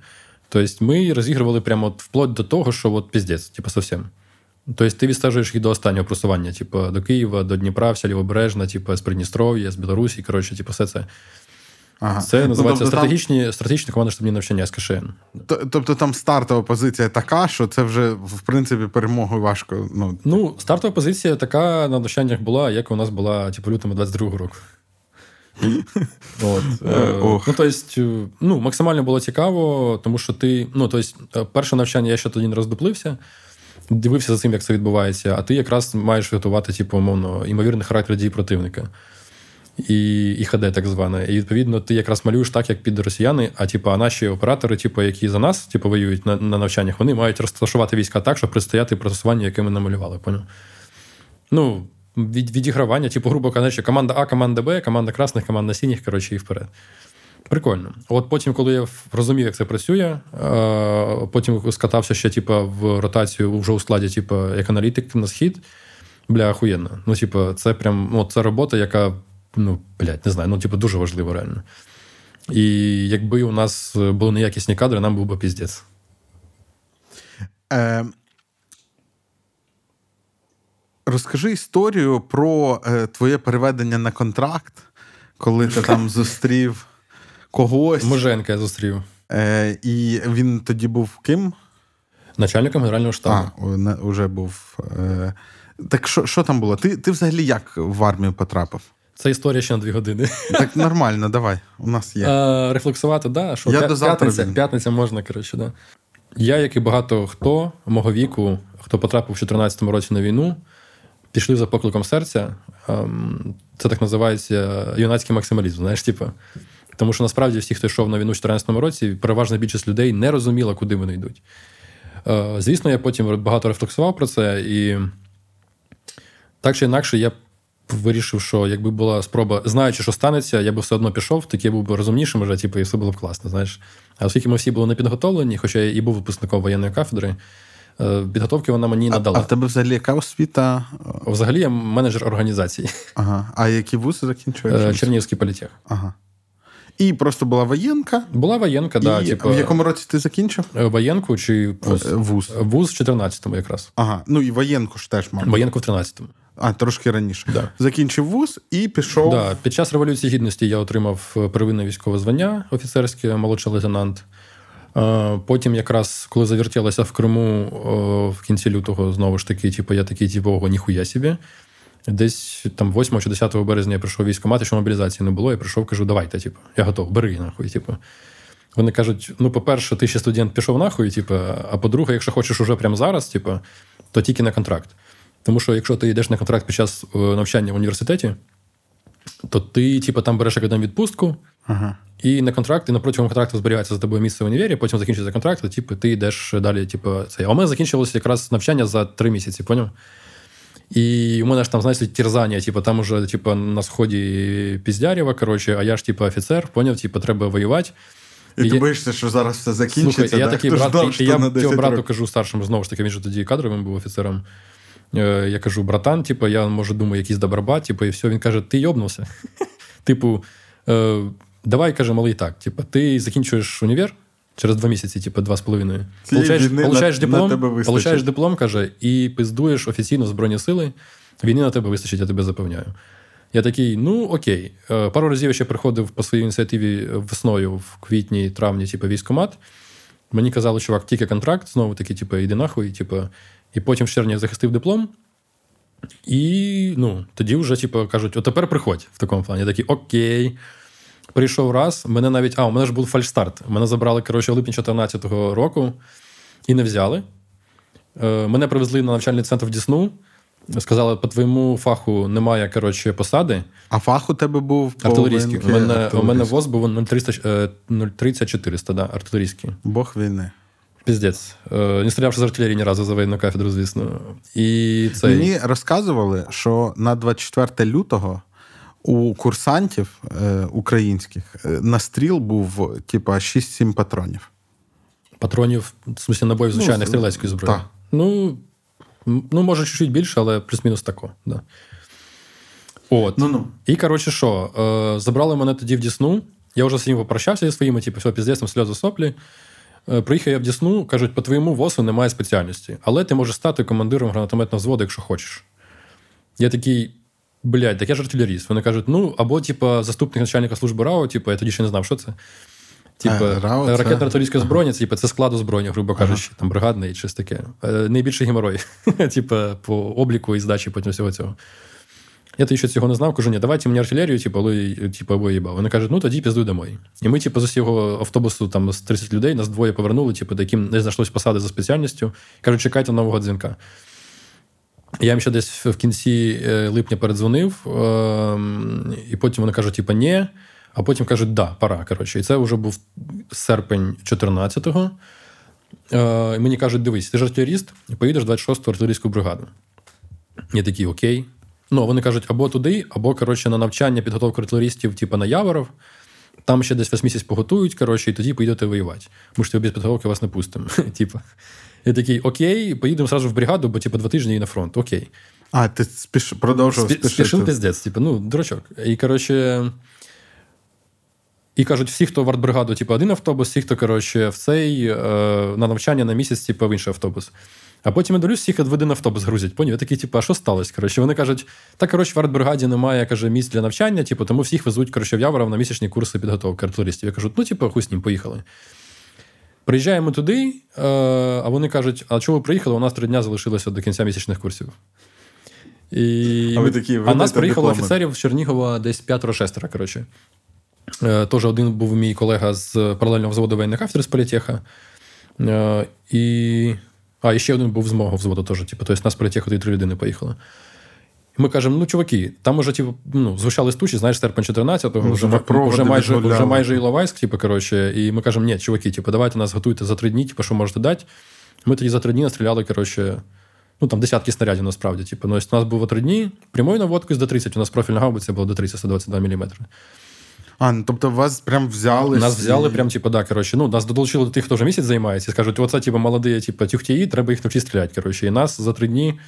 Тобто ми розігрували прямо от вплоть до того, що от піздець, типу, совсем. Тобто ти відстежуєш їх до останнього просування, типу, до Києва, до Дніпра, вся Лівобережна, типу, з Придністров'я, з Білорусі, коротше, типу, все це. Ага. Це ну, називається тобто, стратегічні там... стратегічні командно штабні навчання з КШН. Тобто там стартова позиція така, що це вже, в принципі, перемогою важко. Ну, ну стартова позиція така на навчаннях була, як у нас була, типу, лютому 22-го року. От. Е, ну, тобто, ну, максимально було цікаво, тому що ти. Ну, тобто, перше навчання я ще тоді не роздуплився, дивився за цим, як це відбувається, а ти якраз маєш готувати, типу, умовно, імовірний характер дій противника. І і ХД, так зване. І відповідно, ти якраз малюєш так, як під росіяни, а типу, а наші оператори, типу, які за нас типу, воюють на на навчаннях, вони мають розташувати війська так, щоб предстояти процесуванню, яке ми намалювали. Поняв? Ну, відігравання, типу, грубо кажучи, команда А, команда Б, команда красних, команда синіх, коротше, і вперед. Прикольно. От потім, коли я розумів, як це працює, потім скатався ще, типу, в ротацію вже у складі, типу, як аналітик на схід. Бля, охуєнно. Ну, типу, це прям ну, це робота, яка, ну, блядь, не знаю, ну, типу, дуже важлива реально. І якби у нас були неякісні кадри, нам був би піздець. Е, Розкажи історію про е, твоє переведення на контракт, коли ти там зустрів когось. Моженка я зустрів. Е, І він тоді був ким? Начальником Генерального штабу. А, уже був. Е, Так що що там було? Ти ти взагалі як в армію потрапив? Це історія ще на дві години. Так нормально, давай. У нас є. А, Рефлексувати, да. Що Я п'я- до завтра п'ятниця, п'ятниця можна, коротше, да. Я, як і багато хто мого віку, хто потрапив у 2014 році на війну, пішли за покликом серця. Ем, це так називається юнацький максималізм. Знаєш, типу. Тому що насправді всі, хто йшов на війну в 2014 році, переважна більшість людей не розуміла, куди вони йдуть. Е, звісно, я потім багато рефлексував про це, і так чи інакше, я вирішив, що якби була спроба, знаючи, що станеться, я би все одно пішов, так я був би розумнішим, вже, типу, і все було б класно. знаєш. А оскільки ми всі були не підготовлені, хоча я і був випускником воєнної кафедри, підготовки вона мені надала. А в тебе взагалі яка освіта? Взагалі я менеджер організації. Ага. А які вузи закінчуєш? Е, Чернігівський політех. Ага. І просто була воєнка. Була воєнка, да. Типу, в якому році ти закінчив? Е, воєнку чи вуз? Вуз. Вуз в 14-му якраз. Ага. Ну і воєнку ж теж, мабуть. Воєнку в 13-му. А, трошки раніше. Да. Закінчив вуз і пішов. Да. Під час Революції Гідності я отримав е, первинне військове звання офіцерське, молодший лейтенант. Е, потім, якраз, коли завертілася в Криму в кінці лютого, знову ж таки, типу, я такий, типу, ого, ніхуя собі. Десь там 8 чи 10 березня я прийшов військомат, що мобілізації не було. Я прийшов, кажу, давайте, типу, я готов, бери нахуй. Типу. Вони кажуть: ну, по-перше, ти ще студент пішов нахуй, типу, а по-друге, якщо хочеш уже прямо зараз, типу, то тільки на контракт. Тому що якщо ти йдеш на контракт під час е, навчання в університеті, то ти, типу, там береш якусь відпустку, ага. і на контракт, і на протягом контракту зберігається за тобою місце в універі, потім закінчується контракт, і типу, ти йдеш далі. Типу, це. А у мене закінчилося якраз навчання за три місяці, поняв? І у мене ж там, знаєте, терзання, типу, там уже типу, на сході Піздярєва, коротше, а я ж типу, офіцер, поняв, типу, треба воювати. І, і ти боїшся, що зараз все закінчиться. Слухай, да? я такий Хто брат, ждав, і я цього брату кажу старшому, знову ж таки, він же тоді кадровим був офіцером. Е, Я кажу, братан, типу, я може думаю, якийсь добробат, типу, і все. Він каже: ти йобнувся. Типу, е, давай каже, малий так. Типу, ти закінчуєш універ через два місяці, типу, два з половиною. Получаєш, получаєш на, диплом, на получаєш диплом, каже, і пиздуєш офіційно в Збройні сили. Війни на тебе вистачить, я тебе запевняю. Я такий, ну окей. Е, Пару разів я ще приходив по своїй ініціативі весною в квітні, травні, типу, військомат. Мені казали, чувак, тільки контракт, знову таки, типу, іди нахуй, типу. І потім в червні я захистив диплом. І ну, тоді вже, типу, кажуть, о, тепер приходь в такому плані. Я такий, окей. Прийшов раз, мене навіть, а, у мене ж був фальшстарт. Мене забрали, коротше, липні 2014 року і не взяли. Е, Мене привезли на навчальний центр в Дісну. Сказали, по твоєму фаху немає коротше, посади. А фах у тебе був артилерійський. У мене у мене ВОЗ був 030 400, да, артилерійський. Бог війни. Піздець. Е, не стрілявши з артилерії ні разу за воєнну кафедру, звісно. І цей... Мені розказували, що на 24 лютого у курсантів е, українських е, на стріл був типа 6-7 патронів. Патронів, в смысле, набоїв звичайної ну, стрілецької зброї. Так. Ну, Ну, може, чуть-чуть більше, але плюс-мінус тако. Да. От. Ну-ну. І, коротше, що, е, забрали мене тоді в Дісну. Я вже з ним попрощався зі своїми, типу, все, піздець, там сльози соплі. Е, приїхав я в Дісну, кажуть, по твоєму ВОСу немає спеціальності, але ти можеш стати командиром гранатометного взводу, якщо хочеш. Я такий, блядь, так я ж артилеріст. Вони кажуть, ну, або, типу, заступник начальника служби РАО, типу, я тоді ще не знав, що це. Типу, ракетно артилерійська зброя, це, типу, це склад озброєння, грубо кажучи, там бригадний щось таке. Е, найбільший геморой, типу, по обліку і здачі потім всього цього. Я тоді ще цього не знав, кажу, ні, давайте мені артилерію, типу, але, типу, або їбав. Вони кажуть, ну тоді піздуй домой. І ми, типу, з усього автобусу там з 30 людей, нас двоє повернули, типу, до яким не знайшлось посади за спеціальністю. Кажуть, чекайте нового дзвінка. Я їм ще десь в кінці е, липня передзвонив, ем, і потім вони кажуть, типу, ні. А потім кажуть, да, пора. коротше. І це вже був серпень 14-го. Е, і Мені кажуть, дивись, ти ж артилеріст, поїдеш 26-ту артилерійську бригаду. Я такий, окей. Ну, вони кажуть, або туди, або коротше, на навчання підготовку артилерістів, типу на Яворов. Там ще десь 8 місяць поготують, коротше, і тоді поїдете воювати. Ми ж без підготовки вас не пустимо. типу. Я такий, окей, поїдемо зразу в бригаду, бо типу, два тижні і на фронт. Окей. А, ти спіш... продовжував спішити? Спішив пиздець, типу, ну, дурачок. І коротше. І кажуть, всі, хто в артбригаду, типу, один автобус, всі, хто коротше, в цей е, на навчання на місяць, типу, в інший автобус. А потім я дивлюсь, всіх в один автобус грузять. Поняв? Я такий, типу, а що сталося? Коротше, вони кажуть, так, коротше, в артбригаді немає каже, місць для навчання, типу, тому всіх везуть коротше, в Яворов на місячні курси підготовки артилерістів. Я кажу, ну, типу, хуй з ним, поїхали. Приїжджаємо туди, е, а вони кажуть, а чого ви приїхали? У нас три дня залишилося до кінця місячних курсів. І... А ви такі, а нас приїхало дипломи. офіцерів з Чернігова десь п'ятеро-шестеро, коротше. Е, теж один був мій колега з паралельного взводу воєнної кафедри з політеха. Е, і а, і ще один був з мого взводу теж. Типу, тобто нас політеху три людини поїхали. І ми кажемо: ну, чуваки, там уже типу, ну, звучали стучі, знаєш, серпень 14-го, ну, вже, вже майже вже майже Іловайськ, типу, коротше, і ми кажемо, ні, чуваки, типу, давайте нас готуйте за три дні, типу, що можете дати. Ми тоді за три дні настріляли, коротше, ну там десятки снарядів насправді. Типу, ну, у нас було три дні, прямою наводкою з до 30, у нас профільна гаубиця була до 30 122 мм. А, ну тобто вас прям взяли. Нас взяли, прям, типу, да, коротше, ну, нас долучили до тих, хто вже місяць займається, і скажуть, оце, типу, молоді, типу, тюхтії, треба їх навчити стріляти. Коротше. І нас за три дні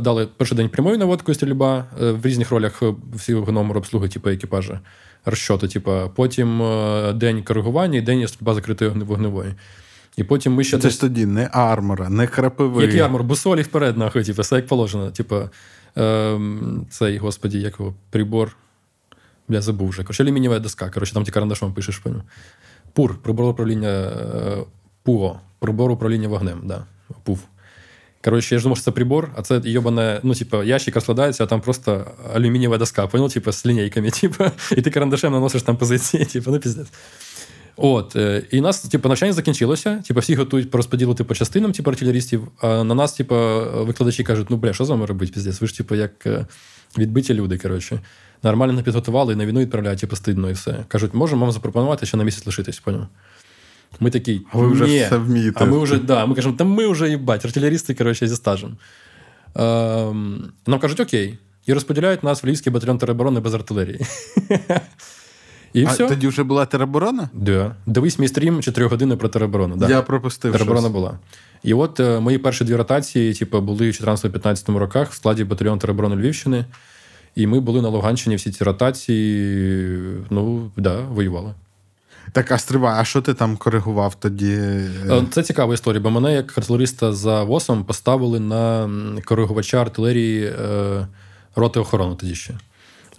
дали перший день прямою наводкою стрільба е, в різних ролях е, всього номеру обслуги, типу, екіпажа розчоту, типу, потім е, день коригування і день стрільба закритої вогневої. І потім ми ще. Це десь... ж тоді не армора, не крапивий. Який армор? Бусолі вперед, нахуй, типу, все як положено. Типу, е, цей, господі, як його, прибор. Я забув вже. Короче, алюмінієва доска. Коротше, там ти карандашом пишеш по ньому. Пур, прибор управління е, ПУО, прибор управління вогнем. да, ПУВ. Коротше, я ж думав, що це прибор, а це йобане, ну, типу, ящик розкладається, а там просто алюмінієва доска, понял, типу, з лінійками, типу, і ти карандашем наносиш там позиції, типу, ну піздець. От, І нас, типу, навчання закінчилося. Типу, всі готують по по частинам, типу, артилерістів. А на нас, типу, викладачі кажуть, ну бля, що з вами робити, піздець? Ви ж, типу, як е, відбиті люди. коротше. Нормально не підготували і на війну відправляють, типу, стидно і все. Кажуть, можемо вам запропонувати ще на місяць лишитись, поняв? Ми такі, а вже Ні. все вмієте. А ми вже, да, ми кажемо, та ми вже їбать, артилерісти, коротше, зі стажем. Ем, нам кажуть, окей. І розподіляють нас в Львівський батальйон тероборони без артилерії. І а все. тоді вже була тероборона? Да. Дивись мій стрім 4 години про тероборону. Да. Я пропустив. Тероборона щось. була. І от е, мої перші дві ротації, типу, були в 14-15 роках в складі батальйону тероборони Львівщини. І ми були на Луганщині всі ці ротації, ну, да, воювали. Так, а стривай, а що ти там коригував тоді? Е, це цікава історія, бо мене як артилериста за ВОСом поставили на коригувача артилерії е, роти охорони тоді ще.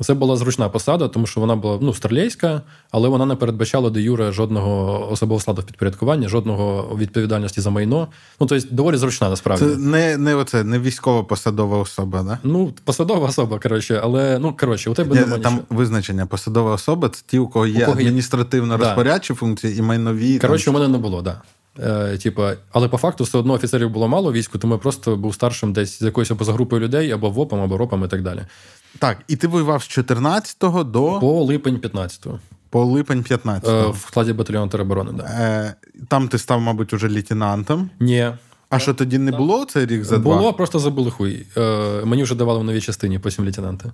Це була зручна посада, тому що вона була ну, стрілейська, але вона не передбачала де юре жодного особового складу підпорядкування, жодного відповідальності за майно. Ну, тобто, доволі зручна насправді. Це не не оце, не військова посадова особа, да? Ну, посадова особа, коротше, але ну коротше, у тебе є, немає там нічого. визначення. Посадова особа це ті, у кого є адміністративно розпорядчі да. функції і майнові. Коротше, у мене не було, так. Да. Е, типа, але по факту все одно офіцерів було мало війську, тому я просто був старшим десь з якоюсь позагрупою людей або ВОПом, або ропом і так далі. Так, і ти воював з 14-го до. По липень 15-го. По липень 15-го. Е, в складі батальйону тероборони, да. Е, Там ти став, мабуть, уже лейтенантом. Ні. А що тоді не було цей рік за було, два? Було, просто забули хуй. Е, Мені вже давали в новій частині потім лейтенанта.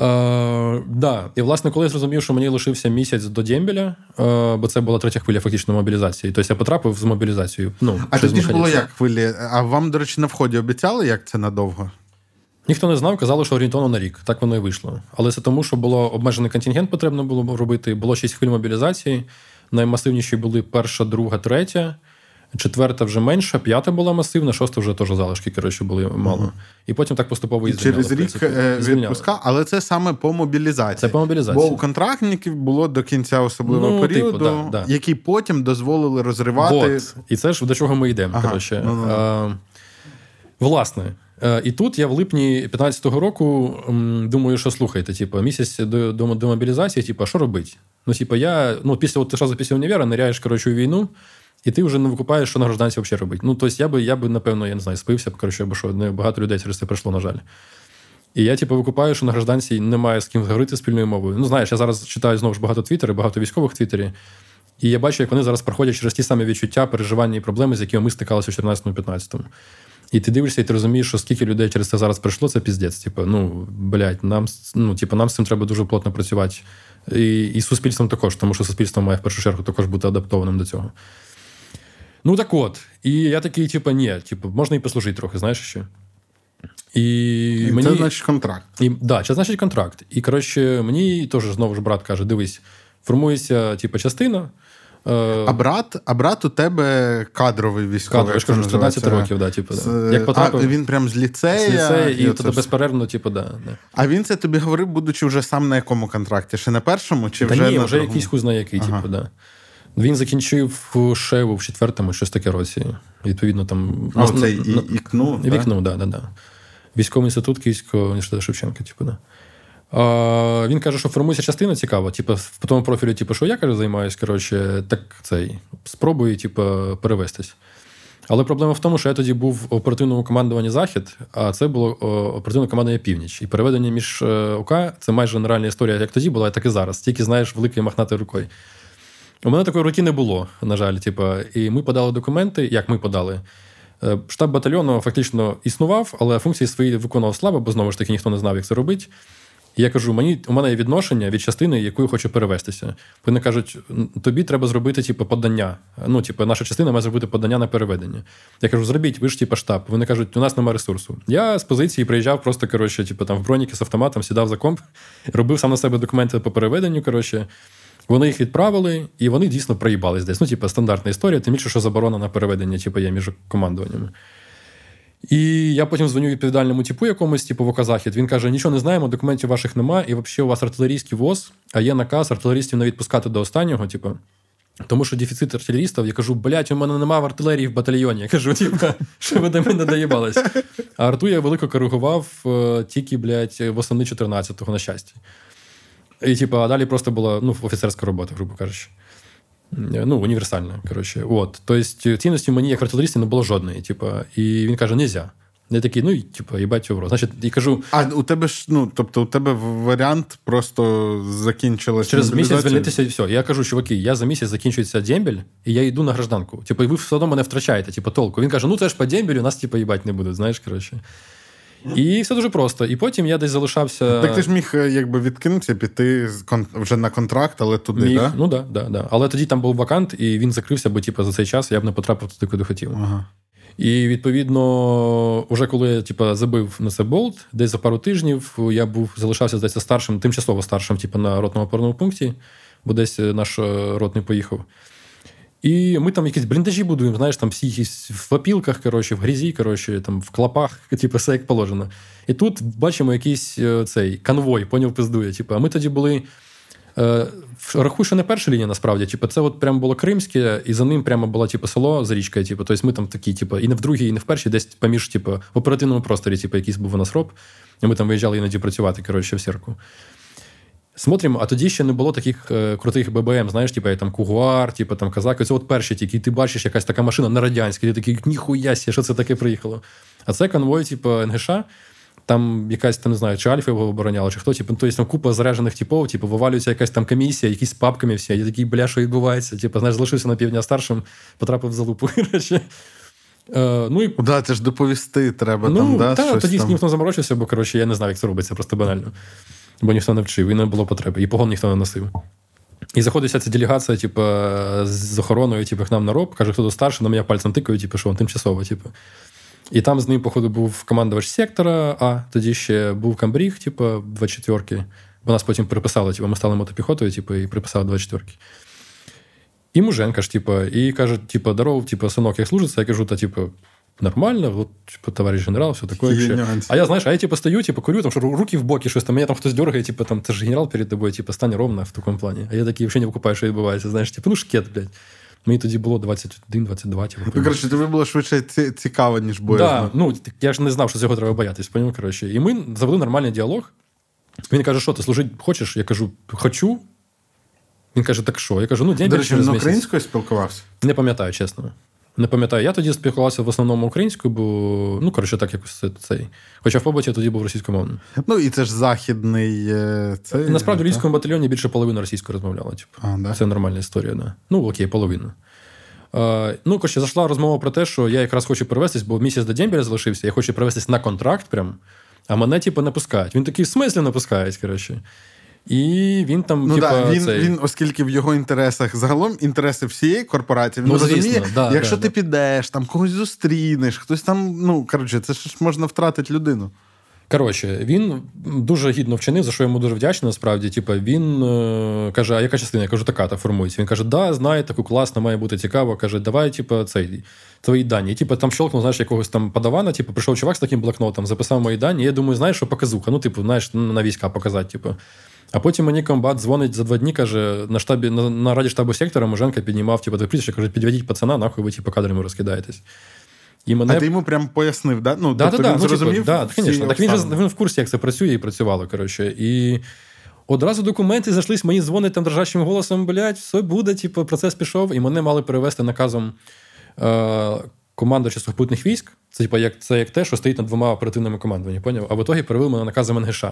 Е, да. І, власне, коли я зрозумів, що мені лишився місяць до Дембеля, е, бо це була третя хвиля фактично мобілізації. Тобто я потрапив з мобілізацією. Ну, А тоді ж було як хвилі? А вам, до речі, на вході обіцяли, як це надовго? Ніхто не знав, казали, що орієнтовно на рік. Так воно і вийшло. Але це тому, що було обмежений контингент, потрібно було робити. Було шість хвиль мобілізації. Наймасивніші були перша, друга, третя. Четверта вже менша, п'ята була масивна, шоста вже теж залишки, коротше, були мало. Uh-huh. І потім так поступово і Через рік е, відпуска, але це саме по мобілізації. Це по мобілізації. Бо у контрактників було до кінця особливого ну, періоду, типу, да, да. які потім дозволили розривати. Вот. І це ж до чого ми йдемо. Ага. коротше. Ну, а, Власне, Е, і тут я в липні 2015 року думаю, що слухайте, типу, місяць до до, до мобілізації, типу, що робити? Ну, типу, я ну, після от, ти ж після універа ниряєш коротше, у війну, і ти вже не викупаєш, що на гражданці взагалі робити. Ну, тобто, я би, я би, напевно, я не знаю, спився, коротше, або що не багато людей через це прийшло, на жаль. І я, типу, викупаю, що на гражданці немає з ким говорити спільною мовою. Ну, знаєш, я зараз читаю знову ж багато твіттери, багато військових твіттерів. І я бачу, як вони зараз проходять через ті самі відчуття, переживання і проблеми, з якими ми стикалися у 2014-2015. І ти дивишся, і ти розумієш, що скільки людей через це зараз прийшло, це піздець. Типу, ну, блядь, нам ну, типу, нам з цим треба дуже плотно працювати. І і суспільством також, тому що суспільство має в першу чергу також бути адаптованим до цього. Ну так от. І я такий, типу, ні, типу, можна і послужити трохи, знаєш що? І, і мені... Це значить контракт. І, да, це значить контракт. І коротше, мені теж знову ж брат каже: дивись, формується типу, частина. А брат а брат у тебе кадровий військовий. Кадровий, я кажу, 13 років, да, типу, да. Як потрапив, а він прям з ліцея. З ліцея, і, і тоді безперервно, типу, да, да. А він це тобі говорив, будучи вже сам на якому контракті? Ще на першому? Чи Та вже ні, на вже якийсь хуй знає який, ага. типу, да. Він закінчив шеву в четвертому, щось таке році. Відповідно, там. А, це і, ікну? Вікну, так, да, да, да. Військовий інститут Київського університету Шевченка, типу, да. Він каже, що формується частина цікава. Типу, в тому профілі, типу, що я каже, займаюся, коротше, так цей спробую, типу, перевестись. Але проблема в тому, що я тоді був в оперативному командуванні Захід, а це було оперативне командування Північ. І переведення між е, ОК це майже нереальна історія, як тоді була, так і зараз. Тільки знаєш, великою махнати рукою. У мене такої руки не було, на жаль. Типу, і ми подали документи, як ми подали. Е, штаб батальйону фактично існував, але функції свої виконував слабо, бо знову ж таки ніхто не знав, як це робити. Я кажу, мені у мене є відношення від частини, якою хочу перевестися. Вони кажуть, тобі треба зробити типу, подання. Ну, типу, наша частина має зробити подання на переведення. Я кажу, зробіть, ви ж типу, штаб. Вони кажуть, у нас немає ресурсу. Я з позиції приїжджав просто коротше, типу, там в броніки з автоматом, сідав за комп, робив сам на себе документи по переведенню. коротше. Вони їх відправили, і вони дійсно проїбались десь. Ну, типу, стандартна історія, тим більше, що заборона на переведення, типу, є між командуваннями. І я потім дзвоню відповідальному типу якомусь, типу Воказахід. Він каже: нічого не знаємо, документів ваших немає, і взагалі у вас артилерійський воз, а є наказ артилерістів не відпускати до останнього, типу. Тому що дефіцит артилерістів, я кажу, блять, у мене немає артилерії в батальйоні. Я кажу, типу, що ви до мене доїбались. А арту я велико коригував е, тільки, блядь, восени 14-го, на щастя. І, типу, а далі просто була ну, офіцерська робота, грубо кажучи. Ну, універсальна. коротше. От. Тобто цінності мені, як артилерісті, не було жодної. Типу, і він каже, нельзя. Я такий, ну, типу, їбать в рот. Значить, і кажу. А у тебе ж, ну, тобто, у тебе варіант просто закінчилася. Через місяць звільнитися і все. Я кажу, чуваки, я за місяць закінчується дембель, і я йду на гражданку. Типу, і ви все одно мене втрачаєте, типу, толку. Він каже: ну це ж по дембелю, нас, типу, їбать не будуть, знаєш, коротше. І все дуже просто. І потім я десь залишався. Так ти ж міг е, якби відкинутися, піти вже на контракт, але туди. Міг. Да? Ну да, да, да. Але тоді там був вакант, і він закрився, бо типу, за цей час я б не потрапив туди, куди хотів. Ага. І відповідно, уже коли я типу, забив на це болт, десь за пару тижнів я був залишався здається, старшим, тимчасово старшим, типу, на ротному опорному пункті, бо десь наш е, ротний поїхав. І ми там якісь бліндажі будуємо, знаєш, там всі якісь в опілках, коротше, в грізі, коротше, там в клапах, типу, все як положено. І тут бачимо якийсь е, цей конвой, поняв, пиздує. Типу, а ми тоді були. Е, Рахуй, що не перша лінія, насправді. Типу, це от прямо було Кримське, і за ним прямо було типу, село з річкою. Типу, тобто ми там такі, типу, і не в другій, і не в першій, десь поміж, типу, в оперативному просторі, типу, якийсь був у нас роб. І ми там виїжджали іноді працювати, коротше, в сірку. Смотримо, а тоді ще не було таких е, крутих ББМ, знаєш, типу, там Кугуар, типу там Казак. Це от перші тільки, і ти бачиш якась така машина на радянській, ти такий, ніхуя сі, що це таке приїхало. А це конвой, типу, НГШ, там якась там не знаю, чи Альфа його обороняла, чи хто, типу, то є там купа заряджених типів, типу, вивалюється якась там комісія, якісь з папками всі. Я такий, бля, що відбувається? Типу, знаєш, залишився на півдня старшим, потрапив в залупу. Е, ну і да, це ж доповісти треба ну, там. да, та, щось Тоді там. ніхто заморочився, бо коротше, я не знав, як це робиться, просто банально. Бо ніхто не вчив, і не було потреби, і погон ніхто не носив. І заходить ця делегація, типу, з охороною, типу, к нам на роб, каже, хто тут старший, на мене пальцем тикає, типу, що він тимчасово, типу. І там з ним, походу, був командувач сектора, а тоді ще був камбріг, типу, 24-ки. Бо нас потім приписали, типу, ми стали мотопіхотою, типу, і приписали 24-ки. І муженка ж, типу, і каже, типу, здоров, типу, синок, як служиться, я кажу, та, типу, нормально, вот, типа, товарищ генерал, все такое. А я, знаешь, а я типа стою, типа, курю, там, что руки в боки, там, меня там хтось дергає, типа, там, ты же генерал перед тобой, типа, стань ровно в такому плані. А я такий взагалі не викупаю, що відбувається, знаєш, типу, ну шкет, блядь. Мені тоді було 21-22, типу. Ну, коротше, тобі було швидше цікаво, ніж боязно. Да, ну, я ж не знав, що цього треба боятись, поняв, коротше. І ми завели нормальний діалог. Він каже, що ти служити хочеш? Я кажу, хочу. Він каже, так що? Я кажу, ну, день До речі, він українською спілкувався? Не пам'ятаю, чесно. Не пам'ятаю, я тоді спілкувався в основному українською, бо ну коротше, так якось цей. Хоча в побуті я тоді був російськомовним. Ну і це ж західний. Е, цей, Насправді в львівському батальйоні більше половини російською розмовляла. Типу. А, да? Це нормальна історія, да. Ну окей, половину. Е, ну, коротше, зайшла розмова про те, що я якраз хочу перевестись, бо місяць до дембеля залишився, я хочу перевестись на контракт, прям, а мене, типу, не пускають. Він такий в смислі не пускають, коротше. І він там, ну, типа, да, він, цей... він, оскільки в його інтересах загалом інтереси всієї корпорації, він ну, розуміє, звісно, да, якщо да, ти да. підеш, там когось зустрінеш, хтось там, ну коротше, це ж можна втратити людину. Коротше, він дуже гідно вчинив, за що йому дуже вдячний. Насправді, типу, він е, каже: А яка частина? Я кажу, така та формується. Він каже, да, знає, таку класно, має бути цікаво. Каже, давай, типу, цей твої дані. І, типу, там щелкнув, знаєш, якогось там подавана, типу, прийшов чувак з таким блокнотом, записав мої дані. І я думаю, знаєш, що показуха. Ну, типу, знаєш, на війська показати, типу. А потім мені комбат дзвонить за два дні, каже, на штабі на, на раді штабу сектора Муженка піднімав, типу, до прізвище, каже, підведіть пацана, нахуй ви типу, кадрами розкидаєтесь. І мене... А ти йому прям пояснив, да? Ну, да, тобто да, він ну, зрозумів? Типу, да, звісно. Так він же він в курсі, як це працює і працювало. коротше. І одразу документи зайшлись, мені дзвонить там дрожащим голосом, блядь, все буде, типу, процес пішов, і мене мали перевести наказом е- командувача сухопутних військ. Це типу, як це як те, що стоїть над двома оперативними командуваннями, поняв? А в ітогі перевели мене наказом НГШ.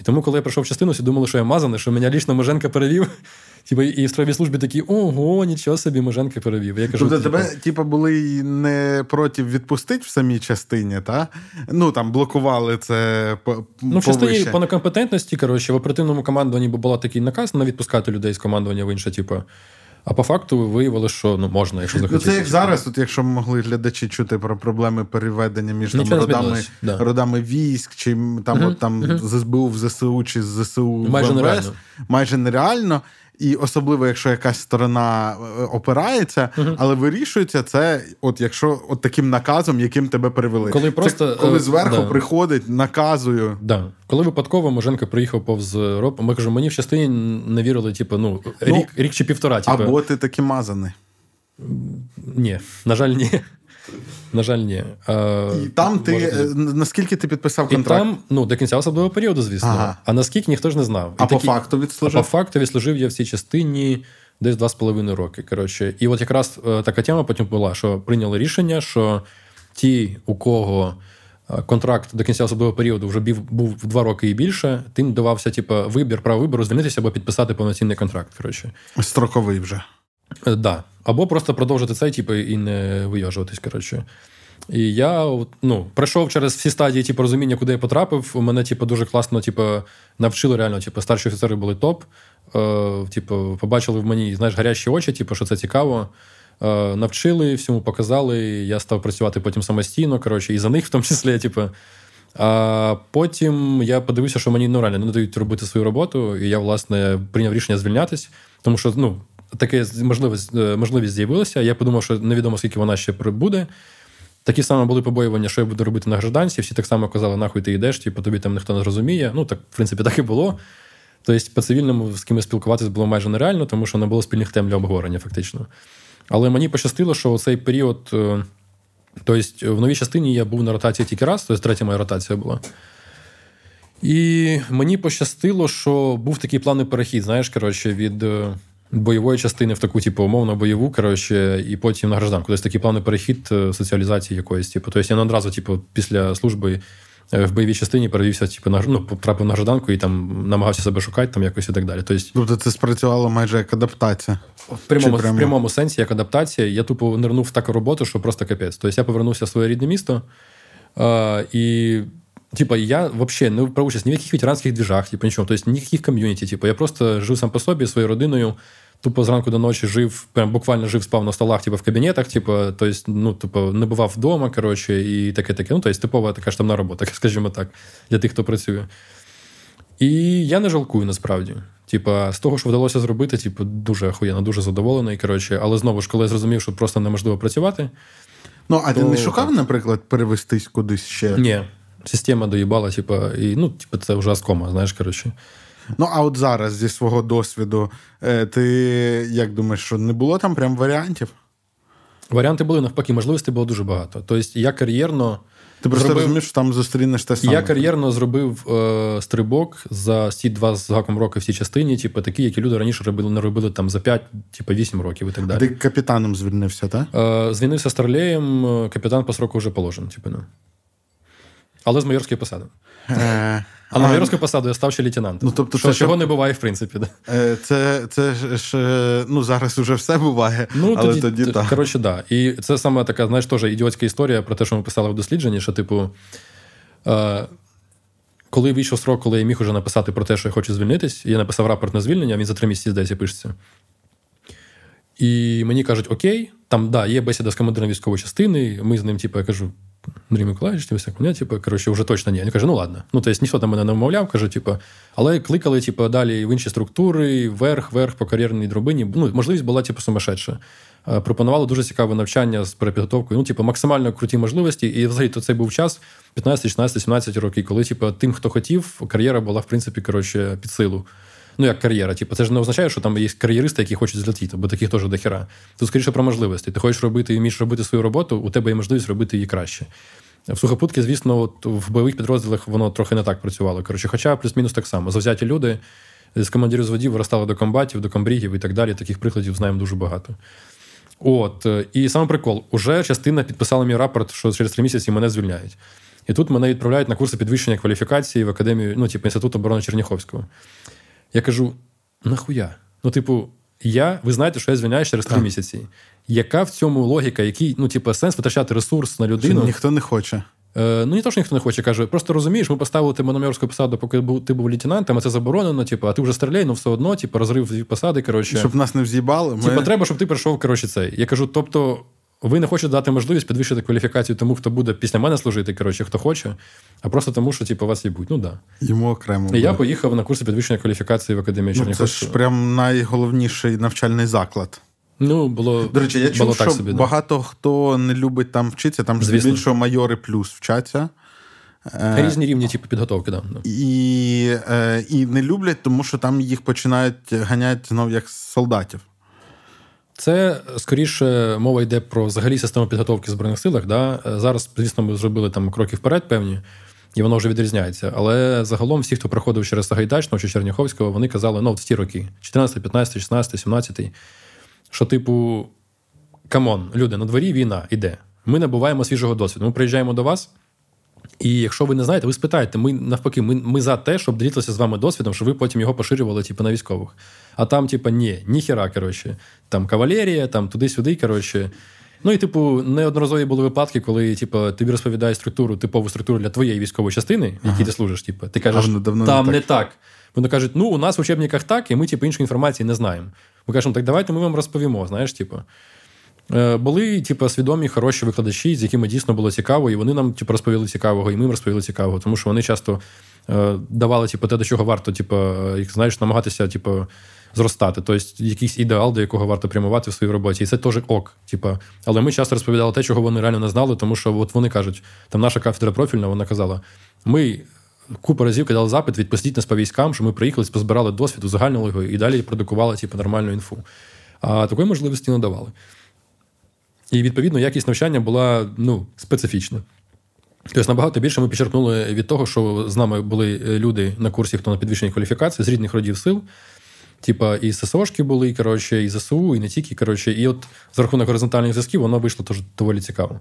І тому, коли я прийшов в частину, всі думали, що я мазаний, що мене лічно Моженка перевів. Типу, і в строєвій службі такі, ого, нічого собі, Моженка перевів. Я кажу, тобто тебе, типу, були не проти відпустити в самій частині, та? Ну там блокували це по Ну, в частині по некомпетентності, коротше, в оперативному командуванні була такий наказ на відпускати людей з командування в інше, типу. А по факту виявили, що ну можна, якщо захотіти. Ну, це як зараз, от якщо могли глядачі чути про проблеми переведення між там, родами да. родами військ, чи там uh-huh, от, там uh-huh. з СБУ в ЗСУ чи з ЗСУ майже в МВС, нереально. майже нереально. І особливо, якщо якась сторона е, опирається, uh але вирішується це, от якщо от таким наказом, яким тебе перевели. Коли просто це, коли зверху да. приходить, наказую. Да. Коли випадково Моженко приїхав повз ропу, ми кажемо, мені в частині не вірили, типу, ну, рік ну, рік чи півтора. Типу. Або ти таки мазаний. Ні, на жаль, ні. На жаль, ні. А, І там ти може... наскільки ти підписав контракт? І там, ну, до кінця особливого періоду, звісно. Ага. А наскільки ніхто ж не знав. І а такі... по факту відслужив? А по факту відслужив я в цій частині десь два з половиною роки. Коротше. І от якраз е, така тема потім була, що прийняли рішення, що ті, у кого. Е, контракт до кінця особливого періоду вже був в два роки і більше. Тим давався, типу, вибір, право вибору, звільнитися або підписати повноцінний контракт. Коротше. Строковий вже. Так. Да. Або просто продовжити цей, типу, і не вийожуватись. коротше. І я ну, пройшов через всі стадії типу, розуміння, куди я потрапив. У мене типу, дуже класно типу, навчили реально. Типу, старші офіцери були топ. Е, типу, Побачили в мені знаєш, гарячі очі, типу, що це цікаво. Е, навчили, всьому показали. Я став працювати потім самостійно. коротше, І за них в тому числі. Типу. А потім я подивився, що мені ну, реально не дають робити свою роботу, і я, власне, прийняв рішення звільнятись, тому що ну, таке можливість е, можливість з'явилася. Я подумав, що невідомо скільки вона ще буде. Такі саме були побоювання, що я буду робити на гражданці. Всі так само казали, нахуй ти йдеш, типу, тобі там ніхто не зрозуміє. Ну, так, в принципі, так і було. Тобто, по цивільному з кимось спілкуватися було майже нереально, тому що не було спільних тем для обговорення, фактично. Але мені пощастило, що цей період. Е, тобто, в новій частині я був на ротації тільки раз, тобто третя моя ротація була. І мені пощастило, що був такий планний перехід, знаєш, коротше, від е, бойової частини в таку, типу, умовно бойову, коротше, і потім на гражданку. Тобто такий плавний перехід е, соціалізації якоїсь. Типу. Тобто я не одразу, типу, після служби е, в бойовій частині перевівся, типу, на ну, потрапив на гражданку і там намагався себе шукати там якось і так далі. Тобто, тобто це спрацювало майже як адаптація. В прямому прямо... в прямому сенсі, як адаптація, я тупо нирнув в таку роботу, що просто капець. Тобто я повернувся в своє рідне місто. А, і Типа, я вообще не брав участь ні в яких ветеранських двіжах, типу, нічого. Тобто ніяких ком'юніті. Типу, я просто жив сам по собі, своєю родиною. Тупо зранку до ночі жив, прям буквально жив, спав на столах, типу, в кабінетах, типу, тобто, ну, типу, не бував вдома, коротше, і таке таке. Ну, тобто, типова така штабна робота, скажімо так, для тих, хто працює. І я не жалкую насправді. Типа, з того, що вдалося зробити, типу, дуже охуєнно, дуже задоволений. Коротше, але знову ж, коли я зрозумів, що просто неможливо працювати. Ну, а то... ти не шукав, наприклад, перевестись кудись ще? Ні. Система доїбала, типа, і ну, типу, це вже оскома, знаєш, коротше. Ну, а от зараз зі свого досвіду, е, ти як думаєш, що не було там прям варіантів? Варіанти були навпаки, можливостей було дуже багато. Тобто, я кар'єрно. Ти просто зробив... розумієш, що там зустрінеш те саме. Я кар'єрно зробив е, стрибок за ці два з гаком роки в цій частині, типу, такі, які люди раніше робили, не робили там за 5, типу, 8 років і так далі. Ти капітаном звільнився, так? Е, Звільнився старлеєм, е, капітан по сроку вже положен. Типу, ну. Але з майорської посади. Е, а на майорську посаду я став ще лейтенантом. Ну, тобто, що, це Чого не буває, в принципі. Да. Е, це це ж ну, зараз вже все буває. Ну, але тоді, тоді так. Коротше, да. І це саме така, знаєш, теж ідіотська історія про те, що ми писали в дослідженні, що, типу, е, коли вийшов срок, коли я міг уже написати про те, що я хочу звільнитись, я написав рапорт на звільнення, він за три місяці здається пишеться. І мені кажуть, окей, там да, є бесіда з командиром військової частини. Ми з ним, типу, я кажу, Андрій Миколаївич, ти всяк мене, типу, коротше, вже точно ні. Він каже, ну ладно. Ну, тобто ніхто там мене не вмовляв, каже, типу, але кликали, типу, далі в інші структури, вверх, вверх по кар'єрній дробині. Ну, можливість була, типу, сумасшедша. Пропонували дуже цікаве навчання з перепідготовкою. Ну, типу, максимально круті можливості. І взагалі то це був час 15, 16, 17 років, коли, типу, тим, хто хотів, кар'єра була, в принципі, коротше, під силу. Ну, як кар'єра. Типу, це ж не означає, що там є кар'єристи, які хочуть злетіти, бо таких теж дохера. Тут скоріше про можливості. Ти хочеш робити і вмієш робити свою роботу, у тебе є можливість робити її краще. В сухопутки, звісно, от в бойових підрозділах воно трохи не так працювало. Коротше, Хоча плюс-мінус так само. Завзяті люди з командирів зводів виростали до комбатів, до комбрігів і так далі. Таких прикладів знаємо дуже багато. От, І саме прикол, уже частина підписала мій рапорт, що через три місяці мене звільняють. І тут мене відправляють на курси підвищення кваліфікації в академію, ну, типу, Інститут оборони Черніховського. Я кажу: нахуя? Ну, типу, я, ви знаєте, що я звільняюсь через три місяці. Яка в цьому логіка, який ну, типу, сенс витрачати ресурс на людину? Що ніхто не хоче. Е, Ну, не то, що ніхто не хоче, каже, просто розумієш, ми поставили тебе на майорську посаду, поки ти був лейтенантом, а це заборонено, типу, а ти вже стріляй, ну все одно, типу, розрив дві посади. коротше. Щоб нас не вз'їбали. Ми... Типу, треба, щоб ти прийшов, коротше, цей. Я кажу, тобто, ви не хочете дати можливість підвищити кваліфікацію тому, хто буде після мене служити, коротше, хто хоче, а просто тому, що типу, вас їбуть. Ну да. Йому окремо. І я поїхав на курси підвищення кваліфікації в академії ну, Черніховського. Це ж прям найголовніший навчальний заклад. Ну, було До речі, я чув, так що собі, багато да. хто не любить там вчитися, там ж здебільшого майори плюс вчаться. Е, Різні рівні типу, підготовки, да. І е, і не люблять, тому що там їх починають ганяти знов як солдатів. Це скоріше мова йде про взагалі систему підготовки в Збройних силах. Да? Зараз, звісно, ми зробили там кроки вперед, певні, і воно вже відрізняється. Але загалом всі, хто проходив через Сагайдачного чи Черняховського, вони казали, ну, в ті роки: 14, 15, 16, 17, що, типу, come on, люди, на дворі війна іде. Ми набуваємо свіжого досвіду. Ми приїжджаємо до вас. І якщо ви не знаєте, ви спитаєте, ми навпаки, ми ми за те, щоб ділитися з вами досвідом, щоб ви потім його поширювали, типу, на військових. А там, типу, ні, ніхера, коротше, там кавалерія, там туди-сюди, коротше. Ну і, типу, неодноразові були випадки, коли типу, тобі розповідають структуру, типову структуру для твоєї військової частини, в якій ага. ти служиш. Типу, ти кажеш, там не так. не так. Вони кажуть, ну у нас в учебниках так, і ми, типу, іншої інформації не знаємо. Ми кажемо, так давайте ми вам розповімо. Знаєш, типу. Е, були, типу, свідомі, хороші викладачі, з якими дійсно було цікаво, і вони нам типу, розповіли цікавого, і ми їм розповіли цікавого, тому що вони часто давали типу, те, до чого варто, типу, їх, знаєш, намагатися, типу, зростати. Тобто, якийсь ідеал, до якого варто прямувати в своїй роботі. І це теж ок. Типу. Але ми часто розповідали те, чого вони реально не знали, тому що от вони кажуть, там наша кафедра профільна, вона казала: ми. Купу разів кидали запит, відпустіть нас по військам, що ми приїхали, позбирали досвід, узагальнили його і далі продукували типу, нормальну інфу. А такої можливості не давали. І відповідно якість навчання була ну, специфічна. Тобто набагато більше ми підчеркнули від того, що з нами були е, люди на курсі, хто на підвищеній кваліфікації з різних родів сил. Типа і ССОшки були, коротше, і ЗСУ, і не тільки. коротше, І от за рахунок горизонтальних зв'язків воно вийшло теж доволі цікаво.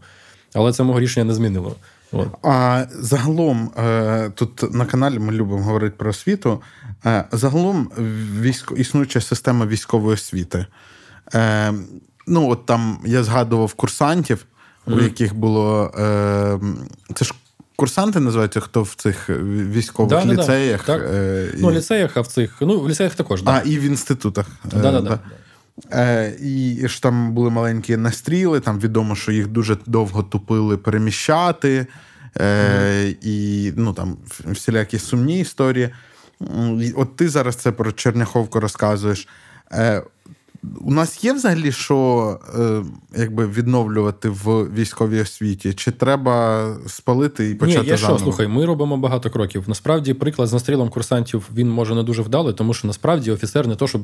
Але це мого рішення не змінило. От. А загалом, е, тут на каналі ми любимо говорити про освіту. Е, загалом військо, існуюча система військової освіти ну от там я згадував курсантів, mm-hmm. у яких було. Е, Це ж курсанти називаються, хто в цих військових да, ліцеях. Да, е, Ну, в ліцеях, а в цих. Ну, в ліцеях також, да. А, і в інститутах. Да, Е, І ж там були маленькі настріли, там відомо, що їх дуже довго тупили переміщати, е, mm-hmm. і ну, там всілякі сумні історії. От ти зараз це про Черняховку розказуєш. Е, у нас є взагалі що е, якби відновлювати в військовій освіті? Чи треба спалити і почати? Ні, є заново? що, слухай, ми робимо багато кроків. Насправді, приклад з настрілом курсантів він може не дуже вдалий, тому що насправді офіцер не то, щоб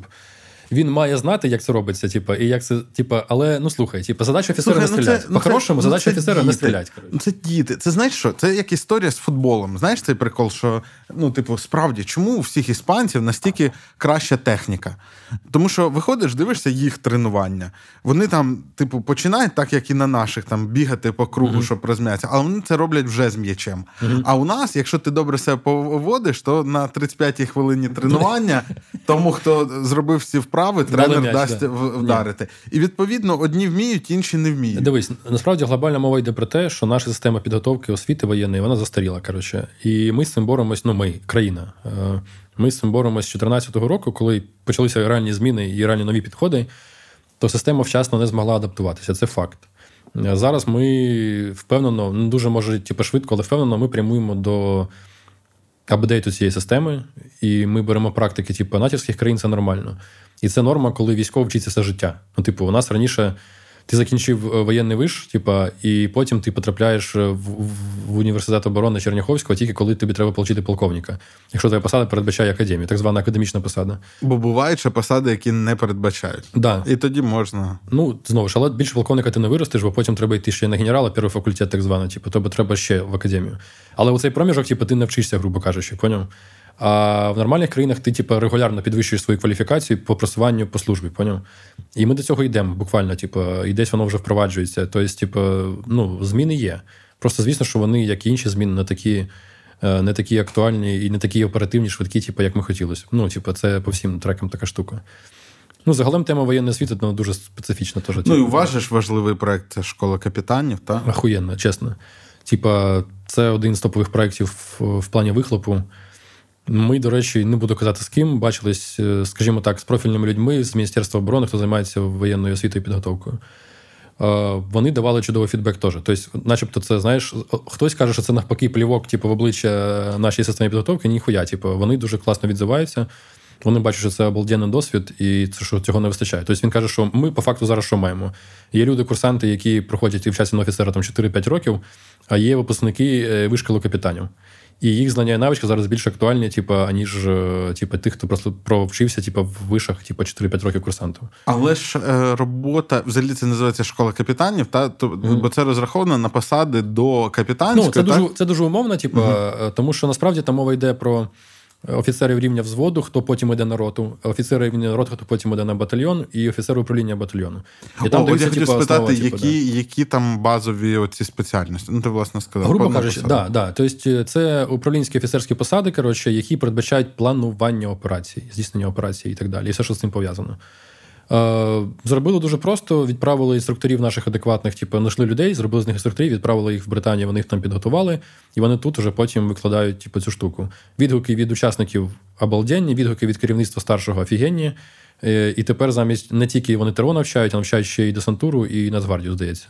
він має знати, як це робиться, типа, і як це, типа, але ну слухай, типа, задача офіцера слухай, не стріляти. Ну, По-хорошому, ну, задача офіцера діти. не стріляти. Ну, це діти. Це знаєш що? Це як історія з футболом. Знаєш цей прикол, що ну, типу, справді, чому у всіх іспанців настільки краща техніка? Тому що виходиш, дивишся їх тренування. Вони там, типу, починають, так як і на наших, там бігати по кругу, mm-hmm. щоб розм'ятися, але вони це роблять вже з м'ячем. Mm-hmm. А у нас, якщо ти добре себе поводиш, то на 35-й хвилині тренування тому, хто зробив всі вправи, тренер дасть да. вдарити. І відповідно одні вміють, інші не вміють. Дивись, насправді глобальна мова йде про те, що наша система підготовки освіти воєнної вона застаріла. Коротше, і ми з цим боремось. Ну, ми країна. Е, ми з цим боремось з 2014 року, коли почалися реальні зміни і реальні нові підходи, то система вчасно не змогла адаптуватися. Це факт. Е, зараз ми впевнено, не дуже може типу, швидко, але впевнено, ми прямуємо до апдейту цієї системи, і ми беремо практики, типу, натівських країн, це нормально. І це норма, коли військово вчиться все життя. Ну, типу, у нас раніше ти закінчив е, воєнний виш, типа, і потім ти потрапляєш в, в університет оборони Черняховського тільки коли тобі треба отримати полковника. Якщо твоя посада передбачає академію, так звана академічна посада. Бо бувають ще посади, які не передбачають. Да. І тоді можна. Ну, знову ж, але більше полковника ти не виростеш, бо потім треба йти ще на генерала, перший факультет, так званий, типу, тобі треба ще в академію. Але у цей проміжок, типу, ти не вчишся, грубо кажучи, поняв? А в нормальних країнах ти, типу, регулярно підвищуєш свою кваліфікацію по просуванню по службі, поняв? І ми до цього йдемо буквально, типу, і десь воно вже впроваджується. Тобто, типу, ну, зміни є. Просто звісно, що вони, як і інші зміни, не такі. Е, не такі актуальні і не такі оперативні, швидкі, типу, як ми хотілося. Ну, типу, це по всім трекам така штука. Ну, загалом тема воєнної освіти ну, дуже специфічна. Теж, ну, і у вас же ж важливий проект це школа капітанів, так? Охуєнно, чесно. Типа, це один з топових проєктів в плані вихлопу. Ми, до речі, не буду казати з ким, бачились, е, скажімо так, з профільними людьми з Міністерства оборони, хто займається воєнною освітою і підготовкою. вони давали чудовий фідбек теж. Тобто, начебто, це знаєш, хтось каже, що це навпаки плівок, типу, в обличчя нашій системі підготовки, ніхуя. Типу, вони дуже класно відзиваються. Вони бачать, що це обалденний досвід, і це що цього не вистачає. Тобто він каже, що ми по факту зараз що маємо. Є люди-курсанти, які проходять і вчаться на офіцера там 4-5 років, а є випускники е, вишколу капітанів. І їх знання і навички зараз більш актуальні, типу, аніж типу, тих, хто просто провчився типу, в вишах типу, 4-5 років курсантів. Але ж е, робота взагалі це називається школа капітанів, та то mm-hmm. бо це розраховано на посади до капітанської. Ну, це так? дуже це дуже умовно, типу, mm-hmm. тому що насправді там мова йде про офіцерів рівня взводу, хто потім йде на роту, офіцери рівня роту, хто потім йде на батальйон, і офіцер управління батальйону. І там О, ось я хотів типу, спитати, основа, які типу, да. які там базові оці спеціальності? Ну, ти власне сказав. Грубо кажучи, да, да. Тобто це управлінські офіцерські посади, коротше, які передбачають планування операцій, здійснення операцій і так далі. І все, що з цим пов'язано. Е, зробили дуже просто, відправили інструкторів наших адекватних, типу, знайшли людей, зробили з них інструкторів, відправили їх в Британію, вони їх там підготували, і вони тут вже потім викладають типу, цю штуку. Відгуки від учасників обалденні, відгуки від керівництва старшого офігенні. Е, і тепер замість не тільки вони ТРО навчають, а навчають ще й десантуру, і Нацгвардію, здається.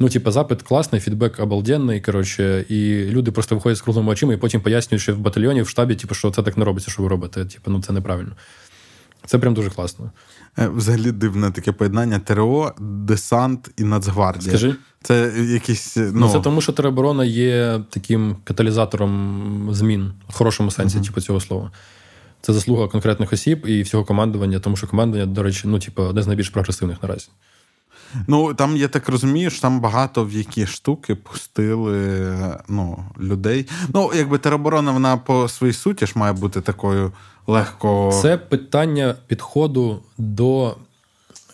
Ну, типу, запит класний, фідбек обалденний. Коротше, і люди просто виходять з круглими очима і потім пояснюють, що в батальйоні, в штабі, типу, що це так не робиться, що ви робите. Типу, ну це неправильно. Це прям дуже класно. Е, взагалі дивне таке поєднання ТРО, десант і Нацгвардія. Скажи. Це якісь. Ну... ну це тому, що тероборона є таким каталізатором змін в хорошому сенсі, uh-huh. типу, цього слова. Це заслуга конкретних осіб і всього командування, тому що командування, до речі, ну, типу, одне з найбільш прогресивних наразі. Ну, там, я так розумію, що там багато в які штуки пустили ну, людей. Ну, якби тероборона, вона по своїй суті ж має бути такою легко. Це питання підходу до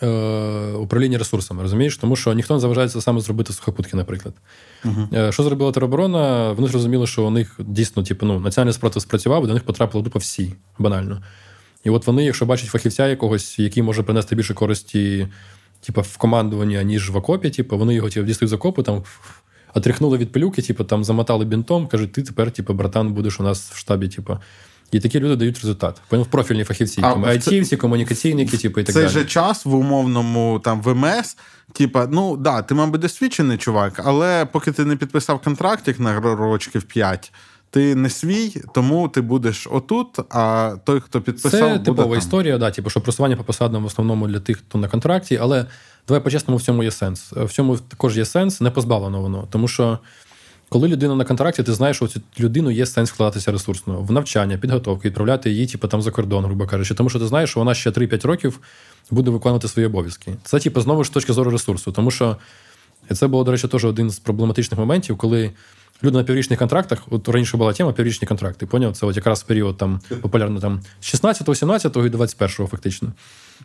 е, управління ресурсами, розумієш? Тому що ніхто не заважається саме зробити сухопутки, наприклад. Uh-huh. Що зробила тероборона? Вони зрозуміли, що у них дійсно, типу, ну, національний спротив спрацював, до них потрапило дупа всі банально. І от вони, якщо бачать фахівця якогось, який може принести більше користі, типу, в командуванні, ніж в окопі, типу, вони його типу, дістають з окопу, там отряхнули від пилюки, типу, там замотали бінтом, кажуть, ти тепер, типу, братан, будеш у нас в штабі, типу. І такі люди дають результат. В профільні фахівці, айтівці, комунікаційники, типу, і так далі. Цей же час в умовному там ВМС, типа, ну да, ти, мабуть, досвідчений чувак, але поки ти не підписав контрактик на рочків 5, ти не свій, тому ти будеш отут. А той, хто підписав, Це буде типова там. історія, да, типу, що просування по посадам в основному для тих, хто на контракті, але давай по-чесному в цьому є сенс. В цьому також є сенс, не позбавлено воно, тому що. Коли людина на контракті, ти знаєш, що цю людину є сенс вкладатися ресурсно в навчання, підготовки, відправляти її, типу, там за кордон, грубо кажучи, тому що ти знаєш, що вона ще 3-5 років буде виконувати свої обов'язки. Це, типу, знову ж точки зору ресурсу, тому що це було, до речі, теж один з проблематичних моментів, коли люди на піврічних контрактах, от раніше була тема піврічні контракти. Поняв? Це от якраз період там популярно там з 16, 17 і 21 фактично.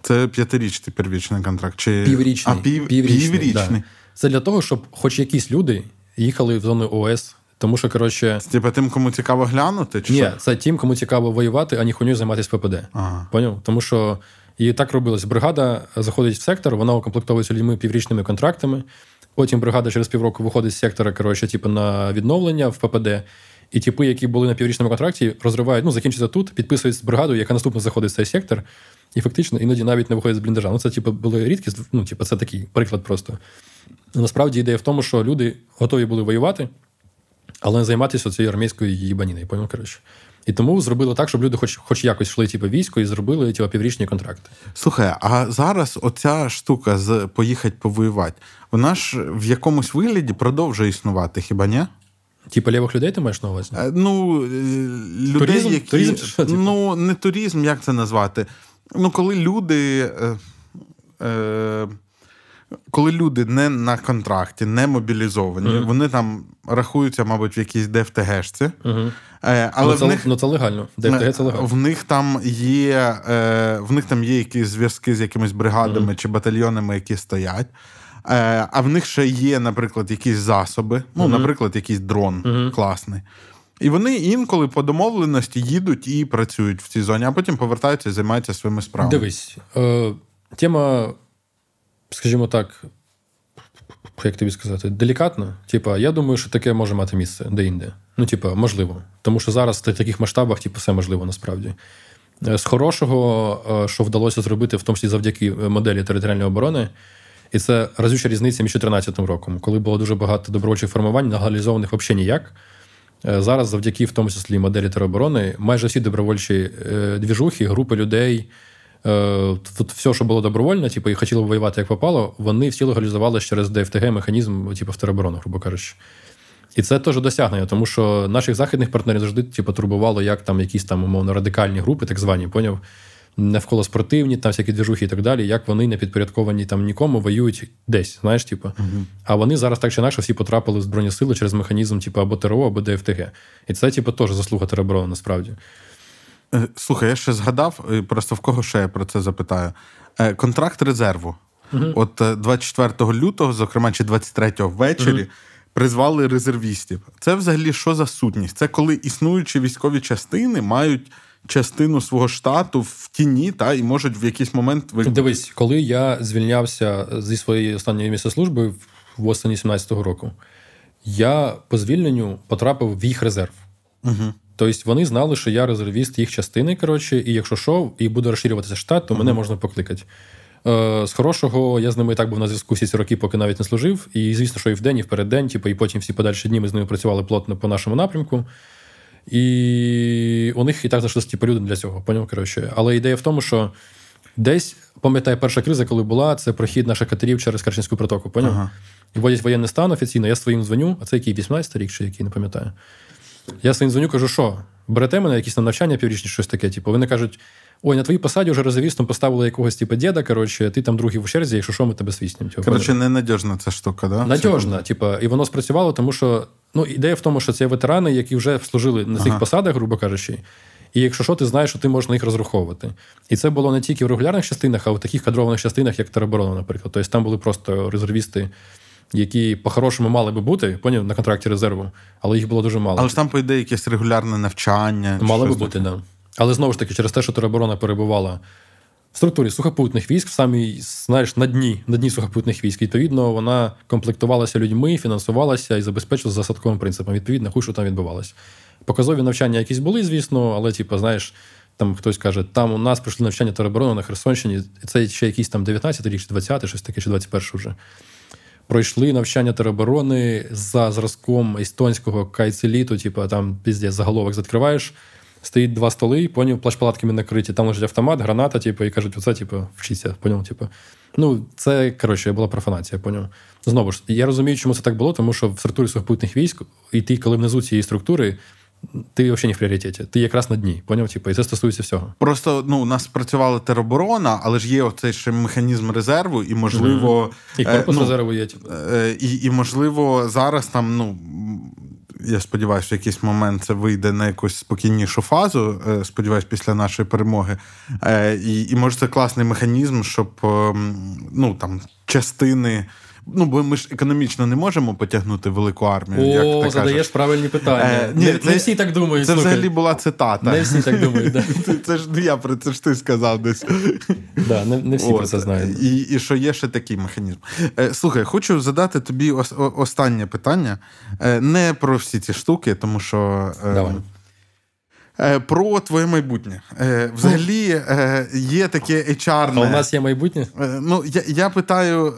Це п'ятирічний первічний контракт. Чи... Піврічний. А, пів... Піврічний. піврічний. Да. Це для того, щоб хоч якісь люди їхали в зону ОС. Тому що, коротше. Типа тим, кому цікаво глянути? чи Ні, що? це тим, кому цікаво воювати, а не хуйню займатися ППД. Ага. Поняв? Тому що і так робилось. Бригада заходить в сектор, вона укомплектовується людьми піврічними контрактами. Потім бригада через півроку виходить з сектора, коротше, типу, на відновлення в ППД. І типи, які були на піврічному контракті, розривають, ну, закінчиться тут, підписують з бригадою, яка наступно заходить в цей сектор, і фактично іноді навіть не виходить з бліндажа. Ну, це, типу, були рідкість, ну, типу, це такий приклад просто. Насправді ідея в тому, що люди готові були воювати, але не займатися цією армійською їбаніною, понял, коротше. І тому зробили так, щоб люди хоч хоч якось йшли типу, військо і зробили типу, піврічні контракти. Слухай, а зараз оця штука з поїхати повоювати, вона ж в якомусь вигляді продовжує існувати, хіба ні? Типа лівих людей ти маєш на увазі? Е, ну, е, людей, туризм? які... Туризм, що, типу? Ну, не туризм, як це назвати? Ну, коли люди. Е, е, коли люди не на контракті, не мобілізовані, uh-huh. вони там рахуються, мабуть, в якійсь ДФТГшці. Uh-huh. Е, але ну, в них, ну, це легально. ДФТГ це легально. В них там є е, в них там є якісь зв'язки з якимись бригадами uh-huh. чи батальйонами, які стоять. Е, а в них ще є, наприклад, якісь засоби, ну, наприклад, якийсь дрон класний. І вони інколи по домовленості їдуть і працюють в цій зоні, а потім повертаються і займаються своїми справами. Дивись, е, тема скажімо так, як тобі сказати, делікатно. Типа, я думаю, що таке може мати місце де-інде. Ну, типа, можливо. Тому що зараз в таких масштабах, типу, все можливо насправді. Е, з хорошого, е, що вдалося зробити, в тому числі завдяки моделі територіальної оборони, І це разюча різниця між 2014 роком, коли було дуже багато добровольчих формувань, легалізованих взагалі ніяк. Е, зараз, завдяки в тому числі моделі тероборони, майже всі добровольчі е, двіжухи, групи людей, е, все, що було добровольно, типу, і хотіло воювати як попало, вони всі легалізувалися через ДФТГ механізм, типу, в тероборону, грубо кажучи. І це теж досягнення, тому що наших західних партнерів завжди типу, турбувало, як там якісь там умовно радикальні групи, так звані, поняв, навколо спортивні, там всякі движухи і так далі, як вони не підпорядковані там нікому воюють десь, знаєш, типу. Uh-huh. А вони зараз так чи інакше всі потрапили в Збройні сили через механізм, типу, або ТРО, або ДФТГ. І це, типу, теж заслуга тероборони, насправді. Е, слухай, я ще згадав, просто в кого ще я про це запитаю. Е, контракт резерву. Uh-huh. От 24 лютого, зокрема, чи 23 ввечері. Uh-huh призвали резервістів. Це взагалі що за сутність? Це коли існуючі військові частини мають частину свого штату в тіні, та і можуть в якийсь момент Дивись, коли я звільнявся зі своєї останньої місця служби в останні 17-го року, я по звільненню потрапив в їх резерв. Угу. Тобто вони знали, що я резервіст їх частини. Коротше, і якщо що, і буде розширюватися штат, то мене можна покликати. Е, з хорошого я з ними і так був на зв'язку всі ці роки, поки навіть не служив. І звісно, що і вдень, і вперед типу, і потім всі подальші дні ми з ними працювали плотно по нашому напрямку. І у них і так знайшлися типу, люди для цього. Поняв, коротше. Але ідея в тому, що десь, пам'ятаю, перша криза, коли була, це прохід наших катерів через Керченську протоку. Поняв? Ага. І вводять воєнний стан офіційно, я своїм дзвоню, а це який 18 рік, чи який не пам'ятаю. Я своїм дзвоню, кажу, що берете мене якісь на навчання піврічні, щось таке. Типу, вони кажуть. Ой, на твоїй посаді вже резервістом поставили якогось типу діда, коротше, ти там другий в черзі, якщо що, ми тебе свіснемо. Типу, коротше, ненадіжна ця штука, да? Надіжна, типу, і воно спрацювало, тому що ну, ідея в тому, що це ветерани, які вже служили на цих ага. посадах, грубо кажучи. І якщо що, ти знаєш, що ти можеш на їх розраховувати. І це було не тільки в регулярних частинах, а в таких кадрованих частинах, як тероборона, наприклад. Тобто там були просто резервісти, які по-хорошому мали би бути, поняв, на контракті резерву, але їх було дуже мало. Але ж там, по ідеї, якесь регулярне навчання. Мало би бути, так. Да. Але знову ж таки, через те, що тероборона перебувала в структурі сухопутних військ, в самій, знаєш, на дні на дні сухопутних військ, відповідно, вона комплектувалася людьми, фінансувалася і забезпечувалася за садковим принципом. Відповідно, хуй, що там відбувалося. Показові навчання якісь були, звісно, але, типу, знаєш, там хтось каже, там у нас пройшли навчання тероборони на Херсонщині, це ще якийсь там 19 рік, чи 20 щось таке, чи 21 вже. Пройшли навчання тероборони за зразком естонського кайцеліту, типу, там піздець, заголовок закриваєш. стоїть два столи, поняв, плащ-палатками накриті, там лежить автомат, граната, типу, і кажуть, оце, типу, вчися, поняв, типу. Ну, це, коротше, була профанація, поняв. Знову ж, я розумію, чому це так було, тому що в структурі сухопутних військ, і ти, коли внизу цієї структури, ти взагалі не в пріоритеті. Ти якраз на дні, поняв? Типу, і це стосується всього. Просто ну, у нас працювала тероборона, але ж є оцей ще механізм резерву, і можливо. Mm-hmm. І корпус е, ну, резерву є. Типу. Е, і, і, можливо, зараз там, ну я сподіваюся, в якийсь момент це вийде на якусь спокійнішу фазу. Е, сподіваюсь, після нашої перемоги. І, і може це класний механізм, щоб ем, ну там частини. Ну, бо ми ж економічно не можемо потягнути велику армію. О, як ти задаєш кажеш. правильні питання. Е, ні, Не, це, не всі так думають. Це слухай. взагалі була цитата. Не всі так думають. Да. Це ж не я про це ж ти сказав десь. Да, Не не всі От. про це знають. І і що є ще такий механізм. Е, Слухай, хочу задати тобі ос, останнє питання. Е, Не про всі ці штуки, тому що. Е, Давай. Е, про твоє майбутнє. Е, взагалі є таке HR. А у нас є майбутнє? Ну, Я я питаю,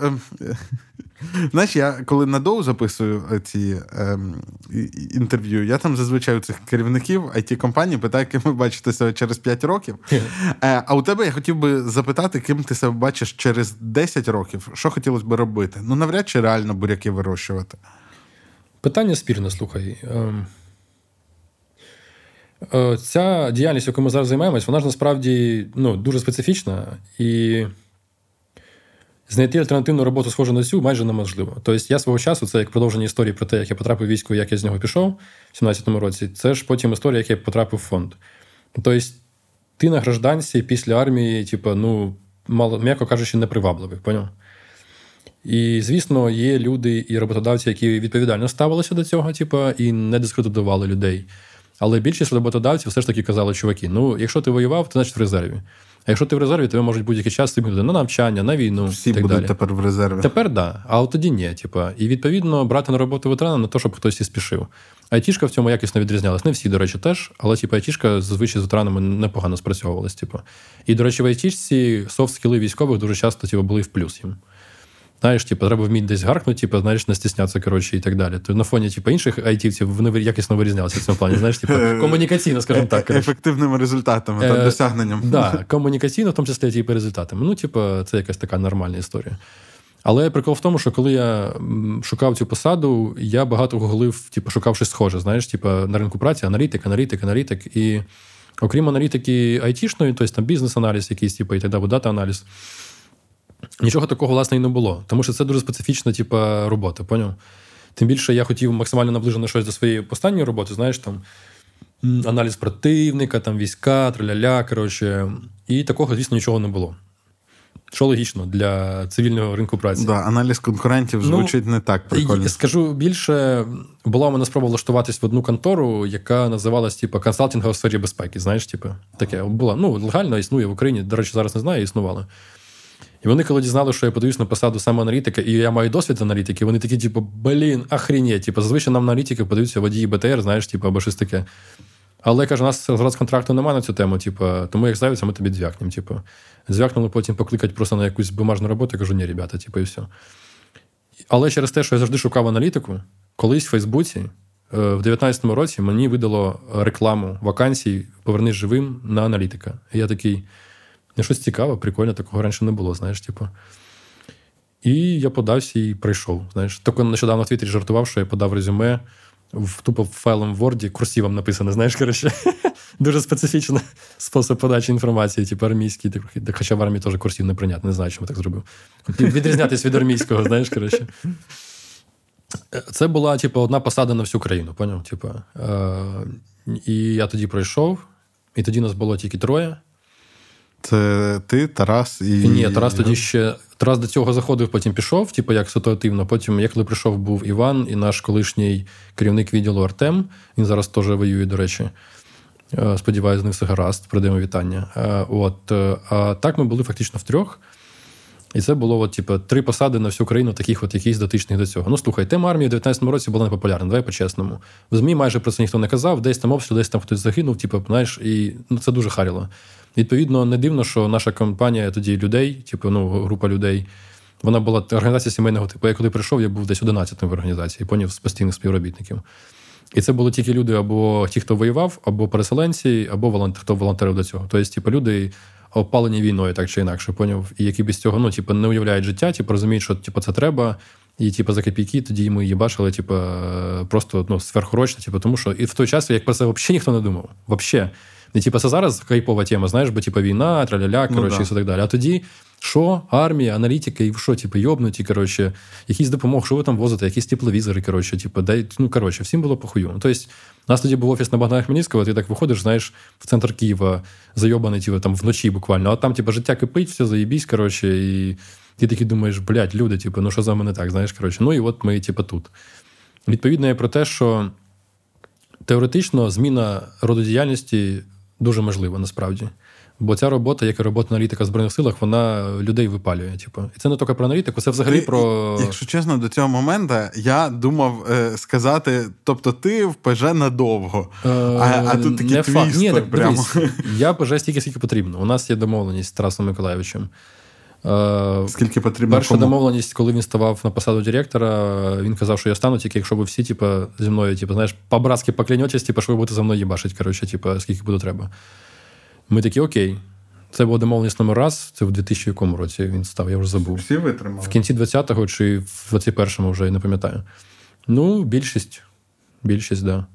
Знаєш, я коли на доу записую е, ці ем, інтерв'ю, я там зазвичай у цих керівників it компаній питаю, ким ви бачите себе через 5 років. Е, а у тебе я хотів би запитати, ким ти себе бачиш через 10 років. Що хотілося б робити? Ну, навряд чи реально буряки вирощувати. Питання спірне, слухай. Ем... Е, ця діяльність, яку ми зараз займаємось, вона ж насправді ну, дуже специфічна і. Знайти альтернативну роботу, схожу на цю, майже неможливо. Тобто, я свого часу, це як продовження історії про те, як я потрапив в військо, як я з нього пішов в 17-му році. Це ж потім історія, як я потрапив в фонд. Тобто, ти на гражданці після армії, типу, ну, мало, м'яко кажучи, непривабливий, поняв? І, звісно, є люди і роботодавці, які відповідально ставилися до цього, типу, і не дискредитували людей. Але більшість роботодавців все ж таки казали, чуваки, ну, якщо ти воював, то значить в резерві. А якщо ти в резерві, тебе можуть будь-який час стигнути на навчання, на війну. Всі так будуть далі. тепер в резерві. Тепер так. Да. А от тоді ні. Типа. І відповідно брати на роботу ветерана на те, щоб хтось і спішив. Айтішка в цьому якісно відрізнялась. Не всі, до речі, теж, але типу, айтішка зазвичай з ветеранами непогано спрацьовувалась. Типу. І, до речі, в айтішці софт-скіли військових дуже часто типу, були в плюс їм. Знаєш, типу, треба вміти десь гаркнути, типу, знаєш, не стіснятися, коротше, і так далі. То на фоні типу, інших айтівців вони якісно вирізнялися в цьому плані. Знаєш, типу, комунікаційно, скажімо так. Коротше. Ефективними результатами та досягненням. Да, комунікаційно, в тому числі типу, результатами. Ну, типу, це якась така нормальна історія. Але прикол в тому, що коли я шукав цю посаду, я багато гуглив, типу, шукав щось схоже, знаєш, типу, на ринку праці, аналітик, аналітик, аналітик. І окрім аналітики айтішної, тобто там бізнес-аналіз, якийсь, типу, і так далі, дата-аналіз. Нічого такого, власне, і не було. Тому що це дуже специфічна, типу, робота, поняв? Тим більше я хотів максимально наближено щось до своєї останньої роботи, знаєш, там аналіз противника, там війська, траля-ля, коротше. І такого, звісно, нічого не було. Що логічно для цивільного ринку праці. Да, Аналіз конкурентів ну, звучить ну, не так прикольно. Скажу більше, була у мене спроба влаштуватись в одну контору, яка називалась типу, консалтингова в сфері безпеки. Знаєш, типу, таке була. Ну, легально існує в Україні. До речі, зараз не знаю, існувала. І вони, коли дізнали, що я подаюсь на посаду саме аналітика, і я маю досвід аналітики, вони такі, типу, блін, охренеть. Типу, зазвичай нам аналітики подаються водії БТР, знаєш, типу, або щось таке. Але каже, у нас зараз контракту немає на цю тему, типу, тому як з'явиться, ми тобі дзвякнемо. Типу. Звякнули потім покликати просто на якусь бумажну роботу, я кажу, ні, ребята, типу, і все. Але через те, що я завжди шукав аналітику, колись в Фейсбуці е, в 2019 році мені видало рекламу вакансій Повернись живим на аналітика. І я такий, щось цікаве, прикольно, такого раніше не було, знаєш, типу. І я подався і прийшов. Знаєш, Тільки нещодавно в Твіттері жартував, що я подав резюме в тупо файлом в Word, курсивом написано, знаєш, коротше. Дуже специфічний спосіб подачі інформації, типу армійський, хоча в армії теж курсів не прийнято, не знаю, чому так зробив. Відрізнятись від армійського, знаєш, коротше. Це була, типу, одна посада на всю країну, поняв? Типу, е- І я тоді пройшов, і тоді нас було тільки троє. Це ти, Тарас і. Ні, Тарас тоді ще. Тарас до цього заходив, потім пішов, типу, як ситуативно. Потім, я коли прийшов, був Іван і наш колишній керівник відділу Артем. Він зараз теж воює, до речі. Е, сподіваюся, з ним все гаразд, передаємо вітання. Е, от, е, А так ми були фактично в трьох. І це було от, типу, три посади на всю країну, таких от якихось дотичних до цього. Ну, слухай, тема армії в 19-му році була непопулярна, давай по-чесному. В ЗМІ майже про це ніхто не казав, десь там обстріл, десь там хтось загинув, типу, знаєш, і ну, це дуже харіло. Відповідно, не дивно, що наша компанія тоді людей, типу, ну, група людей, вона була організація сімейного типу. Я коли прийшов, я був десь 11-м в організації, поняв з постійних співробітників. І це були тільки люди, або ті, хто воював, або переселенці, або волонтер, хто волонтерив до цього. Тобто, типу, люди опалені війною, так чи інакше, поняв, і які без цього ну, типу, не уявляють життя, типу, розуміють, що типу, це треба. І, типу, за копійки тоді ми її бачили, типу, просто ну, сверхурочно, типу, тому що і в той час, як про це взагалі ніхто не думав. Взагалі. Не типу, це зараз кайпова тема, знаєш, бо типу, війна, траля-ля, ну коротше, ну, да. і так далі. А тоді що? Армія, аналітика, і що, типу, йобнуті, коротше, якийсь допомог, що ви там возите, якісь тепловізори, коротше, типу, дай, ну, коротше, всім було похую. Ну, тобто, у нас тоді був офіс на Богдана Хмельницького, ти так виходиш, знаєш, в центр Києва, зайобаний, типу, там вночі буквально, а там, типу, життя кипить, все заєбісь, коротше, і ти такий думаєш, блядь, люди, типу, ну що за мене так, знаєш, коротше. Ну і от ми, типу, тут. Відповідно, є про те, що теоретично зміна роду діяльності дуже можливо насправді. Бо ця робота, як і робота аналітика в збройних силах, вона людей випалює. Типу, і це не тільки про аналітику, це взагалі про якщо чесно, до цього моменту я думав е, сказати: тобто, ти в ПЖ надовго, е, а а тут такий твіст. Ні, так, прямо. Дивись, я ПЖ стільки, скільки потрібно. У нас є домовленість з Тарасом Миколаєвичем. Е, скільки потрібно? Перша кому? домовленість, коли він ставав на посаду директора, він казав, що я стану, тільки якщо ви всі, типу, зі мною, типу, знаєш, по-братськи поклянетесь, типу, що ви будете за мною їбашить, коротше, типу, скільки буде треба. Ми такі, окей. Це була домовленість номер раз, це в 2000 якому році він став, я вже забув. Всі витримали? В кінці 20-го чи в 21-му вже я не пам'ятаю. Ну, більшість. Більшість, так. Да.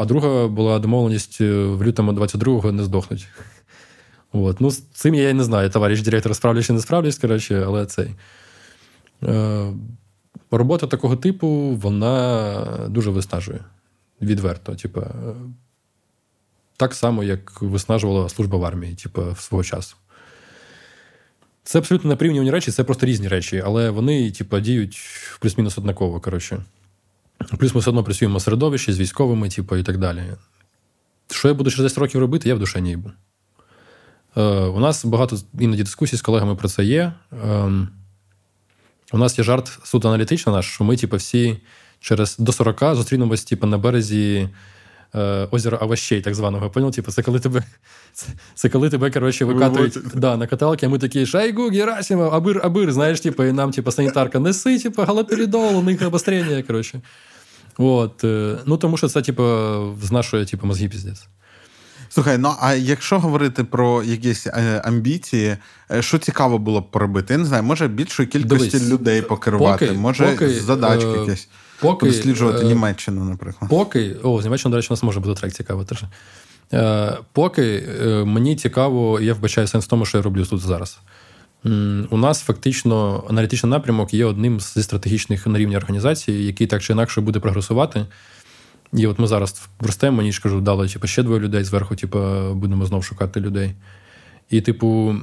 А друга була домовленість е, в лютому 22-го не здохнуть. От. Ну, З цим я не знаю, товариш директор, справлюсь чи не справлюсь, коротше, але цей. Е, робота такого типу, вона дуже виснажує. Відверто. Типу, так само, як виснажувала служба в армії, типу, в свого часу. Це абсолютно неприрівняні речі, це просто різні речі, але вони, типу, діють плюс-мінус однаково. коротше. Плюс ми все одно працюємо середовищі з військовими, типу, і так далі. Що я буду через 10 років робити, я в душе не їбу. Е, У нас багато іноді дискусій з колегами про це є. Е, У нас є жарт суто аналітично наш, що ми, типу, всі через до 40 зустрінемось, типу, на березі е, озеро овощей, так званого. Понял? Типу, це коли тебе це, це коли тебе коротше, викатують да, на каталки, а ми такі Шайгу, Герасимов, абир, абир, знаєш, типу, і нам, типу, санітарка, неси, типу, галоперидол, у них обострення, коротше. От, е, ну, тому що це, типу, знашує, типу, мозги піздець. Слухай, ну а якщо говорити про якісь е, амбіції, е, що цікаво було б поробити? Я не знаю, може більшої кількості Дивись, людей покерувати, поки, може поки, задачки е, якісь поки, досліджувати е, Німеччину, наприклад. Поки, о, з Німеччини, до речі, у нас може бути трек цікавий теж. Е, поки е, мені цікаво, я вбачаю сенс в тому, що я роблю тут зараз. У нас фактично аналітичний напрямок є одним зі стратегічних на рівні організації, який так чи інакше буде прогресувати. І от ми зараз ростемо, мені ж кажу, дали типу, ще двоє людей зверху, типу, будемо знову шукати людей. І, типу,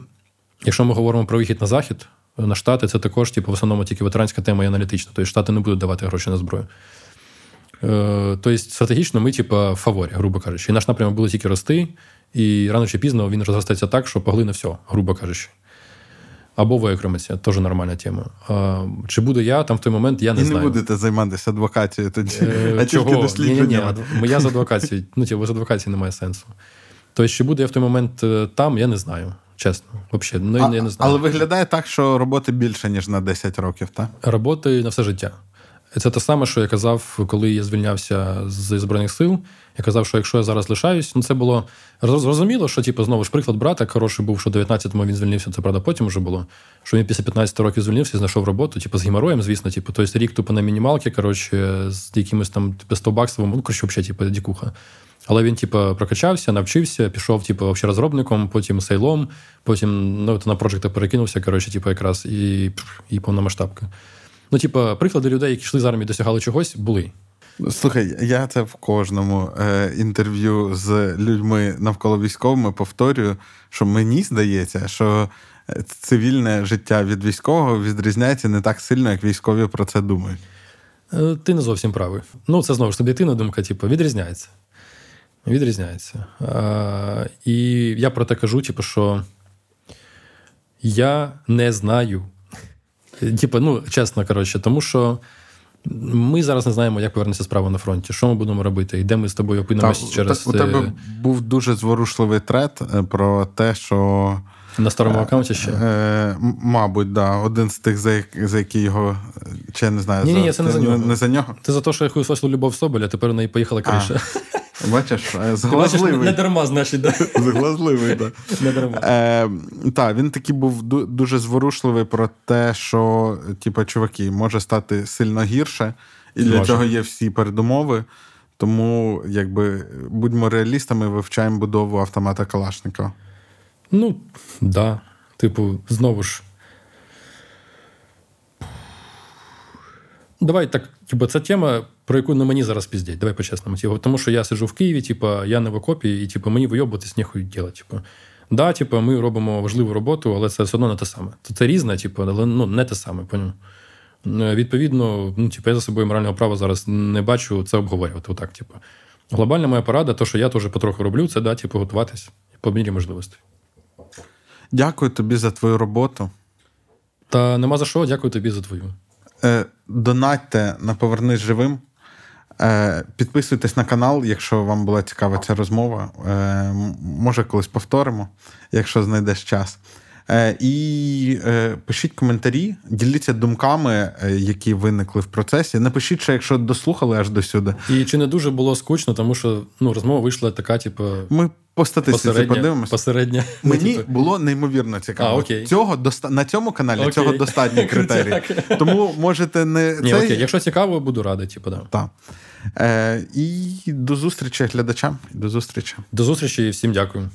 якщо ми говоримо про вихід на захід, на штати, це також, типу, в основному тільки ветеранська тема і аналітична. Тобто штати не будуть давати гроші на зброю. Е, тобто, стратегічно ми, типу, в фаворі, грубо кажучи. І наш напрямок буде тільки рости, і рано чи пізно він розростається так, що поглине все, грубо кажучи. Або виокремиться, теж нормальна тема. А, Чи буду я там в той момент, я не І знаю. І не будете займатися адвокацією тоді. Е, а Чого? тільки дослідженнями. Ні, ні, Я з адвокацією, ну ті, без адвокації немає сенсу. Тобто, чи буду я в той момент е, там, я не знаю. Чесно, взагалі, ну, а, я не знаю. Але виглядає так, що роботи більше, ніж на 10 років, так? Роботи на все життя. Це те саме, що я казав, коли я звільнявся з Збройних сил. Я казав, що якщо я зараз лишаюсь, ну це було зрозуміло, що типу, знову ж приклад брата хороший був, що 19-му він звільнився. Це правда, потім вже було. Що він після 15 років звільнився і знайшов роботу, типу, з геморроєм, звісно, типу, тобто рік тупо на мінімалки, коротше, з якимось там типу, 100 баксів, ну коротше, взагалі, типу, дікуха. Але він, типу, прокачався, навчився, пішов, типу, розробником, потім сейлом, потім ну, на проекти перекинувся, коротше, типу, якраз і і повномасштабка. Ну, типу, приклади людей, які йшли з армії, досягали чогось, були. Слухай, я це в кожному е, інтерв'ю з людьми навколо військовими повторюю, що мені здається, що е, цивільне життя від військового відрізняється не так сильно, як військові про це думають. Е, ти не зовсім правий. Ну, це знову ж суб'єктивна думка, типу, відрізняється. Відрізняється. А, І я про те кажу, типу, що я не знаю. Типу, ну, чесно, коротше, тому що. Ми зараз не знаємо, як повернеться справа на фронті. Що ми будемо робити? І де ми з тобою опинимося через. У тебе е, був дуже зворушливий трет е, про те, що. На старому аккаунті ще? Е, Мабуть, да. Один з тих, за за які його. Чи я не знаю, ні, за, ні, це не за нього. Не за нього? Це за те, що я хуйсосив Любов Соболя, тепер у неї поїхала криша. Бачиш, зглазливий. Не дарма, значить, да. Зглазливий, так. Не дарма. Е, Так, він такий був дуже зворушливий про те, що, типу, чуваки, може стати сильно гірше, і для цього є всі передумови. Тому, якби, будьмо реалістами, вивчаємо будову автомата Калашникова. Ну. Да. Типу, знову ж. Давай так, типу, ця тема, про яку на мені зараз піздять. Давай по-чесному. Типу, тому що я сиджу в Києві, типу, я не в окопі, і типу, мені вийобуватись ніхуй ділати. Типу. Да, типу, ми робимо важливу роботу, але це все одно не те саме. Це різне, типу, але ну, не те саме. Поняв? Е, відповідно, ну, типу, я за собою морального права зараз не бачу це обговорювати. Отак, типу. Глобальна моя порада, то, що я теж потроху роблю, це да, типу, готуватись по мірі можливостей. Дякую тобі за твою роботу. Та нема за що, дякую тобі за твою. Е, Донатьте на Повернись живим. Е, Підписуйтесь на канал, якщо вам була цікава ця розмова. Е, Може, колись повторимо, якщо знайдеш час. Е, І е, пишіть коментарі, діліться думками, е, які виникли в процесі. Напишіть, що якщо дослухали аж до сюди. І чи не дуже було скучно, тому що ну, розмова вийшла така, типу. Ми по статистиці подивимося. Посередня. Мені типу... було неймовірно цікаво. А, окей. Цього доста... На цьому каналі окей. цього достатній критерій. Тому можете не. Ні, цей... окей. Якщо цікаво, буду радий. Типу, да. Так. Е, І до зустрічі глядачам. До зустрічі. До зустрічі і всім дякую.